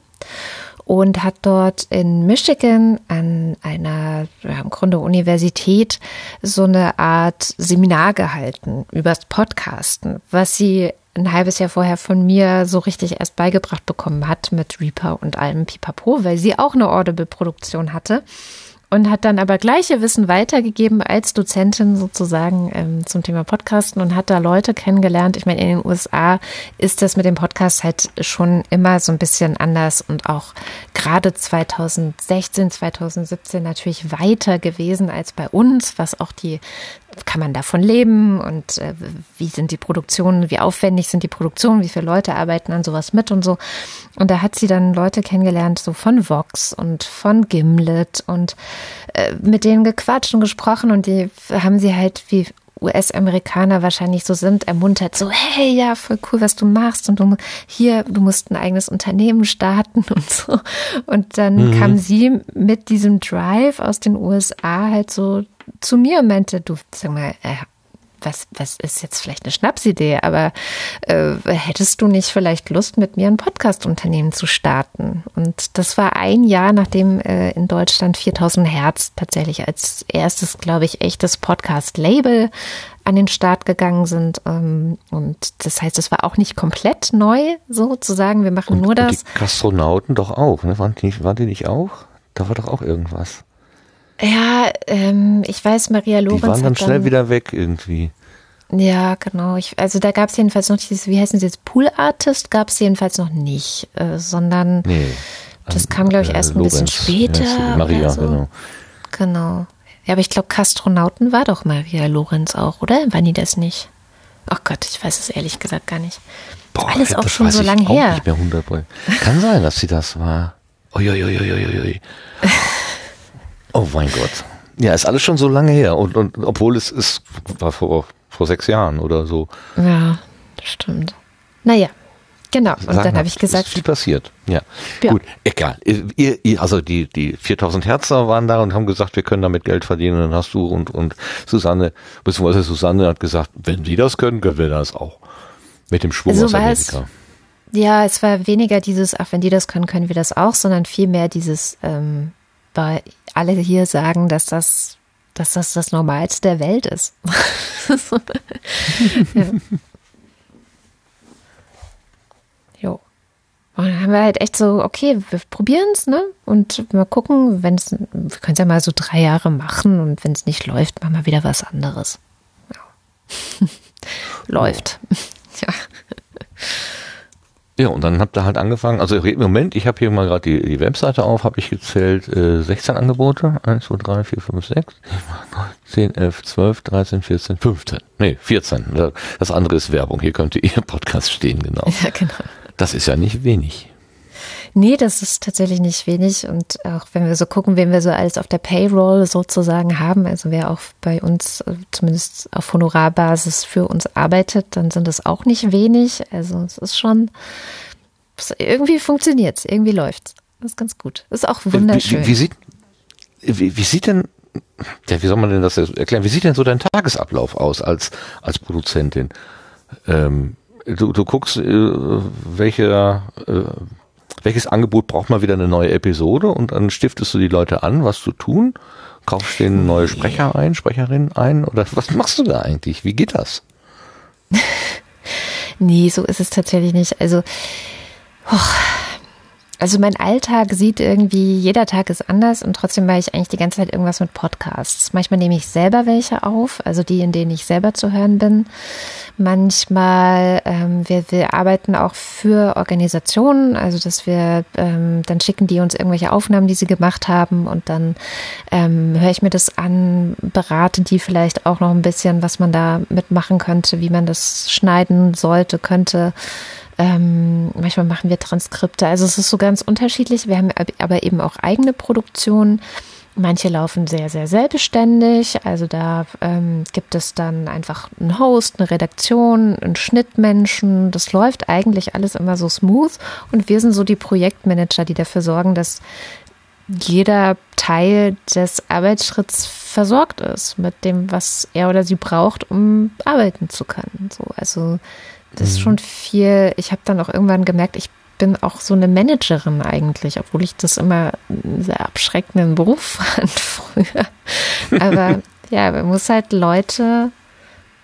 und hat dort in Michigan an einer ja, im Grunde Universität so eine Art Seminar gehalten übers Podcasten, was sie ein halbes Jahr vorher von mir so richtig erst beigebracht bekommen hat mit Reaper und allem Pipapo, weil sie auch eine Audible-Produktion hatte und hat dann aber gleiche Wissen weitergegeben als Dozentin sozusagen ähm, zum Thema Podcasten und hat da Leute kennengelernt. Ich meine, in den USA ist das mit dem Podcast halt schon immer so ein bisschen anders und auch gerade 2016, 2017 natürlich weiter gewesen als bei uns, was auch die kann man davon leben und äh, wie sind die Produktionen, wie aufwendig sind die Produktionen, wie viele Leute arbeiten an sowas mit und so. Und da hat sie dann Leute kennengelernt, so von Vox und von Gimlet und äh, mit denen gequatscht und gesprochen und die haben sie halt wie US-Amerikaner wahrscheinlich so sind, ermuntert, so, hey, ja, voll cool, was du machst und du hier, du musst ein eigenes Unternehmen starten und so. Und dann Mhm. kam sie mit diesem Drive aus den USA halt so zu mir und meinte, du, sag mal, äh, was, was ist jetzt vielleicht eine Schnapsidee, aber äh, hättest du nicht vielleicht Lust, mit mir ein Podcast-Unternehmen zu starten? Und das war ein Jahr, nachdem äh, in Deutschland 4000 Hertz tatsächlich als erstes, glaube ich, echtes Podcast-Label an den Start gegangen sind. Ähm, und das heißt, es war auch nicht komplett neu, sozusagen. Wir machen nur und das. die Gastronauten doch auch, ne? Waren die, waren die nicht auch? Da war doch auch irgendwas. Ja, ähm, ich weiß, Maria Die Lorenz waren dann schnell dann, wieder weg irgendwie. Ja, genau. Ich, also da gab es jedenfalls noch dieses, wie heißen sie jetzt, Pool Artist gab es jedenfalls noch nicht, äh, sondern Nee. das An- kam, glaube ich, äh, erst ein bisschen Lorenz, später. wie heißt sie? Maria, so. genau. Genau. Ja, aber ich glaube, Kastronauten war doch Maria Lorenz auch, oder? War die das nicht? Ach Gott, ich weiß es ehrlich gesagt gar nicht. Boah, Alles auch schon so ich lang auch her. Nicht mehr 100 Kann sein, dass sie das war. Uiuiuiuiui. Oh mein Gott. Ja, ist alles schon so lange her. Und, und obwohl es ist, war vor, vor sechs Jahren oder so. Ja, das stimmt. Naja, genau. Und dann Sagenhaft. habe ich gesagt, Ist viel passiert. Ja. Ja. Gut, egal. Ihr, ihr, also die, die 4000 Herzer waren da und haben gesagt, wir können damit Geld verdienen. Und dann hast du und, und Susanne, beziehungsweise Susanne hat gesagt, wenn die das können, können wir das auch. Mit dem Schwung So aus war es. Amerika. Ja, es war weniger dieses, ach, wenn die das können, können wir das auch, sondern vielmehr dieses, ähm, weil alle hier sagen, dass das, dass das das Normalste der Welt ist. ja. Jo. Und dann haben wir halt echt so, okay, wir probieren es, ne? Und mal gucken, wenn es, wir können es ja mal so drei Jahre machen und wenn es nicht läuft, machen wir wieder was anderes. Ja. läuft. ja. Ja, und dann habt ihr halt angefangen, also im Moment, ich habe hier mal gerade die, die Webseite auf, habe ich gezählt, äh, 16 Angebote, 1, 2, 3, 4, 5, 6, 10, 11, 12, 13, 14, 15, nee, 14, das andere ist Werbung, hier könnte Ihr Podcast stehen, genau. Ja, genau. Das ist ja nicht wenig. Nee, das ist tatsächlich nicht wenig. Und auch wenn wir so gucken, wen wir so alles auf der Payroll sozusagen haben, also wer auch bei uns äh, zumindest auf Honorarbasis für uns arbeitet, dann sind es auch nicht wenig. Also es ist schon, es- irgendwie funktioniert es, irgendwie läuft's. Das ist ganz gut. Ist auch wunderschön. Wie, wie, wie, sieht, wie, wie sieht denn, ja, wie soll man denn das erklären? Wie sieht denn so dein Tagesablauf aus als, als Produzentin? Ähm, du, du guckst, äh, welche, äh, welches Angebot braucht mal wieder eine neue Episode und dann stiftest du die Leute an, was zu tun? Kaufst denen neue Sprecher ein, Sprecherinnen ein oder was machst du da eigentlich? Wie geht das? Nee, so ist es tatsächlich nicht. Also, och, Also mein Alltag sieht irgendwie, jeder Tag ist anders und trotzdem mache ich eigentlich die ganze Zeit irgendwas mit Podcasts. Manchmal nehme ich selber welche auf, also die, in denen ich selber zu hören bin. Manchmal, ähm, wir, wir arbeiten auch für Organisationen, also dass wir, ähm, dann schicken die uns irgendwelche Aufnahmen, die sie gemacht haben und dann ähm, höre ich mir das an, berate die vielleicht auch noch ein bisschen, was man da mitmachen könnte, wie man das schneiden sollte, könnte. Ähm, manchmal machen wir Transkripte. Also es ist so ganz unterschiedlich. Wir haben aber eben auch eigene Produktionen. Manche laufen sehr, sehr selbstständig. Also da ähm, gibt es dann einfach einen Host, eine Redaktion, einen Schnittmenschen. Das läuft eigentlich alles immer so smooth. Und wir sind so die Projektmanager, die dafür sorgen, dass jeder Teil des Arbeitsschritts versorgt ist mit dem, was er oder sie braucht, um arbeiten zu können. So, also das ist mhm. schon viel. Ich habe dann auch irgendwann gemerkt, ich bin auch so eine Managerin eigentlich, obwohl ich das immer einen sehr abschreckenden Beruf fand früher. Aber ja, man muss halt Leute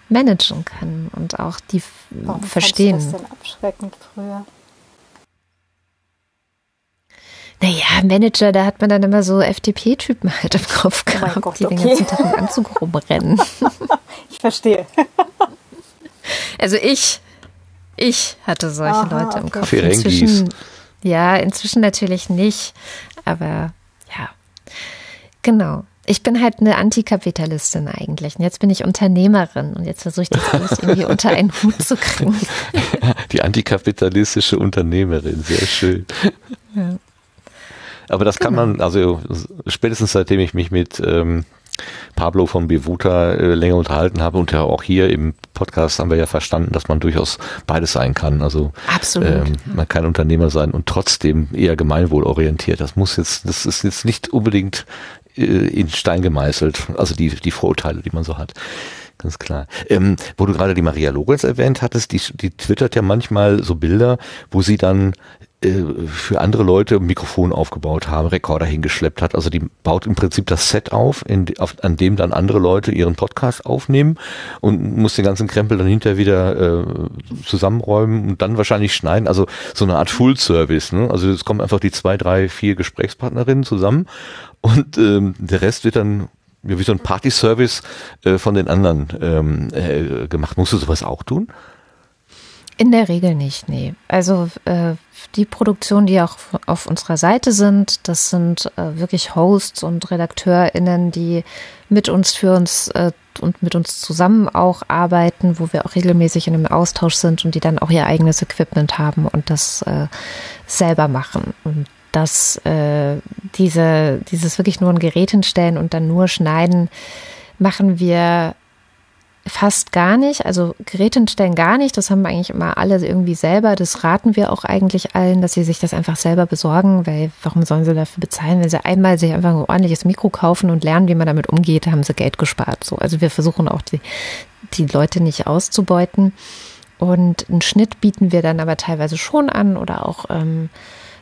managen können und auch die Warum verstehen. Was ist denn abschreckend früher? Naja, Manager, da hat man dann immer so FDP-Typen halt im Kopf oh gehabt, oh Gott, die okay. den ganzen Tag im Anzug rumrennen. ich verstehe. Also ich ich hatte solche Aha, Leute im Kopf. Inzwischen, ja, inzwischen natürlich nicht. Aber ja, genau. Ich bin halt eine Antikapitalistin eigentlich. Und jetzt bin ich Unternehmerin und jetzt versuche ich das alles irgendwie unter einen Hut zu kriegen. Die antikapitalistische Unternehmerin, sehr schön. Ja. Aber das kann genau. man, also spätestens seitdem ich mich mit ähm, Pablo von Bevuta äh, länger unterhalten habe und ja auch hier im Podcast haben wir ja verstanden, dass man durchaus beides sein kann. Also ähm, man kann Unternehmer sein und trotzdem eher gemeinwohlorientiert. Das muss jetzt, das ist jetzt nicht unbedingt äh, in Stein gemeißelt, also die, die Vorurteile, die man so hat. Ganz klar. Ähm, wo du gerade die Maria Lorenz erwähnt hattest, die, die twittert ja manchmal so Bilder, wo sie dann für andere Leute ein Mikrofon aufgebaut haben, Rekorder hingeschleppt hat. Also die baut im Prinzip das Set auf, in, auf, an dem dann andere Leute ihren Podcast aufnehmen und muss den ganzen Krempel dann hinterher wieder äh, zusammenräumen und dann wahrscheinlich schneiden. Also so eine Art Full Service. Ne? Also es kommen einfach die zwei, drei, vier Gesprächspartnerinnen zusammen und ähm, der Rest wird dann wie so ein Party-Service äh, von den anderen ähm, äh, gemacht. Musst du sowas auch tun? In der Regel nicht, nee. Also äh, die Produktionen, die auch auf unserer Seite sind, das sind äh, wirklich Hosts und RedakteurInnen, die mit uns für uns äh, und mit uns zusammen auch arbeiten, wo wir auch regelmäßig in einem Austausch sind und die dann auch ihr eigenes Equipment haben und das äh, selber machen. Und das, äh, diese, dieses wirklich nur ein Gerät hinstellen und dann nur schneiden, machen wir fast gar nicht. Also Geräte stellen gar nicht. Das haben eigentlich immer alle irgendwie selber. Das raten wir auch eigentlich allen, dass sie sich das einfach selber besorgen, weil warum sollen sie dafür bezahlen? Wenn sie einmal sich einfach ein ordentliches Mikro kaufen und lernen, wie man damit umgeht, haben sie Geld gespart. So, also wir versuchen auch die, die Leute nicht auszubeuten. Und einen Schnitt bieten wir dann aber teilweise schon an oder auch ähm,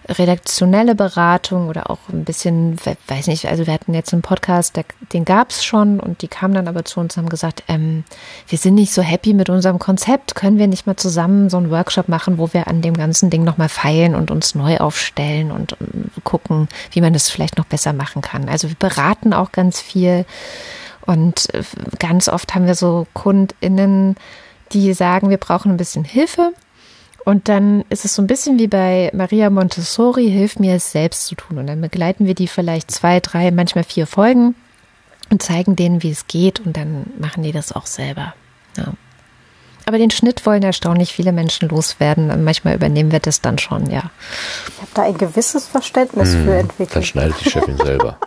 redaktionelle Beratung oder auch ein bisschen, weiß nicht, also wir hatten jetzt einen Podcast, den gab es schon und die kamen dann aber zu uns und haben gesagt, ähm, wir sind nicht so happy mit unserem Konzept, können wir nicht mal zusammen so einen Workshop machen, wo wir an dem ganzen Ding nochmal feilen und uns neu aufstellen und, und gucken, wie man das vielleicht noch besser machen kann. Also wir beraten auch ganz viel und äh, ganz oft haben wir so KundInnen, die sagen, wir brauchen ein bisschen Hilfe und dann ist es so ein bisschen wie bei Maria Montessori, hilf mir es selbst zu tun. Und dann begleiten wir die vielleicht zwei, drei, manchmal vier Folgen und zeigen denen, wie es geht. Und dann machen die das auch selber. Ja. Aber den Schnitt wollen erstaunlich viele Menschen loswerden. Und manchmal übernehmen wir das dann schon, ja. Ich habe da ein gewisses Verständnis hm, für entwickelt. Dann schneidet die Chefin selber.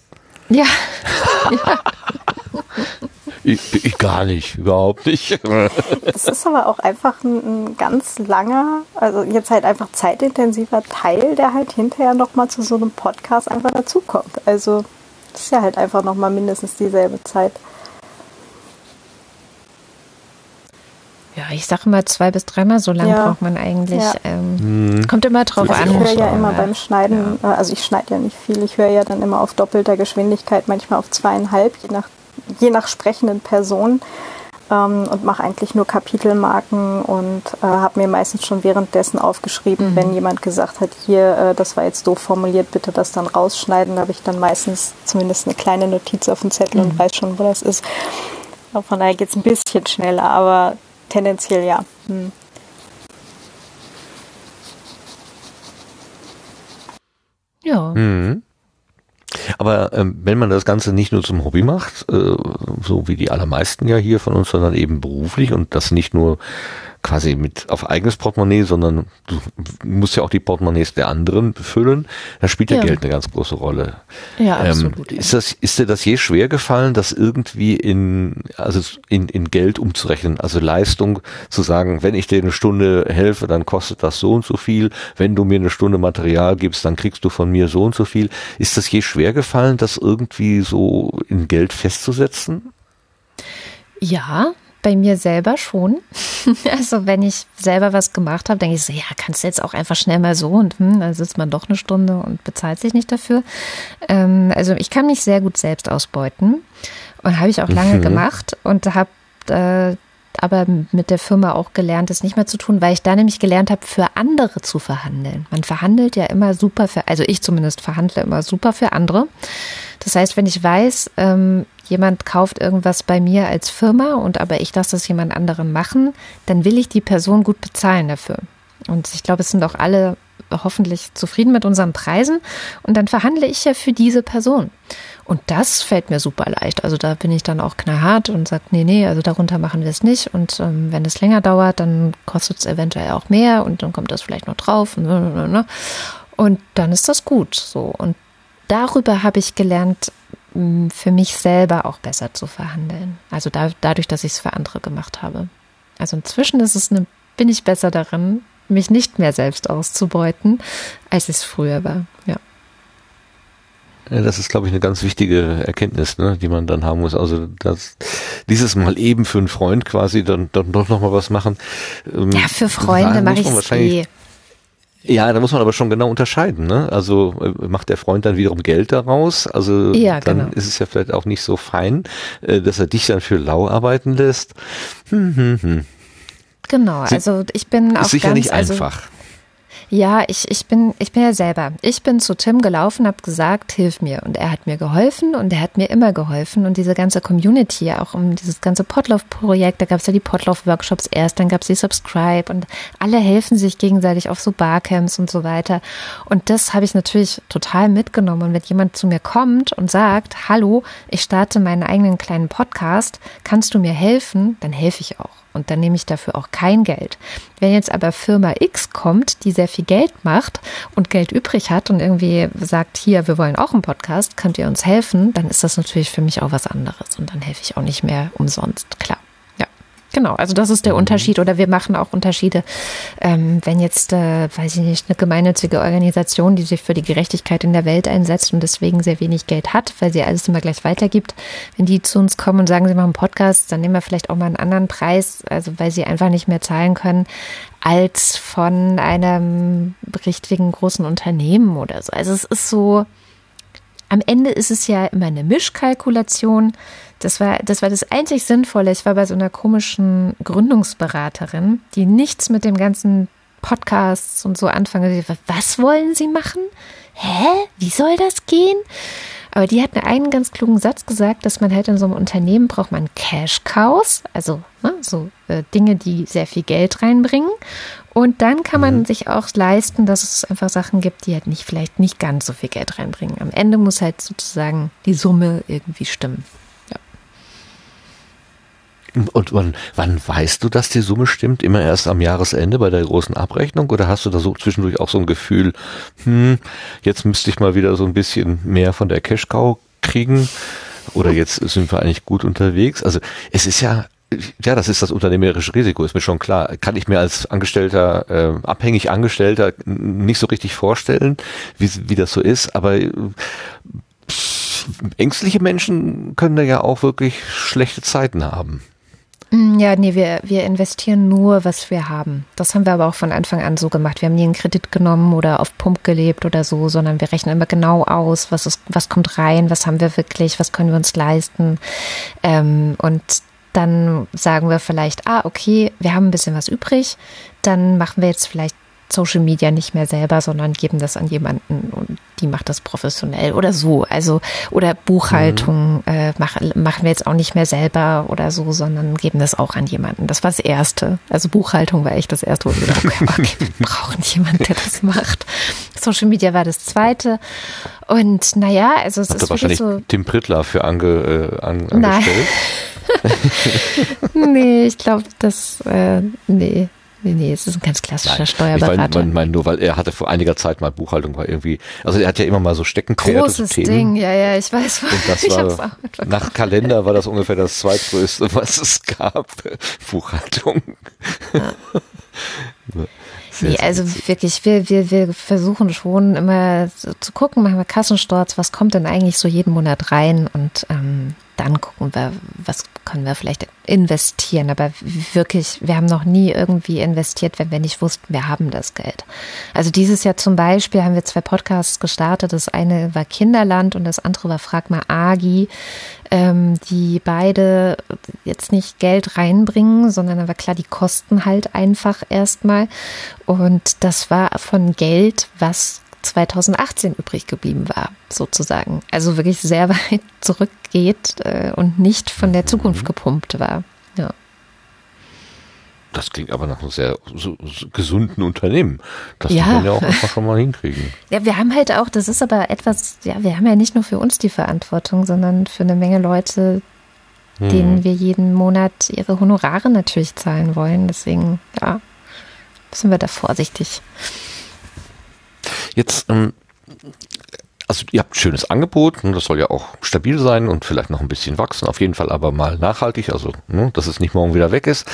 ja. ja. Ich, ich, gar nicht, überhaupt nicht. Das ist aber auch einfach ein, ein, ganz langer, also jetzt halt einfach zeitintensiver Teil, der halt hinterher nochmal zu so einem Podcast einfach dazukommt. Also das ist ja halt einfach nochmal mindestens dieselbe Zeit. Ja, ich sage mal zwei bis dreimal so lange ja. braucht man eigentlich. Ja. Ähm, mhm. Kommt immer drauf also an. Ich höre ja immer beim Schneiden, ja. Äh, also ich schneide ja nicht viel, ich höre ja dann immer auf doppelter Geschwindigkeit, manchmal auf zweieinhalb, je nach je nach sprechenden Person. ähm, und mache eigentlich nur Kapitelmarken und äh, habe mir meistens schon währenddessen aufgeschrieben, mhm. wenn jemand gesagt hat, hier, äh, das war jetzt doof formuliert, bitte das dann rausschneiden. Da habe ich dann meistens zumindest eine kleine Notiz auf dem Zettel mhm. und weiß schon, wo das ist. Von daher geht es ein bisschen schneller, aber tendenziell ja. Hm. Ja. Mhm. Aber ähm, wenn man das Ganze nicht nur zum Hobby macht, äh, so wie die allermeisten ja hier von uns, sondern eben beruflich und das nicht nur quasi mit auf eigenes Portemonnaie, sondern du musst ja auch die Portemonnaies der anderen befüllen. Da spielt ja, ja Geld eine ganz große Rolle. Ja, ähm, absolut. ist das, ist dir das je schwer gefallen, das irgendwie in, also in, in Geld umzurechnen? Also Leistung zu sagen, wenn ich dir eine Stunde helfe, dann kostet das so und so viel. Wenn du mir eine Stunde Material gibst, dann kriegst du von mir so und so viel. Ist das je schwer gefallen, das irgendwie so in Geld festzusetzen? Ja, bei mir selber schon. Also wenn ich selber was gemacht habe, denke ich so, ja, kannst du jetzt auch einfach schnell mal so und hm, dann sitzt man doch eine Stunde und bezahlt sich nicht dafür. Ähm, also ich kann mich sehr gut selbst ausbeuten und habe ich auch lange mhm. gemacht und habe äh, aber mit der Firma auch gelernt, das nicht mehr zu tun, weil ich da nämlich gelernt habe, für andere zu verhandeln. Man verhandelt ja immer super für, also ich zumindest verhandle immer super für andere. Das heißt, wenn ich weiß, ähm, jemand kauft irgendwas bei mir als Firma und aber ich lasse das jemand anderem machen, dann will ich die Person gut bezahlen dafür. Und ich glaube, es sind auch alle hoffentlich zufrieden mit unseren Preisen und dann verhandle ich ja für diese Person. Und das fällt mir super leicht. Also da bin ich dann auch knallhart und sage, nee, nee, also darunter machen wir es nicht. Und ähm, wenn es länger dauert, dann kostet es eventuell auch mehr und dann kommt das vielleicht noch drauf. Und, ne, ne, ne, und dann ist das gut. So. Und darüber habe ich gelernt, für mich selber auch besser zu verhandeln. Also da, dadurch, dass ich es für andere gemacht habe. Also inzwischen ist es eine, bin ich besser darin, mich nicht mehr selbst auszubeuten, als es früher war. Ja. Das ist, glaube ich, eine ganz wichtige Erkenntnis, ne, die man dann haben muss. Also das, dieses Mal eben für einen Freund quasi dann, dann doch noch mal was machen. Ähm, ja, für Freunde mache ich es eh. Ja, da muss man aber schon genau unterscheiden. Ne? Also äh, macht der Freund dann wiederum Geld daraus? Also ja, dann genau. ist es ja vielleicht auch nicht so fein, äh, dass er dich dann für lau arbeiten lässt. Hm, hm, hm. Genau, also ich bin auch sicher ganz, nicht also einfach. Also ja, ich, ich, bin, ich bin ja selber. Ich bin zu Tim gelaufen, habe gesagt, hilf mir. Und er hat mir geholfen und er hat mir immer geholfen. Und diese ganze Community, auch um dieses ganze Potlauf-Projekt, da gab es ja die Potlauf-Workshops erst, dann gab es die Subscribe und alle helfen sich gegenseitig auf so Barcamps und so weiter. Und das habe ich natürlich total mitgenommen. Und wenn jemand zu mir kommt und sagt, hallo, ich starte meinen eigenen kleinen Podcast, kannst du mir helfen? Dann helfe ich auch und dann nehme ich dafür auch kein Geld. Wenn jetzt aber Firma X kommt, die sehr viel Geld macht und Geld übrig hat und irgendwie sagt, hier, wir wollen auch einen Podcast, könnt ihr uns helfen, dann ist das natürlich für mich auch was anderes und dann helfe ich auch nicht mehr umsonst, klar. Genau, also das ist der mhm. Unterschied oder wir machen auch Unterschiede. Ähm, wenn jetzt, äh, weiß ich nicht, eine gemeinnützige Organisation, die sich für die Gerechtigkeit in der Welt einsetzt und deswegen sehr wenig Geld hat, weil sie alles immer gleich weitergibt, wenn die zu uns kommen und sagen, sie machen einen Podcast, dann nehmen wir vielleicht auch mal einen anderen Preis, also weil sie einfach nicht mehr zahlen können, als von einem richtigen großen Unternehmen oder so. Also es ist so, am Ende ist es ja immer eine Mischkalkulation. Das war, das war das einzig Sinnvolle. Ich war bei so einer komischen Gründungsberaterin, die nichts mit dem ganzen Podcasts und so anfangen. Was wollen Sie machen? Hä? Wie soll das gehen? Aber die hat einen ganz klugen Satz gesagt, dass man halt in so einem Unternehmen braucht man Cash Cows, also ne, so äh, Dinge, die sehr viel Geld reinbringen. Und dann kann man mhm. sich auch leisten, dass es einfach Sachen gibt, die halt nicht vielleicht nicht ganz so viel Geld reinbringen. Am Ende muss halt sozusagen die Summe irgendwie stimmen. Und wann, wann weißt du, dass die Summe stimmt? Immer erst am Jahresende bei der großen Abrechnung? Oder hast du da so zwischendurch auch so ein Gefühl, hm, jetzt müsste ich mal wieder so ein bisschen mehr von der Cash-Cow kriegen? Oder jetzt sind wir eigentlich gut unterwegs? Also es ist ja, ja, das ist das unternehmerische Risiko, ist mir schon klar. Kann ich mir als Angestellter, äh, abhängig Angestellter nicht so richtig vorstellen, wie, wie das so ist, aber äh, ängstliche Menschen können da ja auch wirklich schlechte Zeiten haben. Mm, ja, nee, wir, wir investieren nur, was wir haben. Das haben wir aber auch von Anfang an so gemacht. Wir haben nie einen Kredit genommen oder auf Pump gelebt oder so, sondern wir rechnen immer genau aus, was ist, was kommt rein, was haben wir wirklich, was können wir uns leisten. Ähm, und dann sagen wir vielleicht, ah, okay, wir haben ein bisschen was übrig, dann machen wir jetzt vielleicht Social Media nicht mehr selber, sondern geben das an jemanden und die macht das professionell oder so. Also, oder Buchhaltung mhm. äh, mach, machen wir jetzt auch nicht mehr selber oder so, sondern geben das auch an jemanden. Das war das Erste. Also Buchhaltung war echt das Erste, wo wir gedacht okay, okay, wir brauchen jemanden, der das macht. Social Media war das Zweite. Und naja, also es Hat ist wahrscheinlich so. Tim Prittler für ange, äh, an, angestellt. nee, ich glaube, das, äh, nee. Nee, nee, es ist ein ganz klassischer Nein, Steuerberater. Ich meine mein, nur, weil er hatte vor einiger Zeit mal Buchhaltung, war irgendwie, also er hat ja immer mal so Steckenpferde. Großes Themen. Ding, ja, ja, ich weiß. Und das war, nach Kalender war das ungefähr das zweitgrößte, was es gab, Buchhaltung. Ja. nee, also wirklich, wir, wir, wir versuchen schon immer zu gucken, machen wir Kassensturz, was kommt denn eigentlich so jeden Monat rein und ähm, dann gucken wir, was können wir vielleicht investieren. Aber wirklich, wir haben noch nie irgendwie investiert, wenn wir nicht wussten, wir haben das Geld. Also dieses Jahr zum Beispiel haben wir zwei Podcasts gestartet. Das eine war Kinderland und das andere war Frag mal Agi, ähm, die beide jetzt nicht Geld reinbringen, sondern aber klar, die kosten halt einfach erstmal. Und das war von Geld, was 2018 übrig geblieben war, sozusagen. Also wirklich sehr weit zurückgeht äh, und nicht von der Zukunft mhm. gepumpt war. Ja. Das klingt aber nach einem sehr so, so gesunden Unternehmen. Das ja. kann man ja auch einfach schon mal hinkriegen. Ja, wir haben halt auch, das ist aber etwas, ja, wir haben ja nicht nur für uns die Verantwortung, sondern für eine Menge Leute, hm. denen wir jeden Monat ihre Honorare natürlich zahlen wollen. Deswegen, ja, sind wir da vorsichtig. Jetzt ähm, also ihr habt ein schönes Angebot, ne, das soll ja auch stabil sein und vielleicht noch ein bisschen wachsen, auf jeden Fall aber mal nachhaltig, also ne, dass es nicht morgen wieder weg ist.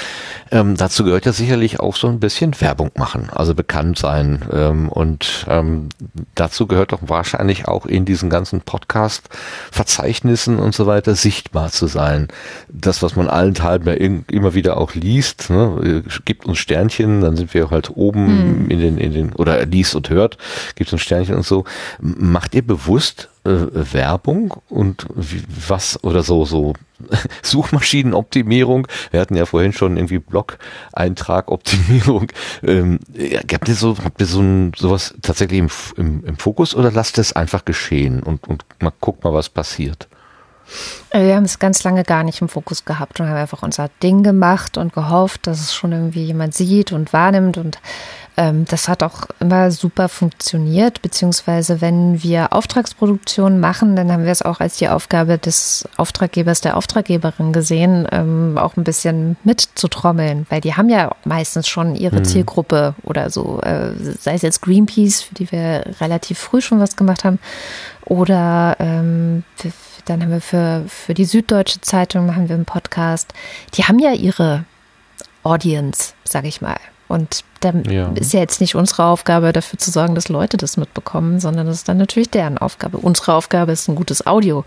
Ähm, dazu gehört ja sicherlich auch so ein bisschen Werbung machen, also bekannt sein ähm, und ähm, dazu gehört doch wahrscheinlich auch in diesen ganzen Podcast-Verzeichnissen und so weiter sichtbar zu sein. Das, was man allenthalben immer wieder auch liest, ne, gibt uns Sternchen, dann sind wir halt oben mhm. in den, in den, oder liest und hört, gibt uns Sternchen und so. Macht ihr bewusst äh, Werbung und wie, was oder so so Suchmaschinenoptimierung. Wir hatten ja vorhin schon irgendwie Blog-Eintrag-Optimierung. Ähm, habt ihr so habt ihr so ein, sowas tatsächlich im, im, im Fokus oder lasst es einfach geschehen und und mal guckt mal was passiert? Äh, wir haben es ganz lange gar nicht im Fokus gehabt und haben einfach unser Ding gemacht und gehofft, dass es schon irgendwie jemand sieht und wahrnimmt und das hat auch immer super funktioniert, beziehungsweise wenn wir Auftragsproduktion machen, dann haben wir es auch als die Aufgabe des Auftraggebers, der Auftraggeberin gesehen, ähm, auch ein bisschen mitzutrommeln, weil die haben ja meistens schon ihre mhm. Zielgruppe oder so, äh, sei es jetzt Greenpeace, für die wir relativ früh schon was gemacht haben, oder ähm, dann haben wir für, für die Süddeutsche Zeitung machen wir einen Podcast. Die haben ja ihre Audience, sag ich mal. Und da ja. ist ja jetzt nicht unsere Aufgabe, dafür zu sorgen, dass Leute das mitbekommen, sondern das ist dann natürlich deren Aufgabe. Unsere Aufgabe ist, ein gutes Audio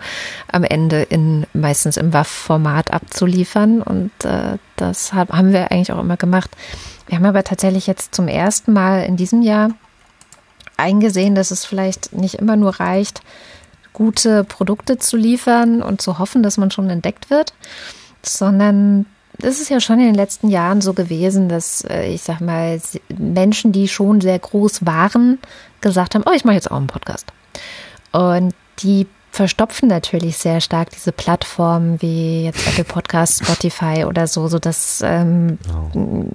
am Ende in meistens im WAV-Format abzuliefern. Und äh, das haben wir eigentlich auch immer gemacht. Wir haben aber tatsächlich jetzt zum ersten Mal in diesem Jahr eingesehen, dass es vielleicht nicht immer nur reicht, gute Produkte zu liefern und zu hoffen, dass man schon entdeckt wird, sondern das ist ja schon in den letzten Jahren so gewesen, dass äh, ich sag mal, Menschen, die schon sehr groß waren, gesagt haben, oh, ich mache jetzt auch einen Podcast. Und die verstopfen natürlich sehr stark diese Plattformen wie jetzt Apple Podcasts, Spotify oder so, so dass ähm, oh.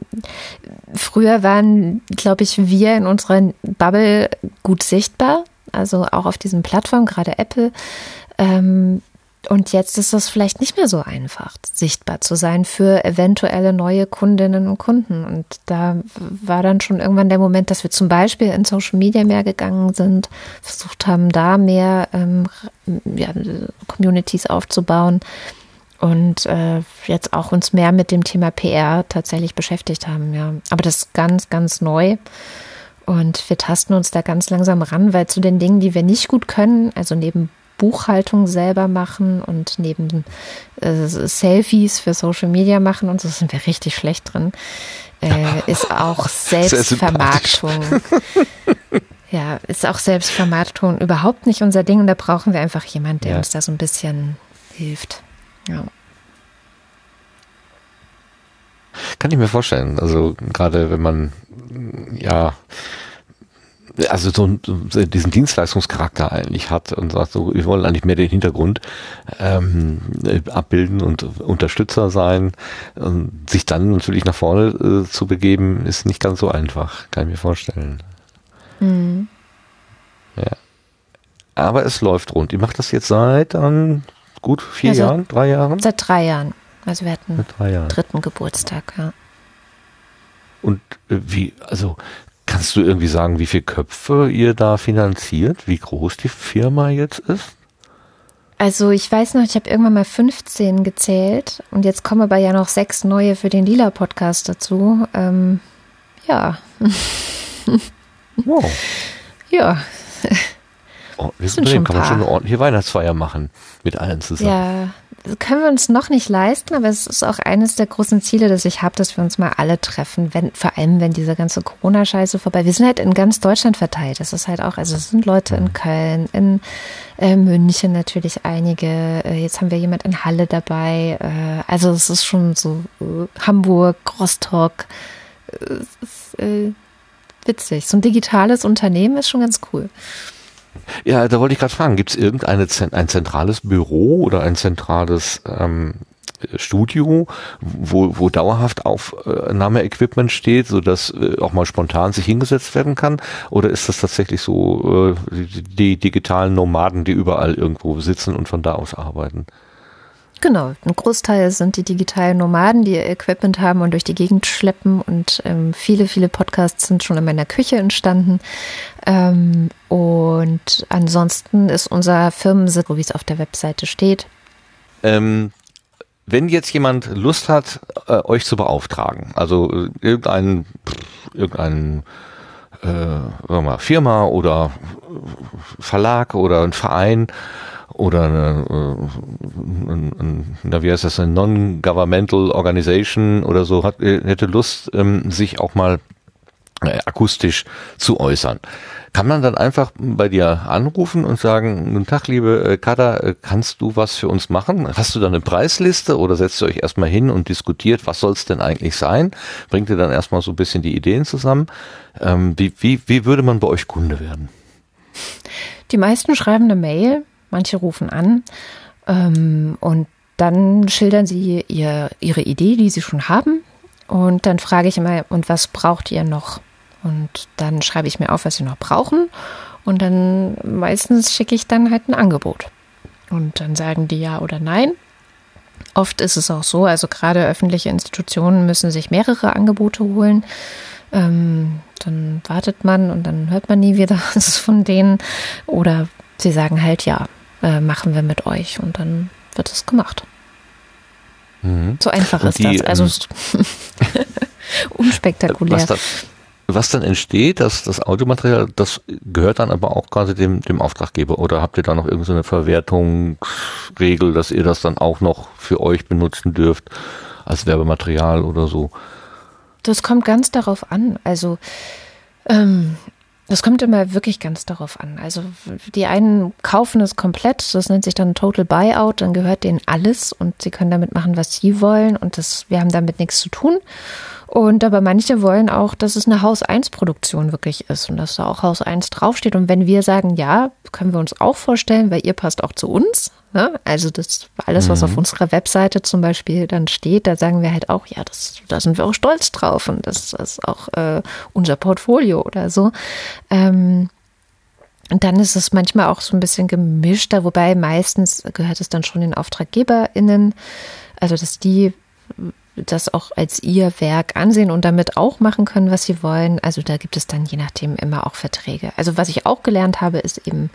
früher waren, glaube ich, wir in unserer Bubble gut sichtbar, also auch auf diesen Plattformen, gerade Apple. Ähm, und jetzt ist es vielleicht nicht mehr so einfach, sichtbar zu sein für eventuelle neue Kundinnen und Kunden. Und da war dann schon irgendwann der Moment, dass wir zum Beispiel in Social Media mehr gegangen sind, versucht haben, da mehr ähm, ja, Communities aufzubauen und äh, jetzt auch uns mehr mit dem Thema PR tatsächlich beschäftigt haben. Ja, aber das ist ganz, ganz neu. Und wir tasten uns da ganz langsam ran, weil zu den Dingen, die wir nicht gut können, also neben Buchhaltung selber machen und neben äh, Selfies für Social Media machen und so sind wir richtig schlecht drin. Äh, ist auch Selbstvermarktung. ja, ist auch Selbstvermarktung überhaupt nicht unser Ding und da brauchen wir einfach jemanden, der ja. uns da so ein bisschen hilft. Ja. Kann ich mir vorstellen. Also gerade wenn man ja also so, so diesen Dienstleistungscharakter eigentlich hat und sagt so, wir wollen eigentlich mehr den Hintergrund ähm, abbilden und Unterstützer sein und sich dann natürlich nach vorne äh, zu begeben, ist nicht ganz so einfach, kann ich mir vorstellen. Mhm. Ja. Aber es läuft rund. Ihr macht das jetzt seit dann gut vier ja, Jahren, drei Jahren? Seit drei Jahren. Also wir hatten dritten Geburtstag, ja. Und äh, wie, also Kannst du irgendwie sagen, wie viele Köpfe ihr da finanziert? Wie groß die Firma jetzt ist? Also ich weiß noch, ich habe irgendwann mal 15 gezählt und jetzt kommen aber ja noch sechs neue für den Lila-Podcast dazu. Ähm, ja. Wow. Ja. Oh, wir sind drin, kann man schon eine ordentliche Weihnachtsfeier machen mit allen zusammen. Ja, können wir uns noch nicht leisten, aber es ist auch eines der großen Ziele, dass ich habe, dass wir uns mal alle treffen, wenn, vor allem wenn diese ganze Corona-Scheiße vorbei. Wir sind halt in ganz Deutschland verteilt. Das ist halt auch, also es sind Leute in Köln, in äh, München natürlich einige. Äh, jetzt haben wir jemand in Halle dabei. Äh, also es ist schon so äh, Hamburg, Rostock. Äh, es ist äh, witzig. So ein digitales Unternehmen ist schon ganz cool. Ja, da wollte ich gerade fragen, gibt es irgendein ein zentrales Büro oder ein zentrales ähm, Studio, wo, wo dauerhaft Aufnahmeequipment steht, so dass äh, auch mal spontan sich hingesetzt werden kann? Oder ist das tatsächlich so äh, die, die digitalen Nomaden, die überall irgendwo sitzen und von da aus arbeiten? Genau, ein Großteil sind die digitalen Nomaden, die ihr Equipment haben und durch die Gegend schleppen. Und ähm, viele, viele Podcasts sind schon in meiner Küche entstanden. Ähm, und ansonsten ist unser Firmensitz, wie es auf der Webseite steht. Ähm, wenn jetzt jemand Lust hat, äh, euch zu beauftragen, also äh, irgendein, irgendein äh, mal, Firma oder Verlag oder ein Verein oder äh, ein, ein, wie heißt das, eine Non-Governmental Organization oder so, hat, äh, hätte Lust, ähm, sich auch mal äh, akustisch zu äußern. Kann man dann einfach bei dir anrufen und sagen, guten Tag, liebe äh, Kada, kannst du was für uns machen? Hast du da eine Preisliste oder setzt ihr euch erstmal hin und diskutiert, was soll es denn eigentlich sein? Bringt ihr dann erstmal so ein bisschen die Ideen zusammen? Ähm, wie, wie, wie würde man bei euch Kunde werden? Die meisten schreiben eine Mail, manche rufen an ähm, und dann schildern sie ihr, ihre Idee, die sie schon haben. Und dann frage ich immer, und was braucht ihr noch? Und dann schreibe ich mir auf, was sie noch brauchen. Und dann meistens schicke ich dann halt ein Angebot. Und dann sagen die ja oder nein. Oft ist es auch so, also gerade öffentliche Institutionen müssen sich mehrere Angebote holen. Ähm, dann wartet man und dann hört man nie wieder was von denen. Oder sie sagen halt, ja, äh, machen wir mit euch und dann wird es gemacht. Mhm. So einfach und ist die, das. Also ähm, unspektakulär. Was, da, was, dann entsteht, das, das Audiomaterial, das gehört dann aber auch quasi dem, dem Auftraggeber oder habt ihr da noch irgendeine so Verwertungsregel, dass ihr das dann auch noch für euch benutzen dürft als Werbematerial oder so? Das kommt ganz darauf an. Also ähm, das kommt immer wirklich ganz darauf an. Also die einen kaufen es komplett, das nennt sich dann Total Buyout, dann gehört denen alles und sie können damit machen, was sie wollen und das, wir haben damit nichts zu tun. Und aber manche wollen auch, dass es eine Haus-1-Produktion wirklich ist und dass da auch Haus 1 draufsteht. Und wenn wir sagen, ja, können wir uns auch vorstellen, weil ihr passt auch zu uns. Ne? Also das alles, was mhm. auf unserer Webseite zum Beispiel dann steht, da sagen wir halt auch, ja, das, da sind wir auch stolz drauf und das, das ist auch äh, unser Portfolio oder so. Ähm, und dann ist es manchmal auch so ein bisschen gemischter, wobei meistens gehört es dann schon den AuftraggeberInnen, also dass die das auch als ihr Werk ansehen und damit auch machen können, was sie wollen. Also da gibt es dann je nachdem immer auch Verträge. Also was ich auch gelernt habe, ist eben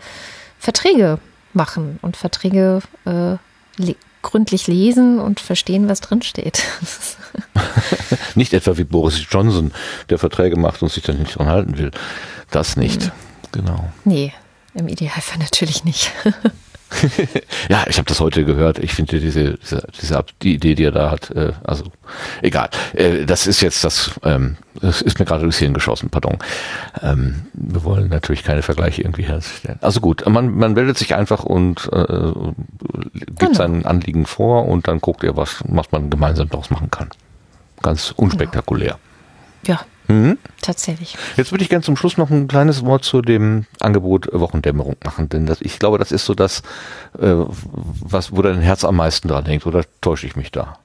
Verträge machen und Verträge äh, le gründlich lesen und verstehen, was drinsteht. nicht etwa wie Boris Johnson, der Verträge macht und sich dann nicht dran halten will. Das nicht. Mhm. Genau. Nee, im Idealfall natürlich nicht. ja, ich habe das heute gehört. Ich finde diese, diese, diese die Idee, die er da hat, äh, also egal. Äh, das ist jetzt das, ähm, das ist mir gerade durchs Hirn geschossen, pardon. Ähm, wir wollen natürlich keine Vergleiche irgendwie herstellen. Also gut, man, man meldet sich einfach und äh, gibt genau. sein Anliegen vor und dann guckt er, was, was man gemeinsam daraus machen kann. Ganz unspektakulär. Ja, Mhm. tatsächlich. Jetzt würde ich gerne zum Schluss noch ein kleines Wort zu dem Angebot Wochendämmerung machen, denn das, ich glaube, das ist so das, äh, was, wo dein Herz am meisten dran hängt, oder täusche ich mich da?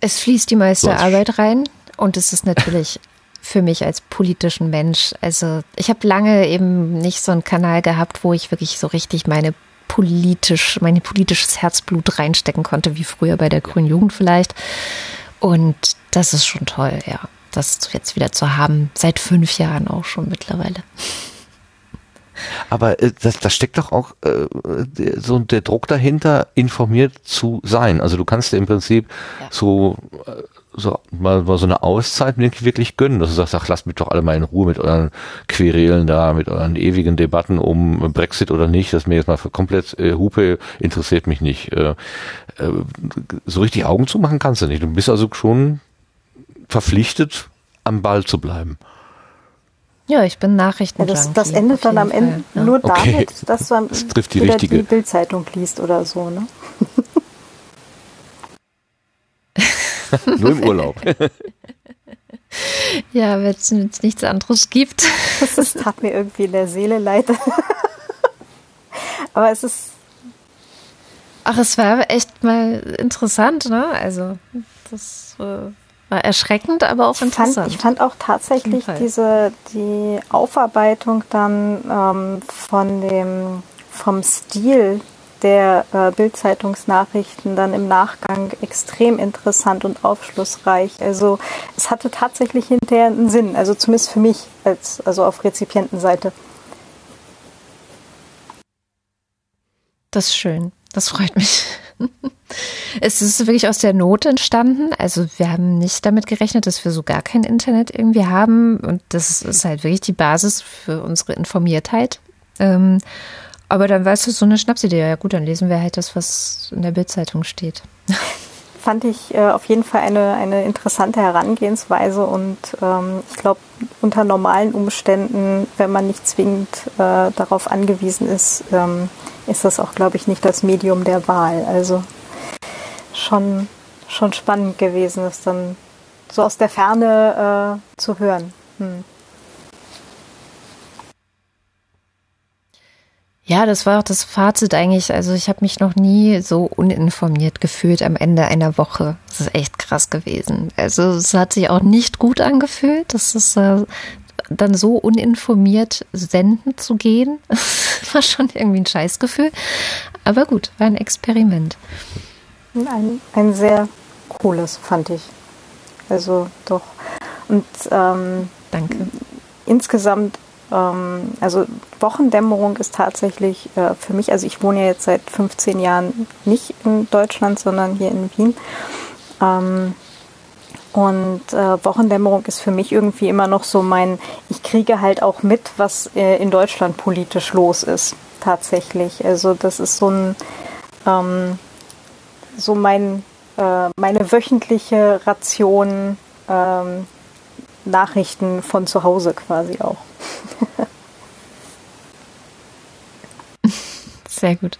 Es fließt die meiste So als- Arbeit rein und es ist natürlich für mich als politischen Mensch. Also ich habe lange eben nicht so einen Kanal gehabt, wo ich wirklich so richtig meine politisch, mein politisches Herzblut reinstecken konnte, wie früher bei der Grünen Jugend vielleicht. Und das ist schon toll, ja. Das jetzt wieder zu haben, seit fünf Jahren auch schon mittlerweile. Aber äh, das, das steckt doch auch äh, so der Druck dahinter, informiert zu sein. Also du kannst dir im Prinzip Ja. so, äh, so mal, mal so eine Auszeit wirklich, gönnen, dass du sagst, ach, lasst mich doch alle mal in Ruhe mit euren Querelen da, mit euren ewigen Debatten um Brexit oder nicht. Das mir jetzt mal für komplett äh, Hupe interessiert mich nicht. Äh, äh, so richtig Augen zu machen kannst du nicht. Du bist also schon verpflichtet, am Ball zu bleiben. Ja, ich bin Ja, Nachrichtenjunkie. das, das endet dann am Ende ja. nur Okay. damit, dass du am Das trifft die richtige. die Bildzeitung liest oder so. Ne? Nur im Urlaub. Ja, wenn es nichts anderes gibt. Das tat mir irgendwie in der Seele leid. Aber es ist Ach, es war echt mal interessant, ne? Also, das äh, war erschreckend, aber auch fand, interessant. ich fand auch tatsächlich diese die Aufarbeitung dann ähm, von dem vom Stil der äh, Bildzeitungsnachrichten dann im Nachgang extrem interessant und aufschlussreich. Also es hatte tatsächlich hinterher einen Sinn, also zumindest für mich als also auf Rezipientenseite. Das ist schön. Das freut mich. Es ist wirklich aus der Not entstanden. Also wir haben nicht damit gerechnet, dass wir so gar kein Internet irgendwie haben. Und das ist halt wirklich die Basis für unsere Informiertheit. Ähm, aber dann weißt du, so eine Schnapsidee. Ja gut, dann lesen wir halt das, was in der Bildzeitung steht. fand ich äh, auf jeden Fall eine, eine interessante Herangehensweise und ähm, ich glaube, unter normalen Umständen, wenn man nicht zwingend äh, darauf angewiesen ist, ähm, ist das auch, glaube ich, nicht das Medium der Wahl. Also schon, schon spannend gewesen, das dann so aus der Ferne äh, zu hören. Hm. Ja, das war auch das Fazit eigentlich. Also ich habe mich noch nie so uninformiert gefühlt am Ende einer Woche. Das ist echt krass gewesen. Also es hat sich auch nicht gut angefühlt. Das ist äh, dann so uninformiert senden zu gehen. War schon irgendwie ein Scheißgefühl. Aber gut, war ein Experiment. Ein, ein sehr cooles, fand ich. Also doch. Und ähm, Danke. insgesamt, ähm, also Wochendämmerung ist tatsächlich äh, für mich, also ich wohne ja jetzt seit 15 Jahren nicht in Deutschland, sondern hier in Wien. Ähm, und äh, Wochendämmerung ist für mich irgendwie immer noch so mein, ich kriege halt auch mit, was äh, in Deutschland politisch los ist, tatsächlich. Also das ist so ein, ähm, so mein, äh, meine wöchentliche Ration ähm, Nachrichten von zu Hause quasi auch. Sehr gut.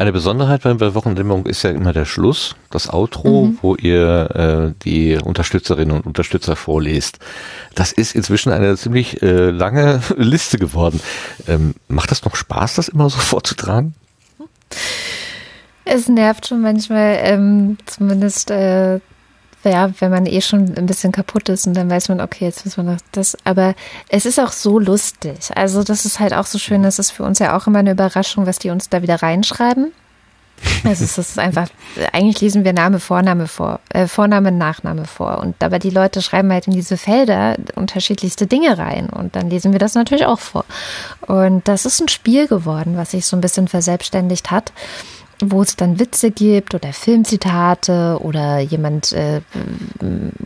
Eine Besonderheit bei der Wochendämmerung ist ja immer der Schluss, das Outro, wo ihr äh, die Unterstützerinnen und Unterstützer vorlest. Das ist inzwischen eine ziemlich äh, lange Liste geworden. Ähm, macht das noch Spaß, das immer so vorzutragen? Es nervt schon manchmal, ähm, zumindest, äh, ja, wenn man eh schon ein bisschen kaputt ist und dann weiß man, okay, jetzt müssen wir noch das. Aber es ist auch so lustig. Also, das ist halt auch so schön. Das ist für uns ja auch immer eine Überraschung, was die uns da wieder reinschreiben. Also es ist einfach, eigentlich lesen wir Name, Vorname vor, äh, Vorname, Nachname vor. Und aber die Leute schreiben halt in diese Felder unterschiedlichste Dinge rein. Und dann lesen wir das natürlich auch vor. Und das ist ein Spiel geworden, was sich so ein bisschen verselbstständigt hat wo es dann Witze gibt oder Filmzitate oder jemand äh,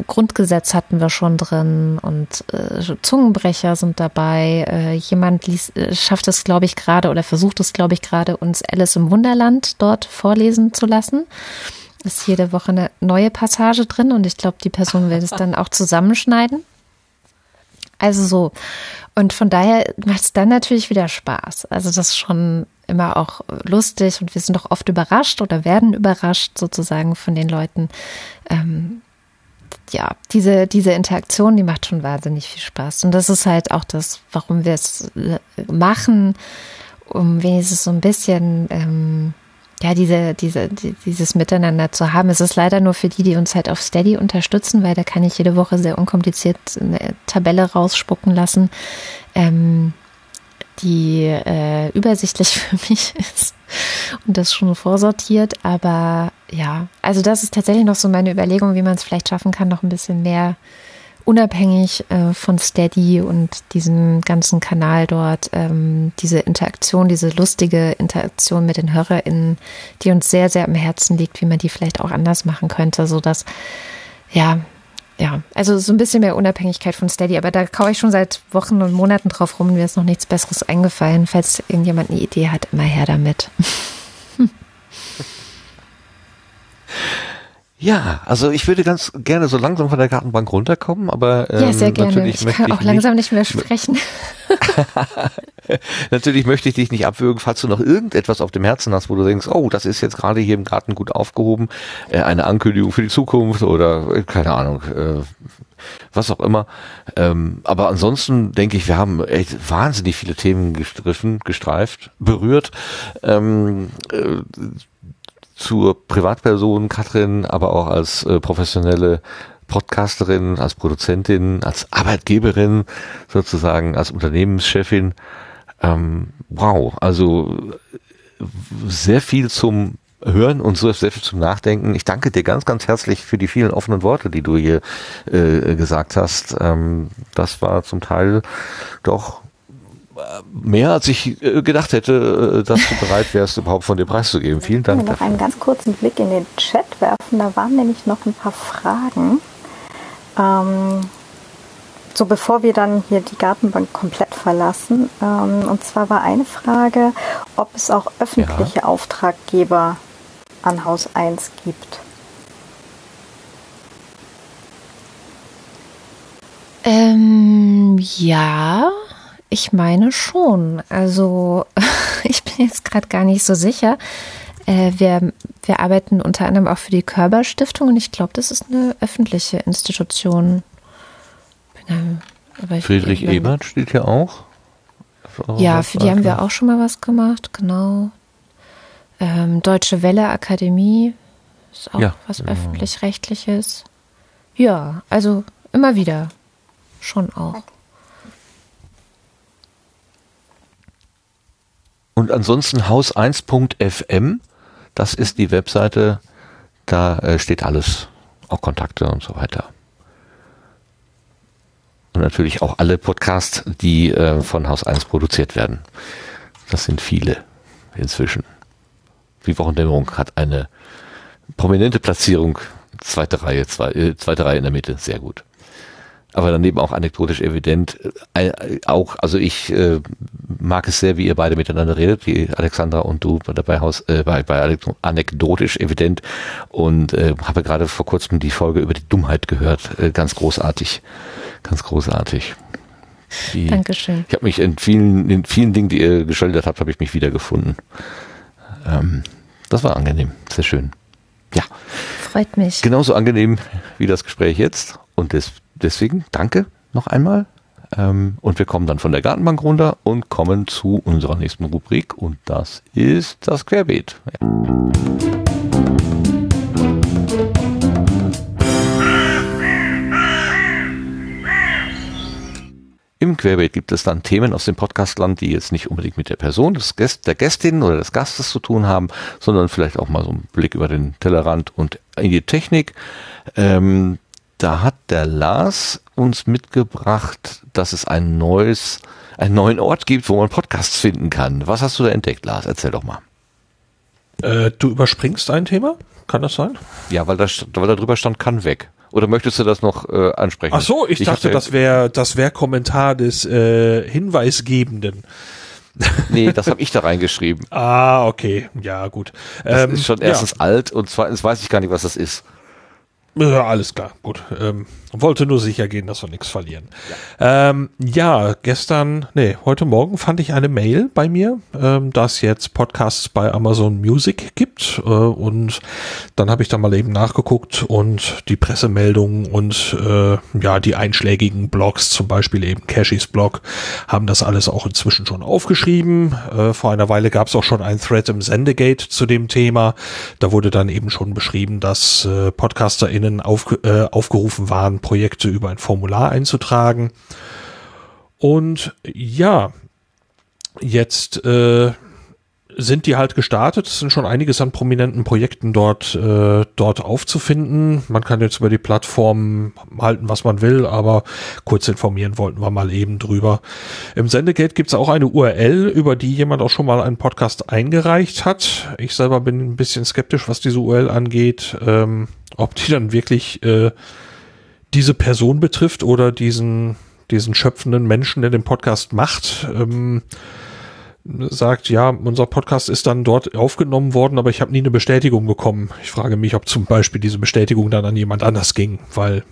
Grundgesetz hatten wir schon drin und äh, Zungenbrecher sind dabei. Äh, jemand liest, äh, schafft es, glaube ich, gerade oder versucht es, glaube ich, gerade uns Alice im Wunderland dort vorlesen zu lassen. Ist jede Woche eine neue Passage drin und ich glaube, die Person will es dann auch zusammenschneiden. Also so. Und von daher macht es dann natürlich wieder Spaß. Also das ist schon immer auch lustig und wir sind auch oft überrascht oder werden überrascht sozusagen von den Leuten. Ähm, ja, diese, diese Interaktion, die macht schon wahnsinnig viel Spaß. Und das ist halt auch das, warum wir es äh, machen, um wenigstens so ein bisschen ähm, ja, diese, diese, dieses Miteinander zu haben. Es ist leider nur für die, die uns halt auf Steady unterstützen, weil da kann ich jede Woche sehr unkompliziert eine Tabelle rausspucken lassen, ähm, die äh, übersichtlich für mich ist und das schon vorsortiert. Aber ja, also das ist tatsächlich noch so meine Überlegung, wie man es vielleicht schaffen kann, noch ein bisschen mehr unabhängig äh, von Steady und diesem ganzen Kanal dort, ähm, diese Interaktion, diese lustige Interaktion mit den HörerInnen, die uns sehr, sehr am Herzen liegt, wie man die vielleicht auch anders machen könnte, so dass, ja, ja, also so ein bisschen mehr Unabhängigkeit von Steady, aber da kaue ich schon seit Wochen und Monaten drauf rum, mir ist noch nichts Besseres eingefallen. Falls irgendjemand eine Idee hat, immer her damit. Ja, also ich würde ganz gerne so langsam von der Gartenbank runterkommen, aber ähm, ja, sehr gerne. ich kann auch langsam nicht, nicht mehr sprechen. natürlich möchte ich dich nicht abwürgen, falls du noch irgendetwas auf dem Herzen hast, wo du denkst, oh, das ist jetzt gerade hier im Garten gut aufgehoben, äh, eine Ankündigung für die Zukunft oder äh, keine Ahnung, äh, was auch immer. Ähm, aber ansonsten denke ich, wir haben echt wahnsinnig viele Themen gestriffen, gestreift, berührt. Ähm, äh, zur Privatperson Katrin, aber auch als äh, professionelle Podcasterin, als Produzentin, als Arbeitgeberin sozusagen, als Unternehmenschefin. Ähm, wow, also sehr viel zum Hören und so sehr viel zum Nachdenken. Ich danke dir ganz, ganz herzlich für die vielen offenen Worte, die du hier äh, gesagt hast. Ähm, das war zum Teil doch mehr als ich äh, gedacht hätte, äh, dass du bereit wärst, überhaupt von dir preiszugeben. Vielen Dank. Ich noch einen ganz kurzen Blick in den Chat werfen. Da waren nämlich noch ein paar Fragen. Ähm, so bevor wir dann hier die Gartenbank komplett verlassen. Ähm, und zwar war eine Frage, ob es auch öffentliche ja. Auftraggeber an Haus 1 gibt. Ähm, ja, ich meine schon. Also ich bin jetzt gerade gar nicht so sicher. Äh, wir, wir arbeiten unter anderem auch für die Körber Stiftung und ich glaube, das ist eine öffentliche Institution. Aber Friedrich ich, Ebert steht hier auch. Ja, für die haben wir auch schon mal was gemacht, genau. Ähm, Deutsche Welle Akademie ist auch ja, was genau. öffentlich-rechtliches. Ja, also immer wieder. Schon auch. Und ansonsten haus1.fm, das ist die Webseite, da äh, steht alles, auch Kontakte und so weiter. Und natürlich auch alle Podcasts, die äh, von Haus 1 produziert werden. Das sind viele inzwischen. Die Wochendämmerung hat eine prominente Platzierung, zweite Reihe, zwei, äh, zweite Reihe in der Mitte, sehr gut aber daneben auch anekdotisch evident. Äh, auch, also ich äh, mag es sehr, wie ihr beide miteinander redet, wie Alexandra und du dabei Haus, äh, bei, bei anekdotisch evident und äh, habe gerade vor kurzem die Folge über die Dummheit gehört. Äh, ganz großartig, ganz großartig. Die, Dankeschön. Ich habe mich in vielen, in vielen Dingen, die ihr geschildert habt, habe ich mich wiedergefunden. Ähm, das war angenehm, sehr schön. Ja. Freut mich. Genauso angenehm wie das Gespräch jetzt. Und das deswegen danke noch einmal. Ähm, und wir kommen dann von der Gartenbank runter und kommen zu unserer nächsten Rubrik und das ist das Querbeet. Ja. Im Querbeet gibt es dann Themen aus dem Podcastland, die jetzt nicht unbedingt mit der Person des Gäst, der Gästin oder des Gastes zu tun haben, sondern vielleicht auch mal so einen Blick über den Tellerrand und in die Technik. Ähm, da hat der Lars uns mitgebracht, dass es ein neues, einen neuen Ort gibt, wo man Podcasts finden kann. Was hast du da entdeckt, Lars? Erzähl doch mal. Äh, du überspringst ein Thema? Kann das sein? Ja, weil da, weil da drüber stand, kann weg. Oder möchtest du das noch äh, ansprechen? Ach so, ich, ich dachte, das wäre das wäre Kommentar des äh, Hinweisgebenden. nee, das habe ich da reingeschrieben. Ah, okay. Ja, gut. Das ähm, ist schon erstens ja. alt und zweitens weiß ich gar nicht, was das ist. Ja, alles klar, gut. Ähm, wollte nur sicher gehen, dass wir nichts verlieren. Ja. Ähm, ja, gestern, nee, heute Morgen fand ich eine Mail bei mir, ähm, dass jetzt Podcasts bei Amazon Music gibt. Äh, und dann habe ich da mal eben nachgeguckt und die Pressemeldungen und äh, ja, die einschlägigen Blogs, zum Beispiel eben Cashys Blog, haben das alles auch inzwischen schon aufgeschrieben. Äh, vor einer Weile gab es auch schon ein Thread im Sendegate zu dem Thema. Da wurde dann eben schon beschrieben, dass äh, PodcasterInnen auf, äh, aufgerufen waren, Projekte über ein Formular einzutragen. Und ja, jetzt äh, sind die halt gestartet. Es sind schon einiges an prominenten Projekten dort, äh, dort aufzufinden. Man kann jetzt über die Plattform halten, was man will, aber kurz informieren wollten wir mal eben drüber. Im Sendegate gibt es auch eine URL, über die jemand auch schon mal einen Podcast eingereicht hat. Ich selber bin ein bisschen skeptisch, was diese URL angeht, ähm, ob die dann wirklich äh, diese Person betrifft oder diesen, diesen schöpfenden Menschen, der den Podcast macht. Ähm, sagt, ja, unser Podcast ist dann dort aufgenommen worden, aber ich habe nie eine Bestätigung bekommen. Ich frage mich, ob zum Beispiel diese Bestätigung dann an jemand anders ging, weil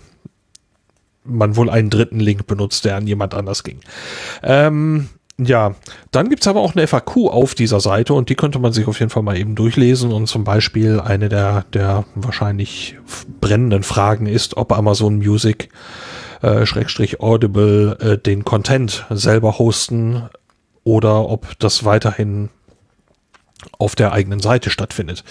man wohl einen dritten Link benutzt, der an jemand anders ging. Ähm, ja, dann gibt's aber auch eine FAQ auf dieser Seite und die könnte man sich auf jeden Fall mal eben durchlesen und zum Beispiel eine der, der wahrscheinlich brennenden Fragen ist, ob Amazon Music äh, Schrägstrich Audible äh, den Content selber hosten oder ob das weiterhin auf der eigenen Seite stattfindet.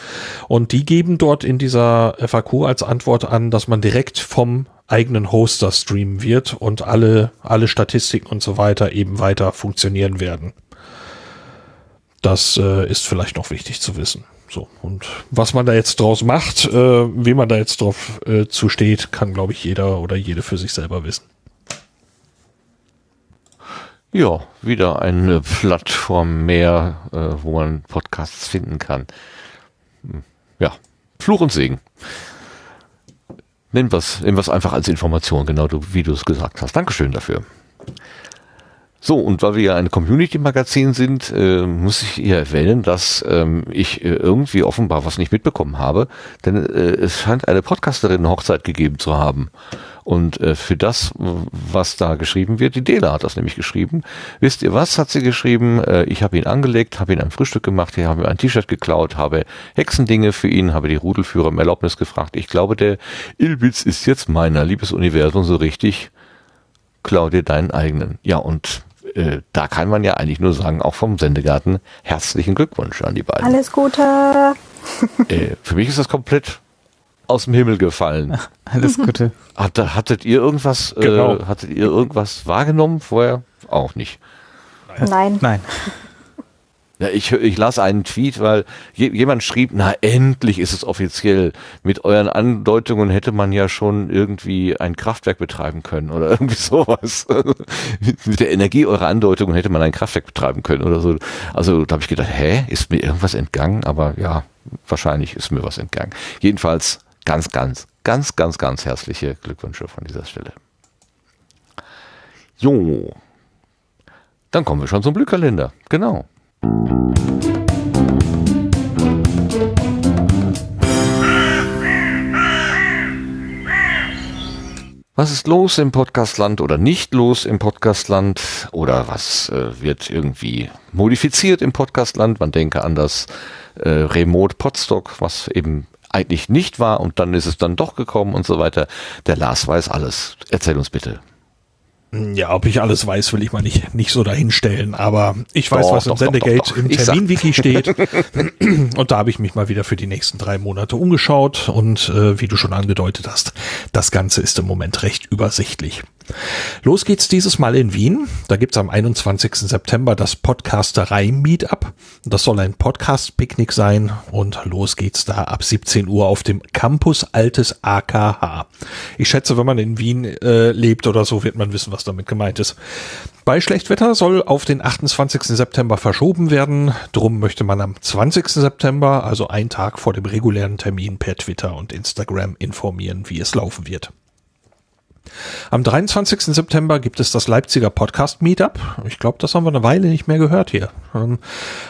Und die geben dort in dieser FAQ als Antwort an, dass man direkt vom eigenen Hoster streamen wird und alle, alle Statistiken und so weiter eben weiter funktionieren werden. Das äh, ist vielleicht noch wichtig zu wissen. So, und was man da jetzt draus macht, äh, wie man da jetzt drauf äh, zusteht, kann, glaube ich, jeder oder jede für sich selber wissen. Ja, wieder eine Plattform mehr, äh, wo man Podcasts finden kann. Hm, ja, Fluch und Segen. Nimm was, nimm was einfach als Information, genau wie du es gesagt hast. Dankeschön dafür. So, und weil wir ja ein Community-Magazin sind, äh, muss ich hier erwähnen, dass ähm, ich äh, irgendwie offenbar was nicht mitbekommen habe, denn äh, es scheint eine Podcasterin-Hochzeit gegeben zu haben. Und äh, für das, was da geschrieben wird, die Dela hat das nämlich geschrieben. Wisst ihr was, hat sie geschrieben? Äh, ich habe ihn angelegt, habe ihn ein Frühstück gemacht, ich habe ein T-Shirt geklaut, habe Hexendinge für ihn, habe die Rudelführer um Erlaubnis gefragt. Ich glaube, der Ilbitz ist jetzt meiner, liebes Universum, so richtig. Klau dir deinen eigenen. Ja, und äh, da kann man ja eigentlich nur sagen, auch vom Sendegarten, herzlichen Glückwunsch an die beiden. Alles Gute. äh, für mich ist das komplett aus dem Himmel gefallen. Alles Gute. Hat, hattet ihr irgendwas, äh, genau. äh, hattet ihr irgendwas wahrgenommen vorher? Auch nicht. Nein. Nein. Ja, ich, ich las einen Tweet, weil jemand schrieb, na endlich ist es offiziell. Mit euren Andeutungen hätte man ja schon irgendwie ein Kraftwerk betreiben können oder irgendwie sowas. Mit der Energie eurer Andeutungen hätte man ein Kraftwerk betreiben können oder so. Also da habe ich gedacht, hä, ist mir irgendwas entgangen? Aber ja, wahrscheinlich ist mir was entgangen. Jedenfalls ganz, ganz, ganz, ganz, ganz herzliche Glückwünsche von dieser Stelle. Jo. Dann kommen wir schon zum Blühkalender. Genau. Was ist los im Podcastland oder nicht los im Podcastland oder was äh, wird irgendwie modifiziert im Podcastland? Man denke an das äh, Remote Podstock, was eben eigentlich nicht war und dann ist es dann doch gekommen und so weiter. Der Lars weiß alles. Erzähl uns bitte. Ja, ob ich alles weiß, will ich mal nicht, nicht so dahinstellen, aber ich weiß, doch, was im Sendegate im Terminwiki steht. und da habe ich mich mal wieder für die nächsten drei Monate umgeschaut und äh, wie du schon angedeutet hast, das Ganze ist im Moment recht übersichtlich. Los geht's dieses Mal in Wien. Da gibt's am 21. September das Podcasterei-Meetup. Das soll ein Podcast-Picknick sein und los geht's da ab 17 Uhr auf dem Campus Altes AKH. Ich schätze, wenn man in Wien äh, lebt oder so, wird man wissen, was damit gemeint ist. Bei Schlechtwetter soll auf den 28. September verschoben werden. Drum möchte man am 20. September, also einen Tag vor dem regulären Termin, per Twitter und Instagram informieren, wie es laufen wird. Am 23. September gibt es das Leipziger Podcast Meetup. Ich glaube, das haben wir eine Weile nicht mehr gehört hier. Ähm,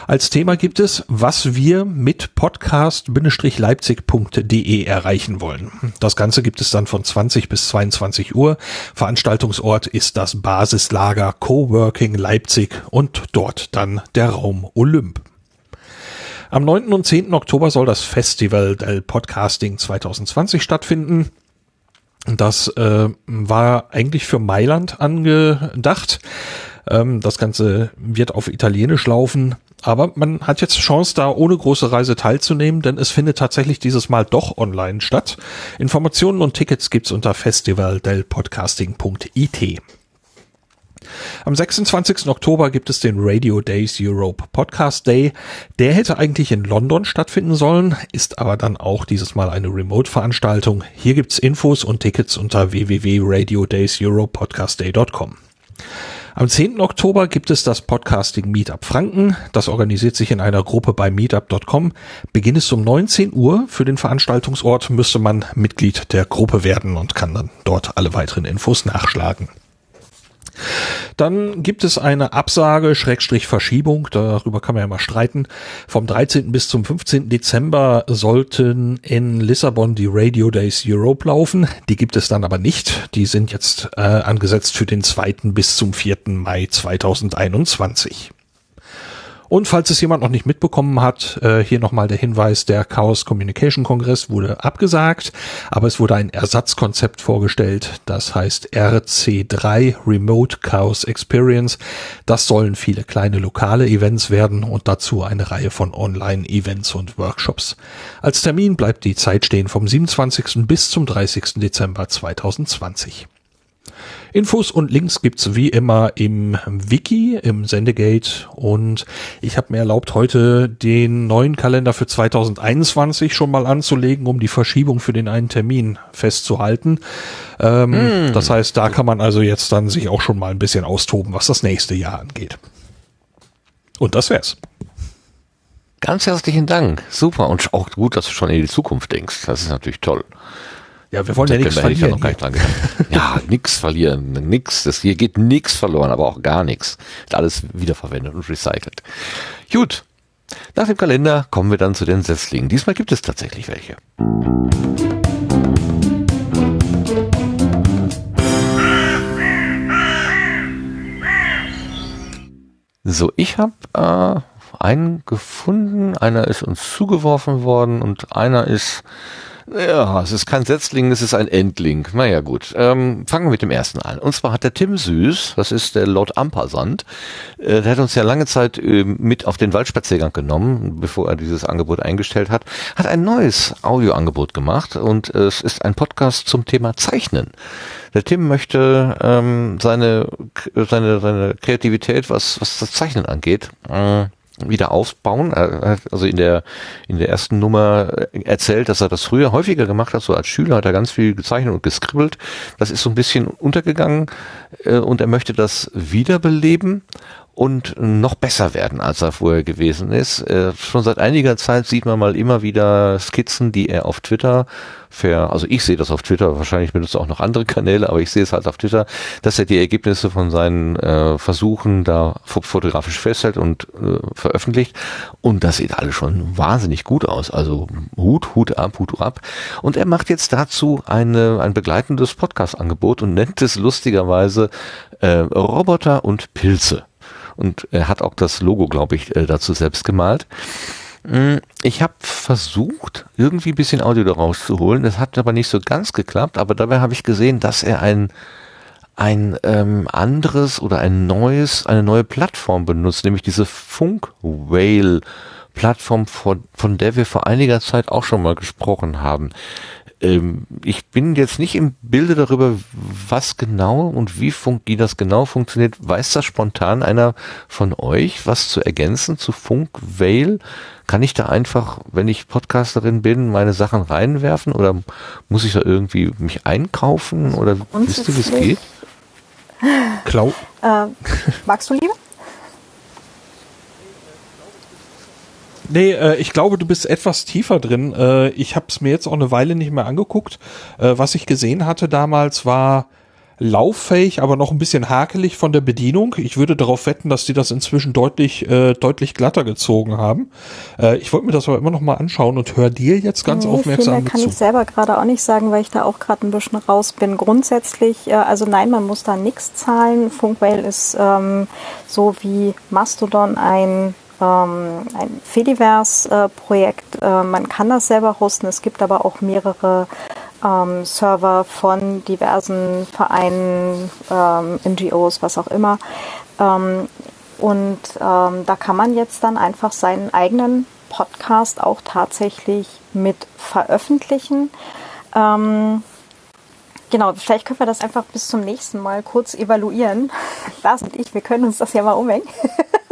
als Thema gibt es, was wir mit podcast-leipzig.de erreichen wollen. Das Ganze gibt es dann von 20 bis 22 Uhr. Veranstaltungsort ist das Basislager Coworking Leipzig und dort dann der Raum Olymp. Am 9. und 10. Oktober soll das Festival del Podcasting 2020 stattfinden. Das äh, war eigentlich für Mailand angedacht. Ähm, das Ganze wird auf Italienisch laufen. Aber man hat jetzt Chance, da ohne große Reise teilzunehmen, denn es findet tatsächlich dieses Mal doch online statt. Informationen und Tickets gibt's unter festivaldelpodcasting.it. Am 26. Oktober gibt es den Radio Days Europe Podcast Day. Der hätte eigentlich in London stattfinden sollen, ist aber dann auch dieses Mal eine Remote-Veranstaltung. Hier gibt's Infos und Tickets unter www.radiodayseuropepodcastday.com. Am 10. Oktober gibt es das Podcasting Meetup Franken. Das organisiert sich in einer Gruppe bei meetup.com. Beginn ist um 19 Uhr. Für den Veranstaltungsort müsste man Mitglied der Gruppe werden und kann dann dort alle weiteren Infos nachschlagen. Dann gibt es eine Absage, Schrägstrich Verschiebung, darüber kann man ja mal streiten. Vom 13. bis zum 15. Dezember sollten in Lissabon die Radio Days Europe laufen. Die gibt es dann aber nicht. Die sind jetzt äh, angesetzt für den 2. bis zum 4. Mai 2021. Und falls es jemand noch nicht mitbekommen hat, äh, hier nochmal der Hinweis, der Chaos Communication Kongress wurde abgesagt, aber es wurde ein Ersatzkonzept vorgestellt, das heißt RC3 Remote Chaos Experience. Das sollen viele kleine lokale Events werden und dazu eine Reihe von Online-Events und Workshops. Als Termin bleibt die Zeit stehen vom 27. bis zum 30. Dezember 2020. Infos und Links gibt's wie immer im Wiki, im Sendegate und ich habe mir erlaubt, heute den neuen Kalender für 2021 schon mal anzulegen, um die Verschiebung für den einen Termin festzuhalten. Ähm, mm. Das heißt, da kann man also jetzt dann sich auch schon mal ein bisschen austoben, was das nächste Jahr angeht. Und das wär's. Ganz herzlichen Dank. Super und auch gut, dass du schon in die Zukunft denkst. Das ist natürlich toll. Ja, wir wollen ja nichts verlieren. Ja, nichts verlieren, nix. Das hier geht nichts verloren, aber auch gar nichts. Alles wiederverwendet und recycelt. Gut. Nach dem Kalender kommen wir dann zu den Setzlingen. Diesmal gibt es tatsächlich welche. So, ich habe äh, einen gefunden, einer ist uns zugeworfen worden und einer ist ja, es ist kein Setzling, es ist ein Endling. Naja, gut. Ähm, fangen wir mit dem ersten an. Und zwar hat der Tim Süß, das ist der Lord Ampersand, äh, der hat uns ja lange Zeit äh, mit auf den Waldspaziergang genommen, bevor er dieses Angebot eingestellt hat, hat ein neues Audioangebot gemacht und äh, es ist ein Podcast zum Thema Zeichnen. Der Tim möchte ähm, seine, seine, seine Kreativität, was, was das Zeichnen angeht, äh, wieder aufbauen. Hat also in der, in der ersten Nummer erzählt, dass er das früher häufiger gemacht hat. So als Schüler hat er ganz viel gezeichnet und geskribbelt. Das ist so ein bisschen untergegangen äh, und er möchte das wiederbeleben und noch besser werden, als er vorher gewesen ist. Äh, schon seit einiger Zeit sieht man mal immer wieder Skizzen, die er auf Twitter für, also ich sehe das auf Twitter, wahrscheinlich benutzt er auch noch andere Kanäle, aber ich sehe es halt auf Twitter, dass er die Ergebnisse von seinen äh, Versuchen da fotografisch festhält und äh, veröffentlicht. Und das sieht alles schon wahnsinnig gut aus. Also Hut, Hut ab, Hut ab. Und er macht jetzt dazu eine, ein begleitendes Podcast-Angebot und nennt es lustigerweise äh, Roboter und Pilze und er hat auch das Logo, glaube ich, äh, dazu selbst gemalt. Mm, ich habe versucht, irgendwie ein bisschen Audio daraus zu holen. Das hat aber nicht so ganz geklappt, aber dabei habe ich gesehen, dass er ein ein ähm, anderes oder ein neues, eine neue Plattform benutzt, nämlich diese Funk Whale Plattform, von, von der wir vor einiger Zeit auch schon mal gesprochen haben. Ähm, ich bin jetzt nicht im Bilde darüber, was genau und wie, fun wie das genau funktioniert. Weiß das spontan einer von euch, was zu ergänzen zu Funk Vale? Kann ich da einfach, wenn ich Podcasterin bin, meine Sachen reinwerfen oder muss ich da irgendwie mich einkaufen oder wisst ihr, wie es geht? Klau. Äh, magst du lieber? Nee, äh, ich glaube, du bist etwas tiefer drin. Äh, ich habe es mir jetzt auch eine Weile nicht mehr angeguckt. Äh, was ich gesehen hatte damals war lauffähig, aber noch ein bisschen hakelig von der Bedienung. Ich würde darauf wetten, dass die das inzwischen deutlich, äh, deutlich glatter gezogen haben. Äh, ich wollte mir das aber immer noch mal anschauen und höre dir jetzt ganz nee, aufmerksam viel mehr kann zu. ich selber gerade auch nicht sagen, weil ich da auch gerade ein bisschen raus bin. Grundsätzlich, äh, also nein, man muss da nichts zahlen. Funkwell ist ähm, so wie Mastodon ein ähm, ein Fediverse-Projekt. Äh, man kann das selber hosten. Es gibt aber auch mehrere ähm, Server von diversen Vereinen, ähm, NGOs, was auch immer. Ähm, und ähm, da kann man jetzt dann einfach seinen eigenen Podcast auch tatsächlich mit veröffentlichen. Ähm, genau, vielleicht können wir das einfach bis zum nächsten Mal kurz evaluieren. Lars und ich, wir können uns das ja mal umhängen.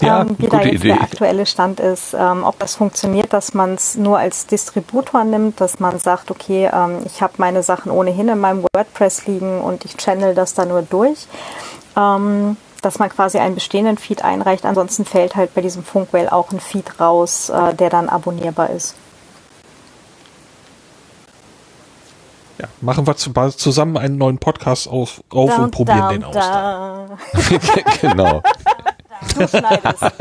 ja, ähm, wie da jetzt Idee. der aktuelle Stand ist, ähm, ob das funktioniert, dass man es nur als Distributor nimmt, dass man sagt, okay, ähm, ich habe meine Sachen ohnehin in meinem WordPress liegen und ich channel das da nur durch. Ähm, dass man quasi einen bestehenden Feed einreicht. Ansonsten fällt halt bei diesem Funkwell auch ein Feed raus, äh, der dann abonnierbar ist. Ja, machen wir zusammen einen neuen Podcast auf, auf da, und probieren da, den aus. Genau. Du schneidest.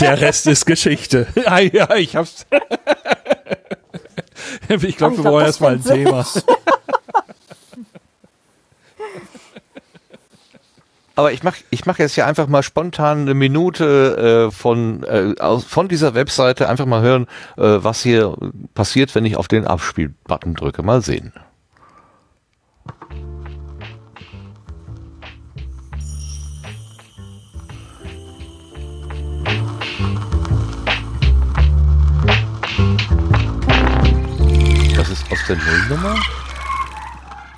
Der Rest ist Geschichte. Ah, ja, ich hab's. ich glaube, wir brauchen erstmal ein Thema. Aber ich mache ich mach jetzt hier einfach mal spontan eine Minute äh, von, äh, aus, von dieser Webseite einfach mal hören, äh, was hier passiert, wenn ich auf den Abspielbutton drücke. Mal sehen. Der Nullnummer?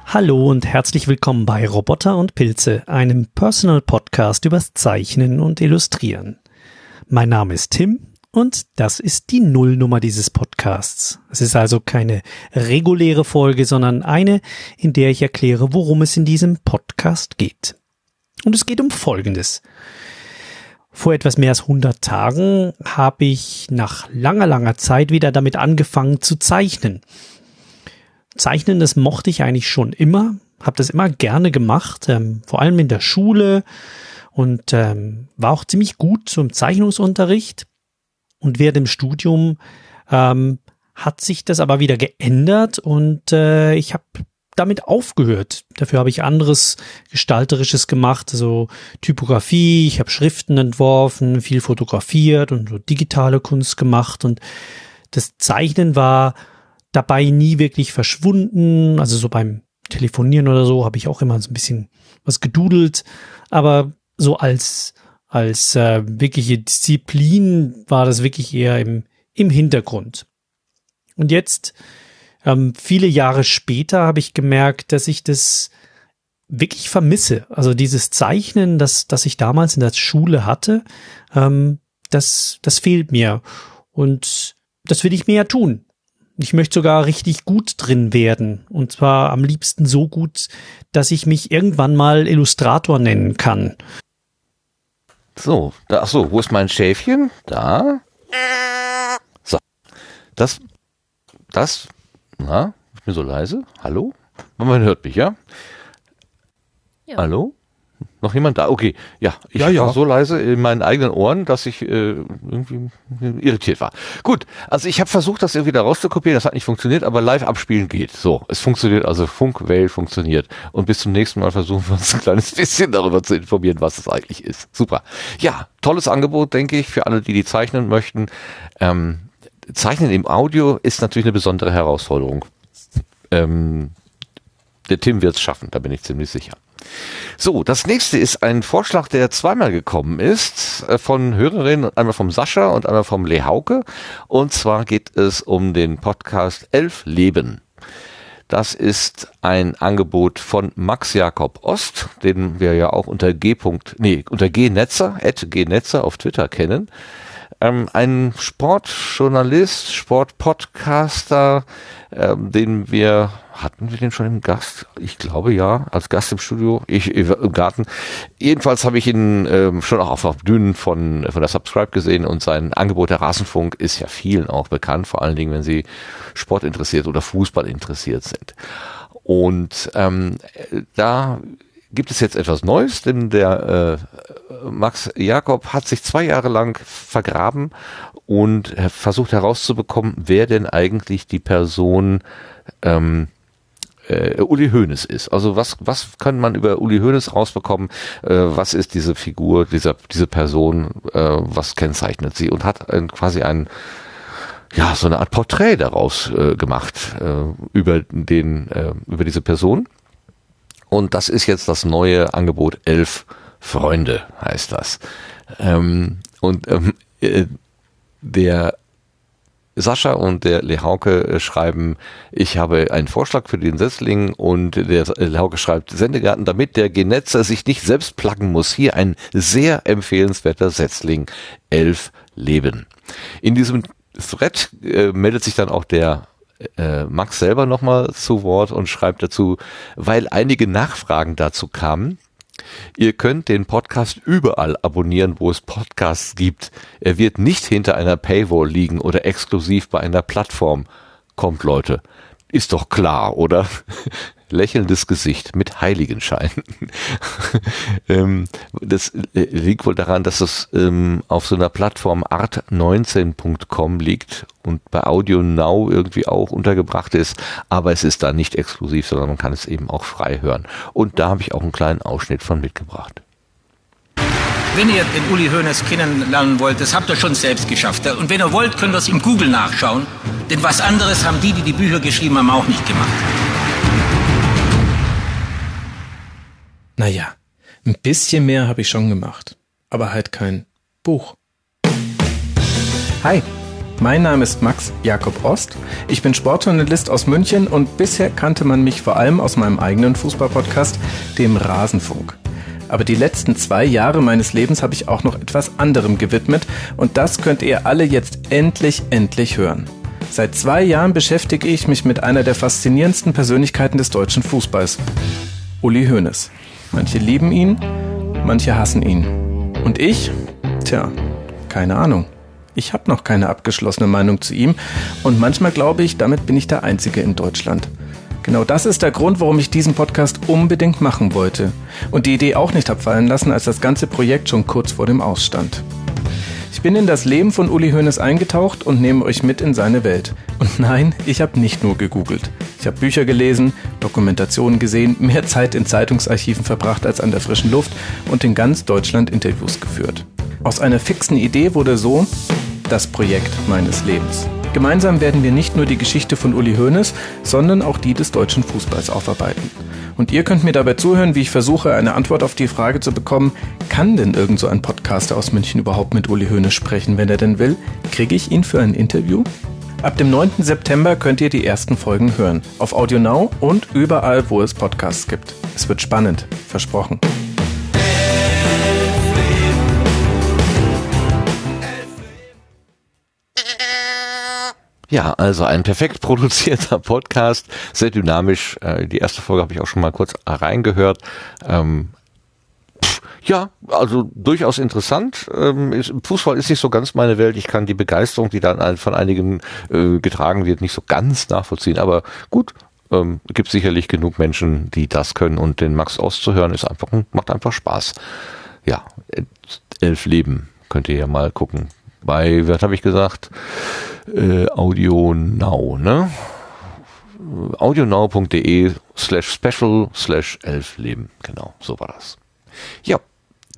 Hallo und herzlich willkommen bei Roboter und Pilze, einem Personal Podcast übers Zeichnen und Illustrieren. Mein Name ist Tim und das ist die Nullnummer dieses Podcasts. Es ist also keine reguläre Folge, sondern eine, in der ich erkläre, worum es in diesem Podcast geht. Und es geht um Folgendes. Vor etwas mehr als 100 Tagen habe ich nach langer, langer Zeit wieder damit angefangen zu zeichnen. Zeichnen, das mochte ich eigentlich schon immer, habe das immer gerne gemacht, ähm, vor allem in der Schule und ähm, war auch ziemlich gut zum Zeichnungsunterricht. Und während dem Studium ähm, hat sich das aber wieder geändert und äh, ich habe damit aufgehört. Dafür habe ich anderes Gestalterisches gemacht, also Typografie, ich habe Schriften entworfen, viel fotografiert und so digitale Kunst gemacht und das Zeichnen war dabei nie wirklich verschwunden. Also so beim Telefonieren oder so habe ich auch immer so ein bisschen was gedudelt. Aber so als, als äh, wirkliche Disziplin war das wirklich eher im, im Hintergrund. Und jetzt, ähm, viele Jahre später, habe ich gemerkt, dass ich das wirklich vermisse. Also dieses Zeichnen, das, das ich damals in der Schule hatte, ähm, das, das fehlt mir. Und das will ich mir ja tun. Ich möchte sogar richtig gut drin werden. Und zwar am liebsten so gut, dass ich mich irgendwann mal Illustrator nennen kann. So, da, ach so, wo ist mein Schäfchen? Da. So. Das, das, na, ich bin so leise. Hallo? Man hört mich, ja? ja. Hallo? Noch jemand da? Okay, ja, ich ja, ja. war so leise in meinen eigenen Ohren, dass ich äh, irgendwie irritiert war. Gut, also ich habe versucht, das irgendwie da rauszukopieren, das hat nicht funktioniert, aber live abspielen geht. So, es funktioniert, also Funkwell funktioniert. Und bis zum nächsten Mal versuchen wir uns ein kleines bisschen darüber zu informieren, was es eigentlich ist. Super. Ja, tolles Angebot, denke ich, für alle, die die zeichnen möchten. Ähm, Zeichnen im Audio ist natürlich eine besondere Herausforderung. Ähm, der Tim wird es schaffen, da bin ich ziemlich sicher. So, das nächste ist ein Vorschlag, der zweimal gekommen ist, äh, von Hörerinnen, einmal vom Sascha und einmal vom Lehauke. Und zwar geht es um den Podcast Elf Leben. Das ist ein Angebot von Max Jakob Ost, den wir ja auch unter G. Nee, unter G Netzer, at G Netzer auf Twitter kennen. Ähm, ein Sportjournalist, Sportpodcaster, ähm, den wir, hatten wir den schon im Gast? Ich glaube ja, als Gast im Studio, ich im Garten. Jedenfalls habe ich ihn ähm, schon auch auf, auf Bühnen von, von der Subscribe gesehen und sein Angebot der Rasenfunk ist ja vielen auch bekannt, vor allen Dingen, wenn sie Sport interessiert oder Fußball interessiert sind. Und ähm, da gibt es jetzt etwas Neues, denn der äh, Max Jakob hat sich zwei Jahre lang vergraben und versucht herauszubekommen, wer denn eigentlich die Person ähm, äh, Uli Hoeneß ist. Also was, was kann man über Uli Hoeneß rausbekommen? Äh, was ist diese Figur, dieser, diese Person? Äh, was kennzeichnet sie? Und hat ein, quasi ein ja, so eine Art Porträt daraus äh, gemacht äh, über den, äh, über diese Person. Und das ist jetzt das neue Angebot Elf Freunde, heißt das. Ähm, und ähm, äh, der Sascha und der Lehauke äh, schreiben, ich habe einen Vorschlag für den Setzling und der Lehauke schreibt, Sendegarten, damit der Genetzer sich nicht selbst pluggen muss. Hier ein sehr empfehlenswerter Setzling, elf Leben. In diesem Thread äh, meldet sich dann auch der äh, Max selber nochmal zu Wort und schreibt dazu, weil einige Nachfragen dazu kamen. Ihr könnt den Podcast überall abonnieren, wo es Podcasts gibt. Er wird nicht hinter einer Paywall liegen oder exklusiv bei einer Plattform. Kommt Leute. Ist doch klar, oder? lächelndes Gesicht mit Heiligenschein. ähm, das äh, liegt wohl daran, dass es ähm, auf so einer Plattform art19.com liegt und bei Audio Now irgendwie auch untergebracht ist, aber es ist da nicht exklusiv, sondern man kann es eben auch frei hören. Und da habe ich auch einen kleinen Ausschnitt von mitgebracht. Wenn ihr den Uli Hoeneß kennenlernen wollt, das habt ihr schon selbst geschafft. Und wenn ihr wollt, könnt ihr es im Google nachschauen. Denn was anderes haben die, die die Bücher geschrieben haben, auch nicht gemacht. Naja, ein bisschen mehr habe ich schon gemacht, aber halt kein Buch. Hi, mein Name ist Max Jakob Ost. Ich bin Sportjournalist aus München und bisher kannte man mich vor allem aus meinem eigenen Fußballpodcast, dem Rasenfunk. Aber die letzten zwei Jahre meines Lebens habe ich auch noch etwas anderem gewidmet und das könnt ihr alle jetzt endlich, endlich hören. Seit zwei Jahren beschäftige ich mich mit einer der faszinierendsten Persönlichkeiten des deutschen Fußballs, Uli Hoeneß. Manche lieben ihn, manche hassen ihn. Und ich? Tja, keine Ahnung. Ich habe noch keine abgeschlossene Meinung zu ihm und manchmal glaube ich, damit bin ich der Einzige in Deutschland. Genau das ist der Grund, warum ich diesen Podcast unbedingt machen wollte und die Idee auch nicht abfallen lassen, als das ganze Projekt schon kurz vor dem Ausstand. Ich bin in das Leben von Uli Hoeneß eingetaucht und nehme euch mit in seine Welt. Und nein, ich habe nicht nur gegoogelt. Ich habe Bücher gelesen, Dokumentationen gesehen, mehr Zeit in Zeitungsarchiven verbracht als an der frischen Luft und in ganz Deutschland Interviews geführt. Aus einer fixen Idee wurde so das Projekt meines Lebens. Gemeinsam werden wir nicht nur die Geschichte von Uli Hoeneß, sondern auch die des deutschen Fußballs aufarbeiten. Und ihr könnt mir dabei zuhören, wie ich versuche, eine Antwort auf die Frage zu bekommen, kann denn irgend so ein Podcaster aus München überhaupt mit Uli Hoeneß sprechen, wenn er denn will? Kriege ich ihn für ein Interview? Ab dem 9. September könnt ihr die ersten Folgen hören. Auf Audio Now und überall, wo es Podcasts gibt. Es wird spannend. Versprochen. Ja, also ein perfekt produzierter Podcast, sehr dynamisch. Äh, die erste Folge habe ich auch schon mal kurz reingehört. Ähm, ja, also durchaus interessant. Ähm, Fußball ist nicht so ganz meine Welt. Ich kann die Begeisterung, die dann von einigen äh, getragen wird, nicht so ganz nachvollziehen. Aber gut, ähm, gibt sicherlich genug Menschen, die das können. Und den Max auszuhören ist einfach macht einfach Spaß. Ja, elf Leben könnt ihr ja mal gucken. Bei, was habe ich gesagt? Äh, Audio Now, ne? audionow.de slash special slash elf Leben. Genau, so war das. Ja,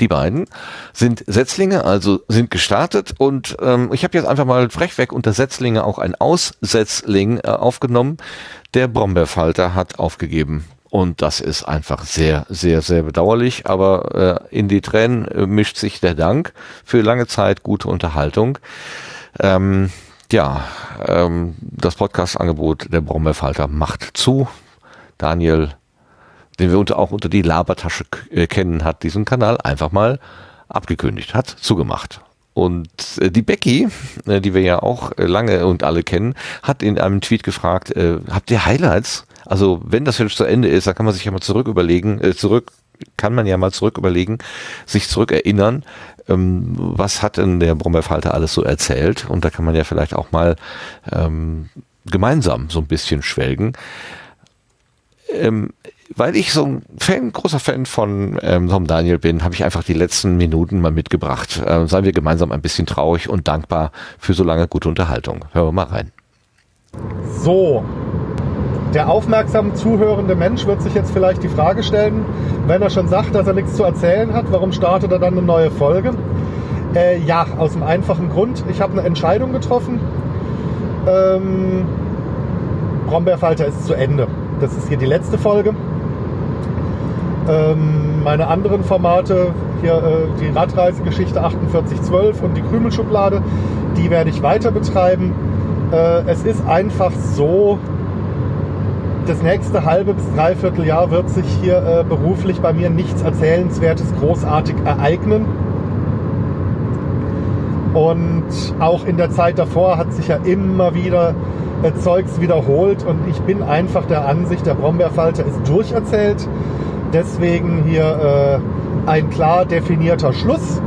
die beiden sind Setzlinge, also sind gestartet und ähm, ich habe jetzt einfach mal frechweg unter Setzlinge auch ein Aussetzling äh, aufgenommen. Der Brombeerfalter hat aufgegeben und das ist einfach sehr, sehr, sehr bedauerlich, aber äh, in die Tränen äh, mischt sich der Dank für lange Zeit gute Unterhaltung. Ähm, ja, ähm, das Podcast-Angebot der Brombeerfalter macht zu. Daniel den wir unter, auch unter die Labertasche äh, kennen, hat diesen Kanal einfach mal abgekündigt, hat zugemacht. und äh, die Becky, äh, die wir ja auch lange und alle kennen, hat in einem Tweet gefragt, habt ihr Highlights? Also wenn das jetzt zu Ende ist, dann kann man sich ja mal zurück überlegen, äh, zurück kann man ja mal zurück überlegen, sich zurück erinnern, ähm, was hat denn der Brombeerfalter alles so erzählt? Und da kann man ja vielleicht auch mal ähm, gemeinsam so ein bisschen schwelgen. Ähm, weil ich so ein Fan, großer Fan von ähm, Tom Daniel bin, habe ich einfach die letzten Minuten mal mitgebracht. Äh, seien wir gemeinsam ein bisschen traurig und dankbar für so lange gute Unterhaltung. Hören wir mal rein. So, der aufmerksam zuhörende Mensch wird sich jetzt vielleicht die Frage stellen, wenn er schon sagt, dass er nichts zu erzählen hat, warum startet er dann eine neue Folge? Äh, ja, aus dem einfachen Grund, ich habe eine Entscheidung getroffen. Ähm, Brombeerfalter ist zu Ende. Das ist hier die letzte Folge. Ähm, meine anderen Formate, hier äh, die Radreisegeschichte 4812 und die Krümelschublade, die werde ich weiter betreiben. Äh, es ist einfach so, das nächste halbe bis dreiviertel Jahr wird sich hier äh, beruflich bei mir nichts Erzählenswertes großartig ereignen. Und auch in der Zeit davor hat sich ja immer wieder äh, Zeugs wiederholt und ich bin einfach der Ansicht, der Brombeerfalter ist durcherzählt. Deswegen hier äh, ein klar definierter Schluss.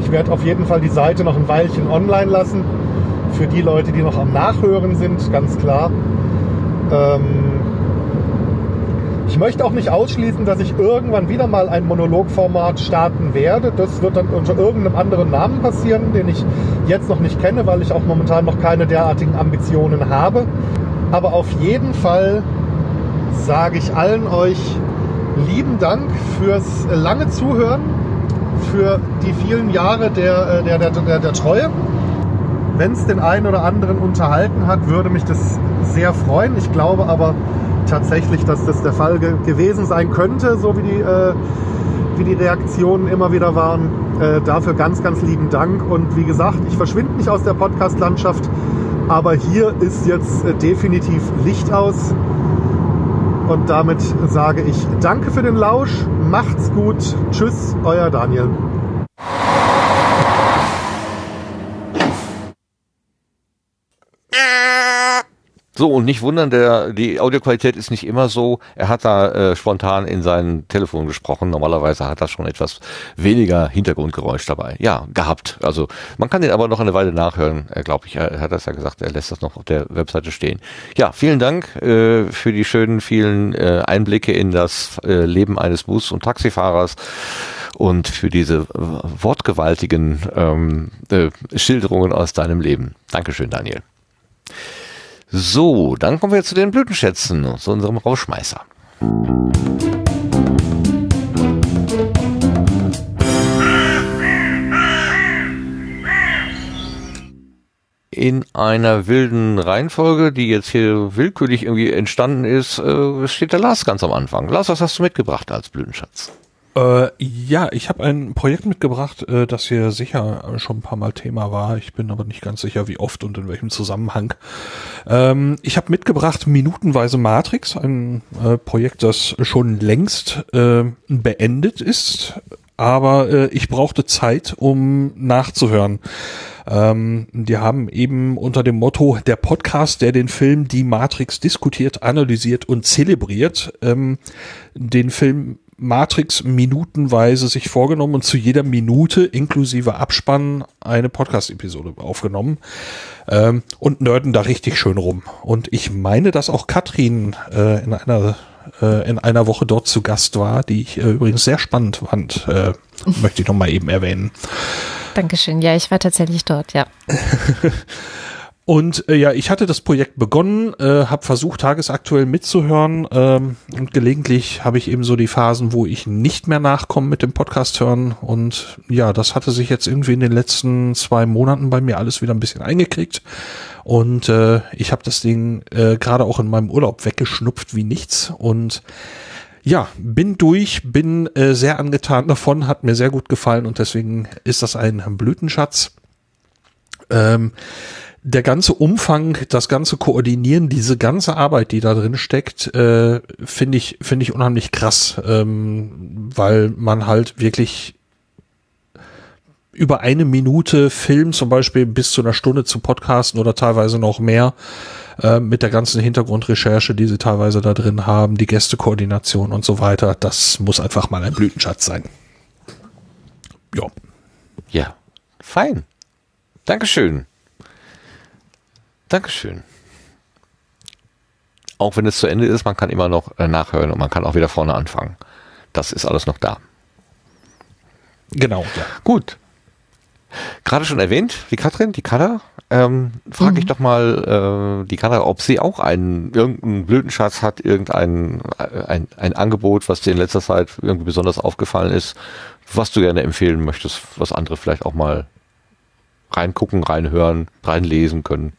Ich werde auf jeden Fall die Seite noch ein Weilchen online lassen. Für die Leute, die noch am Nachhören sind, ganz klar. Ähm ich möchte auch nicht ausschließen, dass ich irgendwann wieder mal ein Monologformat starten werde. Das wird dann unter irgendeinem anderen Namen passieren, den ich jetzt noch nicht kenne, weil ich auch momentan noch keine derartigen Ambitionen habe. Aber auf jeden Fall sage ich allen euch lieben Dank fürs lange Zuhören, für die vielen Jahre der, der, der, der, der Treue. Wenn es den einen oder anderen unterhalten hat, würde mich das sehr freuen. Ich glaube aber tatsächlich, dass das der Fall ge gewesen sein könnte, so wie die, äh, wie die Reaktionen immer wieder waren. Äh, dafür ganz, ganz lieben Dank. Und wie gesagt, ich verschwinde nicht aus der Podcast-Landschaft, aber hier ist jetzt äh, definitiv Licht aus. Und damit sage ich danke für den Lausch, macht's gut, tschüss, euer Daniel. So, und nicht wundern, der, die Audioqualität ist nicht immer so. Er hat da äh, spontan in sein Telefon gesprochen. Normalerweise hat er schon etwas weniger Hintergrundgeräusch dabei. Ja, gehabt. Also man kann den aber noch eine Weile nachhören, äh, glaube ich. Er hat das ja gesagt, er lässt das noch auf der Webseite stehen. Ja, vielen Dank äh, für die schönen, vielen äh, Einblicke in das äh, Leben eines Bus- und Taxifahrers und für diese wortgewaltigen ähm, äh, Schilderungen aus deinem Leben. Dankeschön, Daniel. So, dann kommen wir zu den Blütenschätzen, zu unserem Rauschmeißer. In einer wilden Reihenfolge, die jetzt hier willkürlich irgendwie entstanden ist, äh, steht der Lars ganz am Anfang. Lars, was hast du mitgebracht als Blütenschatz? Äh, ja, ich habe ein Projekt mitgebracht, äh, das hier sicher schon ein paar Mal Thema war. Ich bin aber nicht ganz sicher, wie oft und in welchem Zusammenhang. Ähm, ich habe mitgebracht Minutenweise Matrix, ein äh, Projekt, das schon längst äh, beendet ist, aber äh, ich brauchte Zeit, um nachzuhören. Ähm, die haben eben unter dem Motto der Podcast, der den Film Die Matrix diskutiert, analysiert und zelebriert, ähm, den Film Matrix minutenweise sich vorgenommen und zu jeder Minute inklusive Abspann eine Podcast-Episode aufgenommen ähm, und nörden da richtig schön rum. Und ich meine, dass auch Katrin äh, in einer äh, in einer Woche dort zu Gast war, die ich äh, übrigens sehr spannend fand, äh, möchte ich nochmal eben erwähnen. Dankeschön. Ja, ich war tatsächlich dort, ja. Und äh, ja, ich hatte das Projekt begonnen, äh, habe versucht, tagesaktuell mitzuhören ähm, und gelegentlich habe ich eben so die Phasen, wo ich nicht mehr nachkomme mit dem Podcast hören. Und ja, das hatte sich jetzt irgendwie in den letzten zwei Monaten bei mir alles wieder ein bisschen eingekriegt. Und äh, ich habe das Ding äh, gerade auch in meinem Urlaub weggeschnupft wie nichts. Und ja, bin durch, bin äh, sehr angetan davon, hat mir sehr gut gefallen und deswegen ist das ein Blütenschatz. Ähm, der ganze Umfang, das ganze Koordinieren, diese ganze Arbeit, die da drin steckt, äh, finde ich finde ich unheimlich krass, ähm, weil man halt wirklich über eine Minute Film zum Beispiel bis zu einer Stunde zu podcasten oder teilweise noch mehr äh, mit der ganzen Hintergrundrecherche, die sie teilweise da drin haben, die Gästekoordination und so weiter. Das muss einfach mal ein Blütenschatz sein. Ja. Ja, fein. Dankeschön. Dankeschön. Auch wenn es zu Ende ist, man kann immer noch äh, nachhören und man kann auch wieder vorne anfangen. Das ist alles noch da. Genau, ja. Gut. Gerade schon erwähnt, die Katrin, die Kada, ähm, frage Mhm. ich doch mal äh, die Kada, ob sie auch einen irgendeinen Blütenschatz hat, irgendein äh, ein, ein Angebot, was dir in letzter Zeit irgendwie besonders aufgefallen ist, was du gerne empfehlen möchtest, was andere vielleicht auch mal reingucken, reinhören, reinlesen können.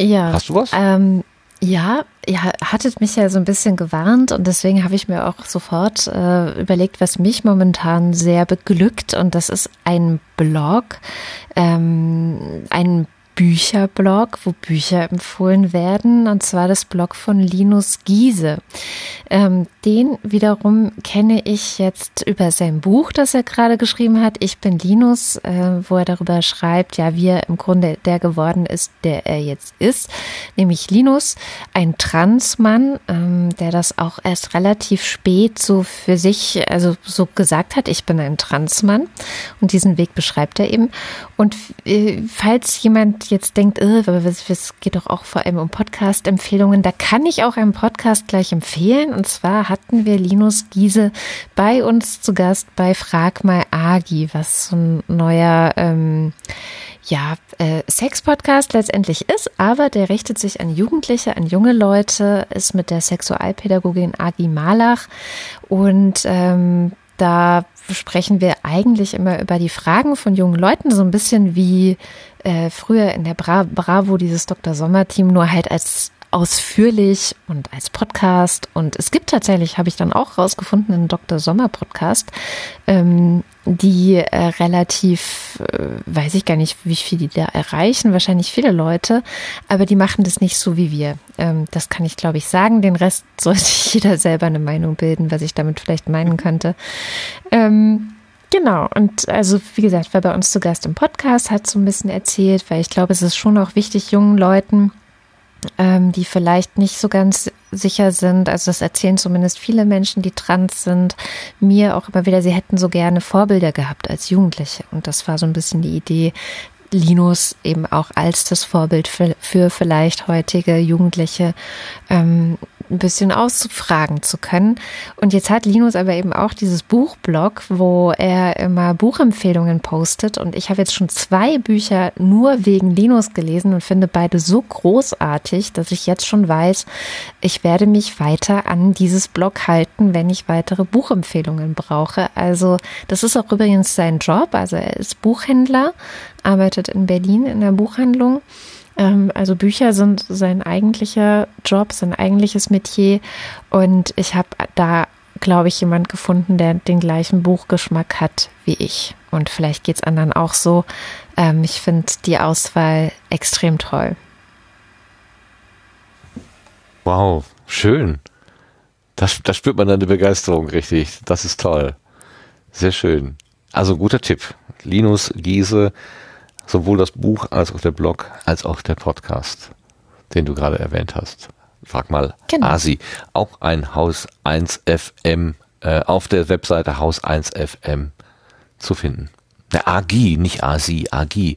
Ja. Hast du was? Ähm, ja, ihr hattet mich ja so ein bisschen gewarnt und deswegen habe ich mir auch sofort äh, überlegt, was mich momentan sehr beglückt und das ist ein Blog, ähm, ein Bücherblog, wo Bücher empfohlen werden, und zwar das Blog von Linus Giese. Ähm, den wiederum kenne ich jetzt über sein Buch, das er gerade geschrieben hat. Ich bin Linus, äh, wo er darüber schreibt, ja, wie er im Grunde der geworden ist, der er jetzt ist, nämlich Linus, ein Transmann, ähm, der das auch erst relativ spät so für sich, also so gesagt hat, ich bin ein Transmann und diesen Weg beschreibt er eben. Und äh, falls jemand jetzt denkt, äh, es geht doch auch vor allem um Podcast-Empfehlungen, da kann ich auch einen Podcast gleich empfehlen. Und zwar hatten wir Linus Giese bei uns zu Gast bei Frag mal Agi, was so ein neuer ähm, ja, äh, Sex-Podcast letztendlich ist, aber der richtet sich an Jugendliche, an junge Leute, ist mit der Sexualpädagogin Agi Malach. Und ähm, da sprechen wir eigentlich immer über die Fragen von jungen Leuten, so ein bisschen wie äh, früher in der Bra Bravo dieses Dr. Sommer-Team, nur halt als ausführlich und als Podcast. Und es gibt tatsächlich, habe ich dann auch rausgefunden, einen Dr. Sommer Podcast, ähm, die äh, relativ, äh, weiß ich gar nicht, wie viel die da erreichen, wahrscheinlich viele Leute, aber die machen das nicht so wie wir. Ähm, das kann ich, glaube ich, sagen. Den Rest sollte jeder selber eine Meinung bilden, was ich damit vielleicht meinen könnte. Ähm, Genau, und also wie gesagt, war bei uns zu Gast im Podcast, hat so ein bisschen erzählt, weil ich glaube, es ist schon auch wichtig, jungen Leuten, ähm, die vielleicht nicht so ganz sicher sind, also das erzählen zumindest viele Menschen, die trans sind, mir auch immer wieder, sie hätten so gerne Vorbilder gehabt als Jugendliche. Und das war so ein bisschen die Idee, Linus eben auch als das Vorbild für, für vielleicht heutige Jugendliche ähm, ein bisschen ausfragen zu können. Und jetzt hat Linus aber eben auch dieses Buchblog, wo er immer Buchempfehlungen postet. Und ich habe jetzt schon zwei Bücher nur wegen Linus gelesen und finde beide so großartig, dass ich jetzt schon weiß, ich werde mich weiter an dieses Blog halten, wenn ich weitere Buchempfehlungen brauche. Also das ist auch übrigens sein Job. Also er ist Buchhändler, arbeitet in Berlin in der Buchhandlung. Ähm, also Bücher sind sein eigentlicher Job, sein eigentliches Metier. Und ich habe da, glaube ich, jemand gefunden, der den gleichen Buchgeschmack hat wie ich. Und vielleicht geht es anderen auch so. Ähm, ich finde die Auswahl extrem toll. Wow, schön. Das, da spürt man eine Begeisterung richtig. Das ist toll. Sehr schön. Also guter Tipp. Linus Giese, sowohl das Buch als auch der Blog als auch der Podcast, den du gerade erwähnt hast. Frag mal Genau. Asi, auch ein Haus 1 FM äh, auf der Webseite Haus 1 FM zu finden. Der Agi, nicht Asi, Agi.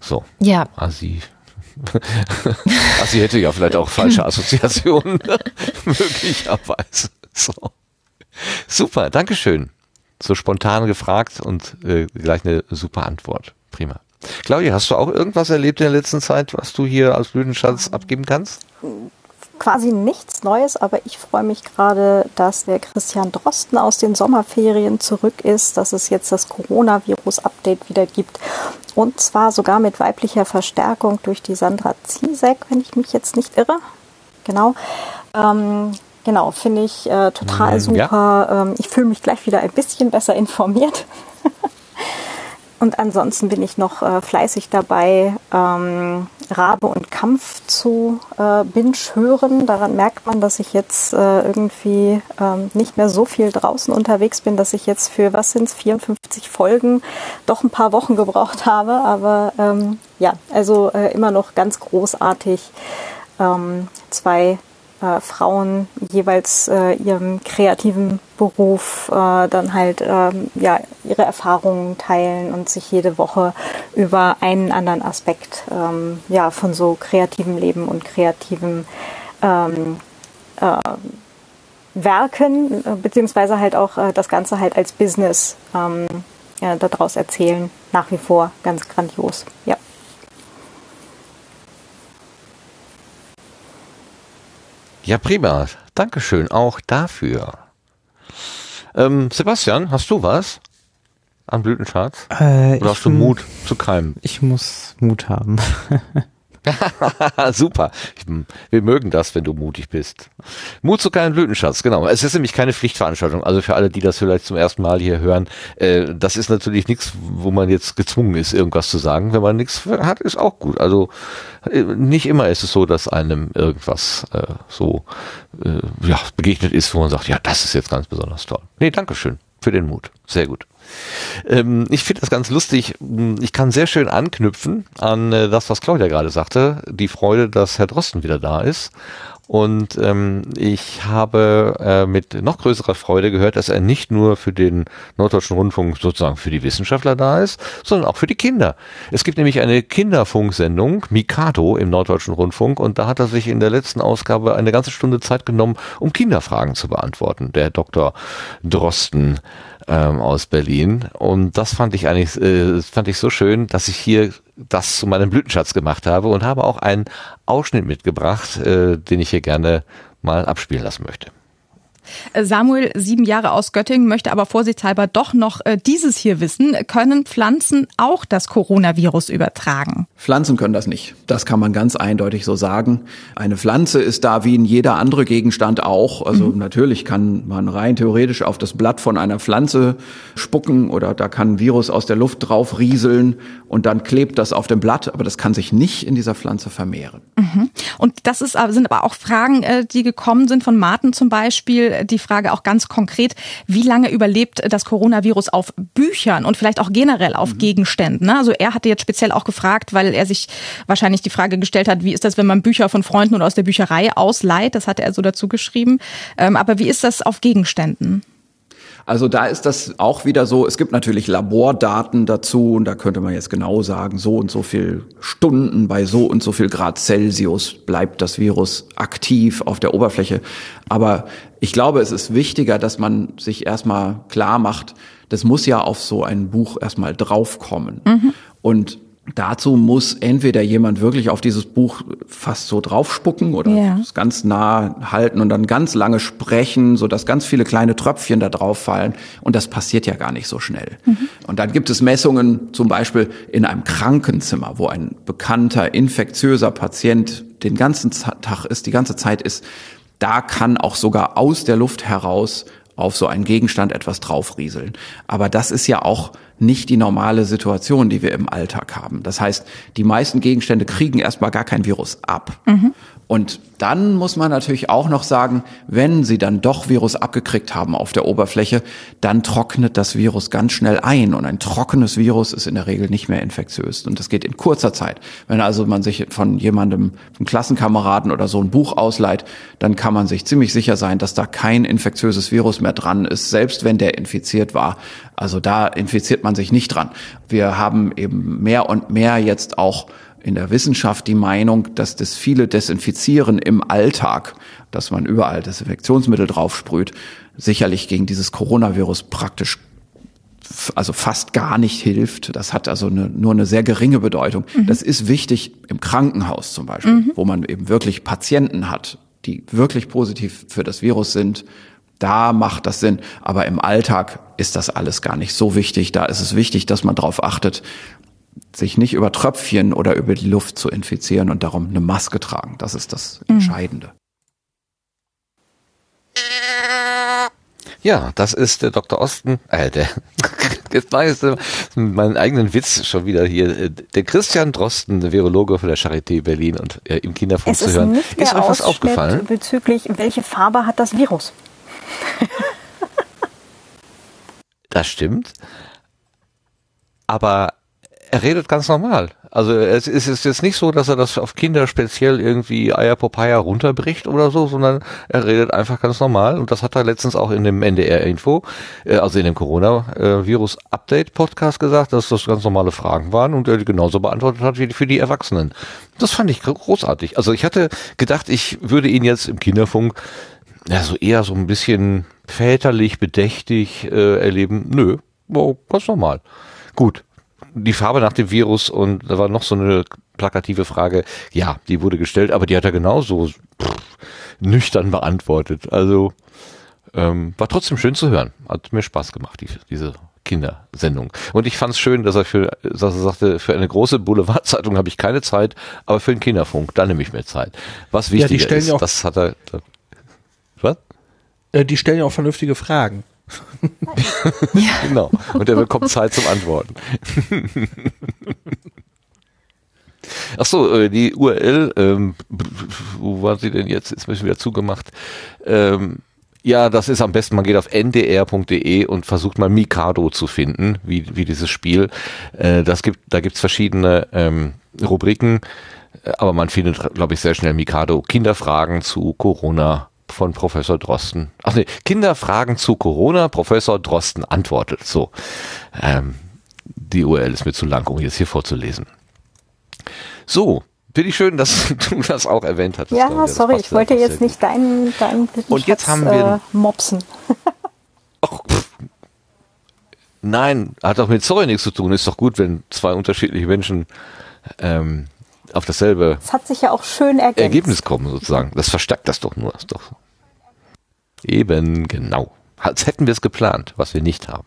So, Ja, Asi. Asi hätte ja vielleicht auch falsche Assoziationen. Möglicherweise. So. Super, Dankeschön. So spontan gefragt und äh, gleich eine super Antwort. Prima. Claudia, hast du auch irgendwas erlebt in der letzten Zeit, was du hier als Blütenschatz abgeben kannst? quasi nichts Neues, aber ich freue mich gerade, dass der Christian Drosten aus den Sommerferien zurück ist, dass es jetzt das Coronavirus-Update wieder gibt. Und zwar sogar mit weiblicher Verstärkung durch die Sandra Ziesek, wenn ich mich jetzt nicht irre. Genau. Ähm, genau, finde ich äh, total Mm, ja. super. Ähm, ich fühle mich gleich wieder ein bisschen besser informiert. und ansonsten bin ich noch äh, fleißig dabei, ähm, Rabe und Kampf zu äh, binge hören. Daran merkt man, dass ich jetzt äh, irgendwie ähm, nicht mehr so viel draußen unterwegs bin, dass ich jetzt für, was sind es, 54 Folgen doch ein paar Wochen gebraucht habe. Aber ähm, ja, also äh, immer noch ganz großartig. Ähm, zwei äh, Frauen jeweils äh, ihrem kreativen Beruf äh, dann halt ähm, ja ihre Erfahrungen teilen und sich jede Woche über einen anderen Aspekt ähm, ja von so kreativem Leben und kreativen ähm, äh, Werken äh, beziehungsweise halt auch äh, das Ganze halt als Business ähm, ja, daraus erzählen. Nach wie vor ganz grandios. Ja Ja, prima. Dankeschön auch dafür. Ähm, Sebastian, hast du was an Blütenschatz? Äh, Oder hast du Mut zu keimen? Ich muss Mut haben. Super. Wir mögen das, wenn du mutig bist. Mut zu keinem Blütenschatz, genau. Es ist nämlich keine Pflichtveranstaltung. Also für alle, die das vielleicht zum ersten Mal hier hören, äh, das ist natürlich nichts, wo man jetzt gezwungen ist, irgendwas zu sagen. Wenn man nichts hat, ist auch gut. Also äh, nicht immer ist es so, dass einem irgendwas äh, so äh, ja, begegnet ist, wo man sagt, ja, das ist jetzt ganz besonders toll. Nee, Dankeschön für den Mut. Sehr gut. Ähm, ich finde das ganz lustig. Ich kann sehr schön anknüpfen an äh, das, was Claudia gerade sagte. Die Freude, dass Herr Drosten wieder da ist. Und ähm, ich habe äh, mit noch größerer Freude gehört, dass er nicht nur für den Norddeutschen Rundfunk sozusagen für die Wissenschaftler da ist, sondern auch für die Kinder. Es gibt nämlich eine Kinderfunksendung, Mikado, im Norddeutschen Rundfunk, und da hat er sich in der letzten Ausgabe eine ganze Stunde Zeit genommen, um Kinderfragen zu beantworten. Der Dr. Drosten ähm, aus Berlin. Und das fand ich eigentlich, äh, fand ich so schön, dass ich hier das zu meinem Blütenschatz gemacht habe und habe auch einen Ausschnitt mitgebracht, äh, den ich hier gerne mal abspielen lassen möchte. Samuel, sieben Jahre aus Göttingen, möchte aber vorsichtshalber doch noch äh, dieses hier wissen. Können Pflanzen auch das Coronavirus übertragen? Pflanzen können das nicht. Das kann man ganz eindeutig so sagen. Eine Pflanze ist da wie in jeder andere Gegenstand auch. Also mhm. natürlich kann man rein theoretisch auf das Blatt von einer Pflanze spucken oder da kann ein Virus aus der Luft drauf rieseln und dann klebt das auf dem Blatt, aber das kann sich nicht in dieser Pflanze vermehren. Mhm. Und das ist, sind aber auch Fragen, äh, die gekommen sind von Martin zum Beispiel die Frage auch ganz konkret, wie lange überlebt das Coronavirus auf Büchern und vielleicht auch generell auf mhm. Gegenständen? Ne? Also er hatte jetzt speziell auch gefragt, weil er sich wahrscheinlich die Frage gestellt hat, wie ist das, wenn man Bücher von Freunden oder aus der Bücherei ausleiht? Das hatte er so dazu geschrieben. Ähm, aber wie ist das auf Gegenständen? Also da ist das auch wieder so, es gibt natürlich Labordaten dazu und da könnte man jetzt genau sagen, so und so viel Stunden bei so und so viel Grad Celsius bleibt das Virus aktiv auf der Oberfläche. Aber ich glaube, es ist wichtiger, dass man sich erstmal klar macht, das muss ja auf so ein Buch erstmal draufkommen. Mhm. Und Dazu muss entweder jemand wirklich auf dieses Buch fast so draufspucken oder ja. es ganz nah halten und dann ganz lange sprechen, so dass ganz viele kleine Tröpfchen da drauf fallen. Und das passiert ja gar nicht so schnell. Mhm. Und dann gibt es Messungen zum Beispiel in einem Krankenzimmer, wo ein bekannter infektiöser Patient den ganzen Tag ist, die ganze Zeit ist. Da kann auch sogar aus der Luft heraus auf so einen Gegenstand etwas draufrieseln. Aber das ist ja auch nicht die normale Situation, die wir im Alltag haben. Das heißt, die meisten Gegenstände kriegen erstmal gar kein Virus ab. Mhm. Und dann muss man natürlich auch noch sagen, wenn sie dann doch Virus abgekriegt haben auf der Oberfläche, dann trocknet das Virus ganz schnell ein. Und ein trockenes Virus ist in der Regel nicht mehr infektiös. Und das geht in kurzer Zeit. Wenn also man sich von jemandem, einem Klassenkameraden oder so ein Buch ausleiht, dann kann man sich ziemlich sicher sein, dass da kein infektiöses Virus mehr dran ist, selbst wenn der infiziert war. Also da infiziert man sich nicht dran. Wir haben eben mehr und mehr jetzt auch in der Wissenschaft die Meinung, dass das viele Desinfizieren im Alltag, dass man überall Desinfektionsmittel draufsprüht, sicherlich gegen dieses Coronavirus praktisch also fast gar nicht hilft. Das hat also eine, nur eine sehr geringe Bedeutung. Mhm. Das ist wichtig im Krankenhaus zum Beispiel, mhm. wo man eben wirklich Patienten hat, die wirklich positiv für das Virus sind. Da macht das Sinn. Aber im Alltag ist das alles gar nicht so wichtig. Da ist es wichtig, dass man darauf achtet, sich nicht über Tröpfchen oder über die Luft zu infizieren und darum eine Maske tragen. Das ist das mhm. Entscheidende. Ja, das ist der Dr. Osten, äh, der Jetzt mache ich meinen eigenen Witz schon wieder hier. Der Christian Drosten, der Virologe von der Charité Berlin und äh, im Kinderfunk Es zu ist hören. nicht Ist euch was aufgefallen? bezüglich, welche Farbe hat das Virus? Das stimmt. Aber er redet ganz normal. Also es ist jetzt nicht so, dass er das auf Kinder speziell irgendwie Eier Popeye runterbricht oder so, sondern er redet einfach ganz normal. Und das hat er letztens auch in dem NDR-Info, äh, also in dem Corona-Virus-Update-Podcast gesagt, dass das ganz normale Fragen waren und er die genauso beantwortet hat wie für die Erwachsenen. Das fand ich großartig. Also ich hatte gedacht, ich würde ihn jetzt im Kinderfunk ja, so eher so ein bisschen väterlich, bedächtig äh, erleben. Nö, wow, ganz normal. Gut, die Farbe nach dem Virus und da war noch so eine plakative Frage. Ja, die wurde gestellt, aber die hat er genauso pff, nüchtern beantwortet. Also ähm, war trotzdem schön zu hören. Hat mir Spaß gemacht, die, diese Kindersendung. Und ich fand es schön, dass er für, dass er sagte, für eine große Boulevardzeitung habe ich keine Zeit, aber für den Kinderfunk, da nehme ich mir Zeit. Was Ja, wichtiger stellen ist, ja das hat er. Was? Äh, die stellen ja auch vernünftige Fragen. Genau. Und er bekommt Zeit zum Antworten. Ach so, äh, die URL, ähm, wo war sie denn jetzt? Mir schon wieder zugemacht. Ähm, ja, das ist am besten, man geht auf ndr.de und versucht mal Mikado zu finden, wie, wie dieses Spiel. Äh, das gibt, da gibt's verschiedene ähm, Rubriken, äh, aber man findet, glaube ich, sehr schnell Mikado. Kinderfragen zu Corona von Professor Drosten. Ach nee, Kinderfragen zu Corona, Professor Drosten antwortet. So. Ähm, die URL ist mir zu lang, um jetzt hier vorzulesen. So, finde ich schön, dass du das auch erwähnt hattest. Ja. Das sorry, ich wollte jetzt sehr nicht deinen, deinen Und jetzt haben wir- äh, mopsen. Ach. Nein, hat doch mit Sorry nichts zu tun. Ist doch gut, wenn zwei unterschiedliche Menschen ähm, auf dasselbe Es hat sich ja auch schön ergänzt. Ergebnis kommen, sozusagen. Das verstärkt das doch nur. Ist doch Eben, genau. Als hätten wir es geplant, was wir nicht haben.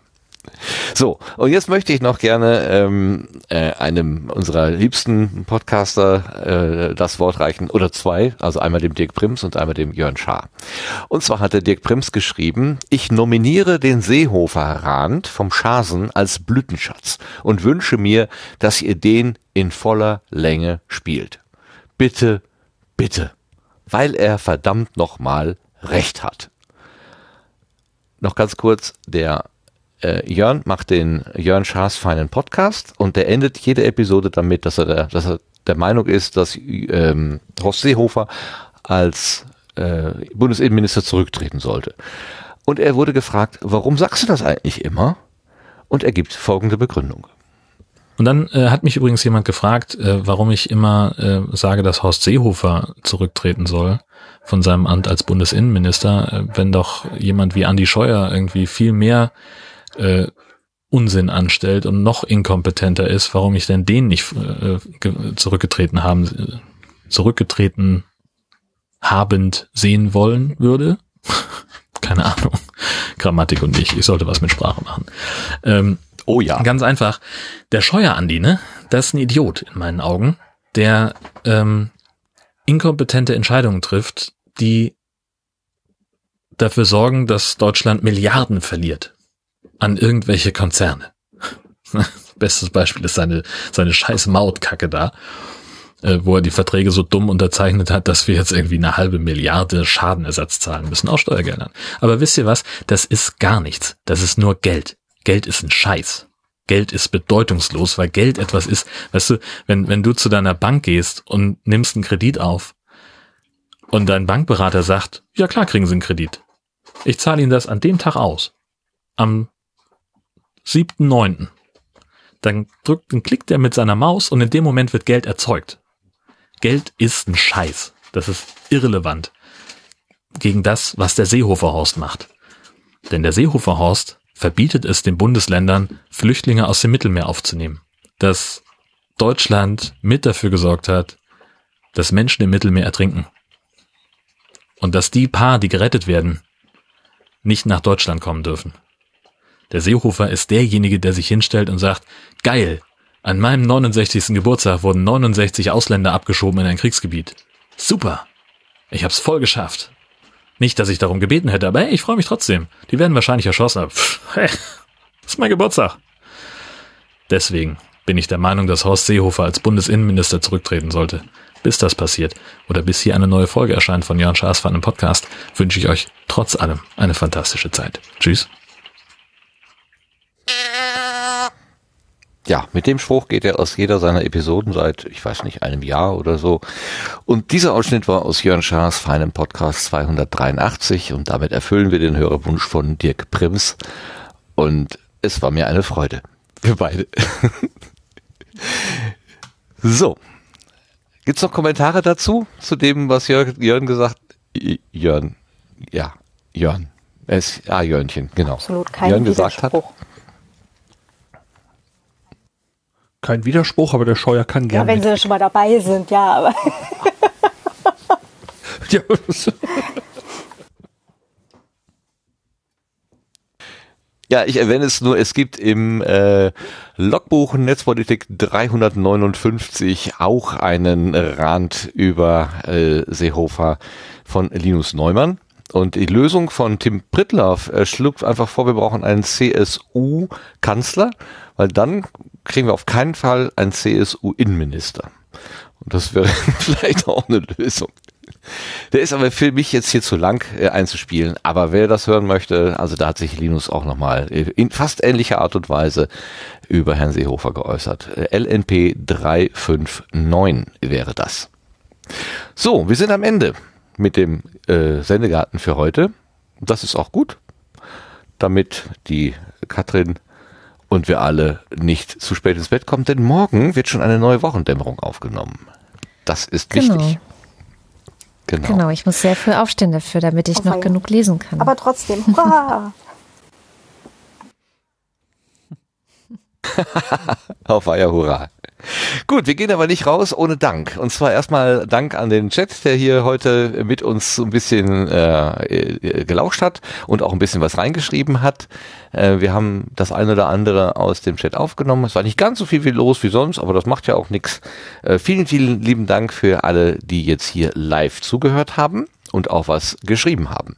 So, und jetzt möchte ich noch gerne ähm, äh, einem unserer liebsten Podcaster äh, das Wort reichen, oder zwei, also einmal dem Dirk Prims und einmal dem Jörn Schaar. Und zwar hat der Dirk Prims geschrieben, ich nominiere den Seehofer Rand vom Schasen als Blütenschatz und wünsche mir, dass ihr den in voller Länge spielt. Bitte, bitte, weil er verdammt nochmal recht hat. Noch ganz kurz, der äh, Jörn macht den Jörn Schaas feinen Podcast und der endet jede Episode damit, dass er der, dass er der Meinung ist, dass ähm, Horst Seehofer als äh, Bundesinnenminister zurücktreten sollte. Und er wurde gefragt, warum sagst du das eigentlich immer? Und er gibt folgende Begründung. Und dann äh, hat mich übrigens jemand gefragt, äh, warum ich immer äh, sage, dass Horst Seehofer zurücktreten soll von seinem Amt als Bundesinnenminister, äh, wenn doch jemand wie Andi Scheuer irgendwie viel mehr äh, Unsinn anstellt und noch inkompetenter ist, warum ich denn den nicht äh, ge- zurückgetreten haben, zurückgetreten habend sehen wollen würde. Keine Ahnung. Grammatik und ich. Ich sollte was mit Sprache machen. Ähm, oh ja. Ganz einfach. Der Scheuer Andi, ne? Das ist ein Idiot in meinen Augen, der ähm, inkompetente Entscheidungen trifft, die dafür sorgen, dass Deutschland Milliarden verliert an irgendwelche Konzerne. Bestes Beispiel ist seine, seine scheiß Mautkacke da, äh, wo er die Verträge so dumm unterzeichnet hat, dass wir jetzt irgendwie eine halbe Milliarde Schadenersatz zahlen müssen, aus Steuergeldern. Aber wisst ihr was? Das ist gar nichts. Das ist nur Geld. Geld ist ein Scheiß. Geld ist bedeutungslos, weil Geld etwas ist, weißt du, wenn, wenn du zu deiner Bank gehst und nimmst einen Kredit auf und dein Bankberater sagt, ja klar kriegen sie einen Kredit. Ich zahle Ihnen das an dem Tag aus. Am 7.9. Dann drückt, dann klickt er mit seiner Maus und in dem Moment wird Geld erzeugt. Geld ist ein Scheiß. Das ist irrelevant gegen das, was der Seehofer-Horst macht. Denn der Seehofer-Horst verbietet es den Bundesländern, Flüchtlinge aus dem Mittelmeer aufzunehmen. Dass Deutschland mit dafür gesorgt hat, dass Menschen im Mittelmeer ertrinken. Und dass die paar, die gerettet werden, nicht nach Deutschland kommen dürfen. Der Seehofer ist derjenige, der sich hinstellt und sagt, geil, an meinem 69. Geburtstag wurden 69 Ausländer abgeschoben in ein Kriegsgebiet. Super. Ich hab's voll geschafft. Nicht, dass ich darum gebeten hätte, aber hey, ich freue mich trotzdem. Die werden wahrscheinlich erschossen. Aber pff, hey, ist mein Geburtstag. Deswegen bin ich der Meinung, dass Horst Seehofer als Bundesinnenminister zurücktreten sollte. Bis das passiert oder bis hier eine neue Folge erscheint von Jörn Schaas von einem Podcast, wünsche ich euch trotz allem eine fantastische Zeit. Tschüss. Ja, mit dem Spruch geht er aus jeder seiner Episoden seit, ich weiß nicht, einem Jahr oder so. Und dieser Ausschnitt war aus Jörn Schaas feinem Podcast 283 und damit erfüllen wir den Hörerwunsch von Dirk Prims. Und es war mir eine Freude. Wir beide. so. Gibt's noch Kommentare dazu? Zu dem, was Jörn, Jörn gesagt Jörn. Ja, Jörn. Es, ah, Jörnchen, genau. Absolut kein Jörn gesagt hat. Widerspruch. Kein Widerspruch, aber der Scheuer kann Ja, gerne. wenn sie schon mal dabei sind, ja, aber ja, Ja, ich erwähne es nur, es gibt im äh, Logbuch Netzpolitik 359 auch einen Rand über äh, Seehofer von Linus Neumann. Und die Lösung von Tim Prittlaff äh, schluckt einfach vor, wir brauchen einen CSU-Kanzler, weil dann kriegen wir auf keinen Fall einen CSU-Innenminister. Und das wäre vielleicht auch eine Lösung. Der ist aber für mich jetzt hier zu lang äh, einzuspielen. Aber wer das hören möchte, also da hat sich Linus auch nochmal in fast ähnlicher Art und Weise über Herrn Seehofer geäußert. Äh, LNP 359 wäre das. So, wir sind am Ende mit dem äh, Sendegarten für heute. Das ist auch gut, damit die Katrin und wir alle nicht zu spät ins Bett kommen, denn morgen wird schon eine neue Wochendämmerung aufgenommen. Das ist Genau. wichtig. Genau. Genau, ich muss sehr früh aufstehen dafür, damit ich Oh noch genug lesen kann. aber trotzdem, hurra! Auf Eier, hurra. Gut, wir gehen aber nicht raus ohne Dank. Und zwar erstmal Dank an den Chat, der hier heute mit uns so ein bisschen äh, äh, gelauscht hat und auch ein bisschen was reingeschrieben hat. Äh, wir haben das eine oder andere aus dem Chat aufgenommen. Es war nicht ganz so viel wie los wie sonst, aber das macht ja auch nichts. Äh, vielen, vielen lieben Dank für alle, die jetzt hier live zugehört haben und auch was geschrieben haben.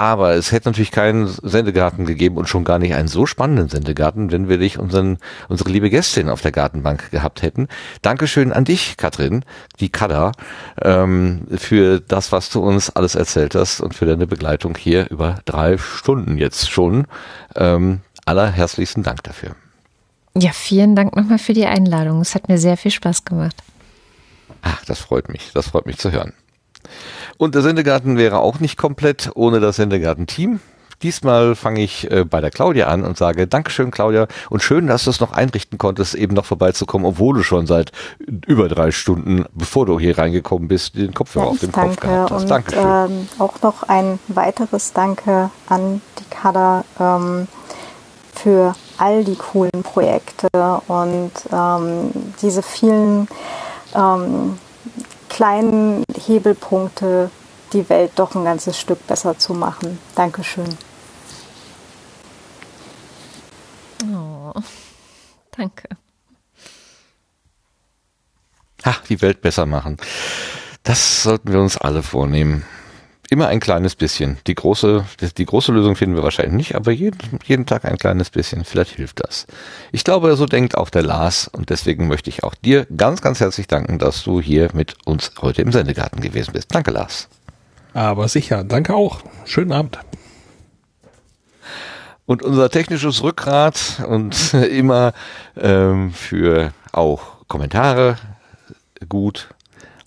Aber es hätte natürlich keinen Sendegarten gegeben und schon gar nicht einen so spannenden Sendegarten, wenn wir nicht unseren, unsere liebe Gästin auf der Gartenbank gehabt hätten. Dankeschön an dich, Katrin, die Kada, ähm, für das, was du uns alles erzählt hast und für deine Begleitung hier über drei Stunden jetzt schon. Ähm, allerherzlichsten Dank dafür. ja, vielen Dank nochmal für die Einladung. Es hat mir sehr viel Spaß gemacht. Ach, das freut mich. Das freut mich zu hören. Und der Sendegarten wäre auch nicht komplett ohne das Sendegarten-Team. Diesmal fange ich äh, bei der Claudia an und sage Dankeschön, Claudia, und schön, dass du es noch einrichten konntest, eben noch vorbeizukommen, obwohl du schon seit über drei Stunden, bevor du hier reingekommen bist, den Kopfhörer Ja, auf dem Kopf danke gehabt hast. und Dankeschön. ähm, auch noch ein weiteres Danke an die Kader ähm, für all die coolen Projekte und ähm, diese vielen ähm, kleinen Hebelpunkte, die Welt doch ein ganzes Stück besser zu machen. Dankeschön. Oh, danke. Ach, die Welt besser machen. Das sollten wir uns alle vornehmen. Immer ein kleines bisschen. Die große, die große Lösung finden wir wahrscheinlich nicht, aber jeden, jeden Tag ein kleines bisschen. Vielleicht hilft das. Ich glaube, so denkt auch der Lars und deswegen möchte ich auch dir ganz, ganz herzlich danken, dass du hier mit uns heute im Sendegarten gewesen bist. Danke, Lars. Aber sicher, danke auch. Schönen Abend. Und unser technisches Rückgrat und immer ähm, für auch Kommentare gut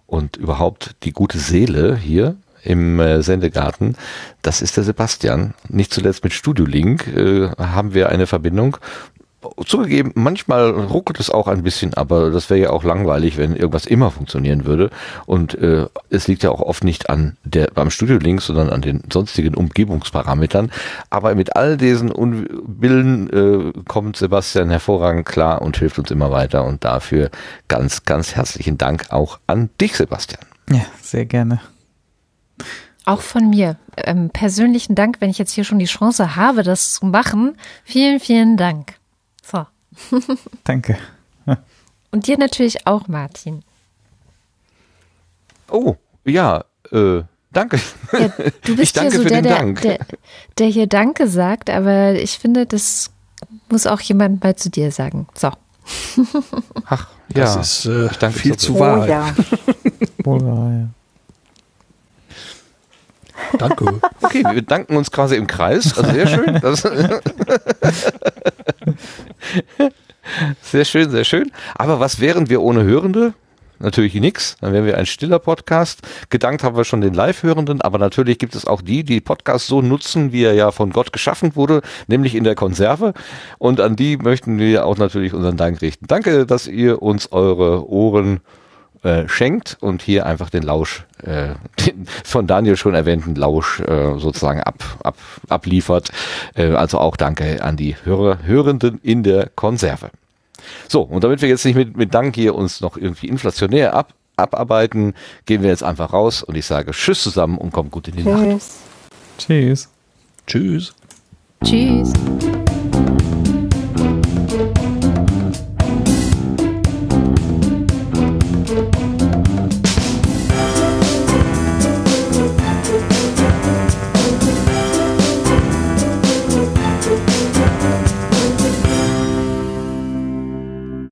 und überhaupt die gute Seele hier im äh, Sendegarten, das ist der Sebastian. Nicht zuletzt mit Studio Link äh, haben wir eine Verbindung. Zugegeben, manchmal ruckelt es auch ein bisschen, aber das wäre ja auch langweilig, wenn irgendwas immer funktionieren würde. Und äh, es liegt ja auch oft nicht an der beim Studio Link, sondern an den sonstigen Umgebungsparametern. Aber mit all diesen Unwillen äh, kommt Sebastian hervorragend klar und hilft uns immer weiter. Und dafür ganz, ganz herzlichen Dank auch an dich, Sebastian. Ja, sehr gerne. Auch von mir. Ähm, persönlichen Dank, wenn ich jetzt hier schon die Chance habe, das zu machen. Vielen, vielen Dank. So. Danke. Und dir natürlich auch, Martin. Oh, ja, äh, danke. Ja, du Ich bist ja danke so für der, den der, Dank. der, der hier Danke sagt, aber ich finde, das muss auch jemand mal zu dir sagen. So. Ach, Das ja. ist äh, viel zu Oh wahr. ja. Wohl wahr, ja. Danke. Okay, wir danken uns quasi im Kreis. Also sehr schön. Das sehr schön, sehr schön. Aber was wären wir ohne Hörende? Natürlich nix. Dann wären wir ein stiller Podcast. Gedankt haben wir schon den Live-Hörenden, aber natürlich gibt es auch die, die Podcast so nutzen, wie er ja von Gott geschaffen wurde, nämlich in der Konserve. Und an die möchten wir auch natürlich unseren Dank richten. Danke, dass ihr uns eure Ohren äh, schenkt und hier einfach den Lausch, äh, den von Daniel schon erwähnten Lausch äh, sozusagen ab, ab, abliefert. Äh, also auch danke an die Hörer, Hörenden in der Konserve. So, und damit wir jetzt nicht mit, mit Dank hier uns noch irgendwie inflationär ab, abarbeiten, gehen wir jetzt einfach raus und ich sage Tschüss zusammen und kommt gut in die Nacht. Tschüss. Tschüss. Tschüss. Tschüss.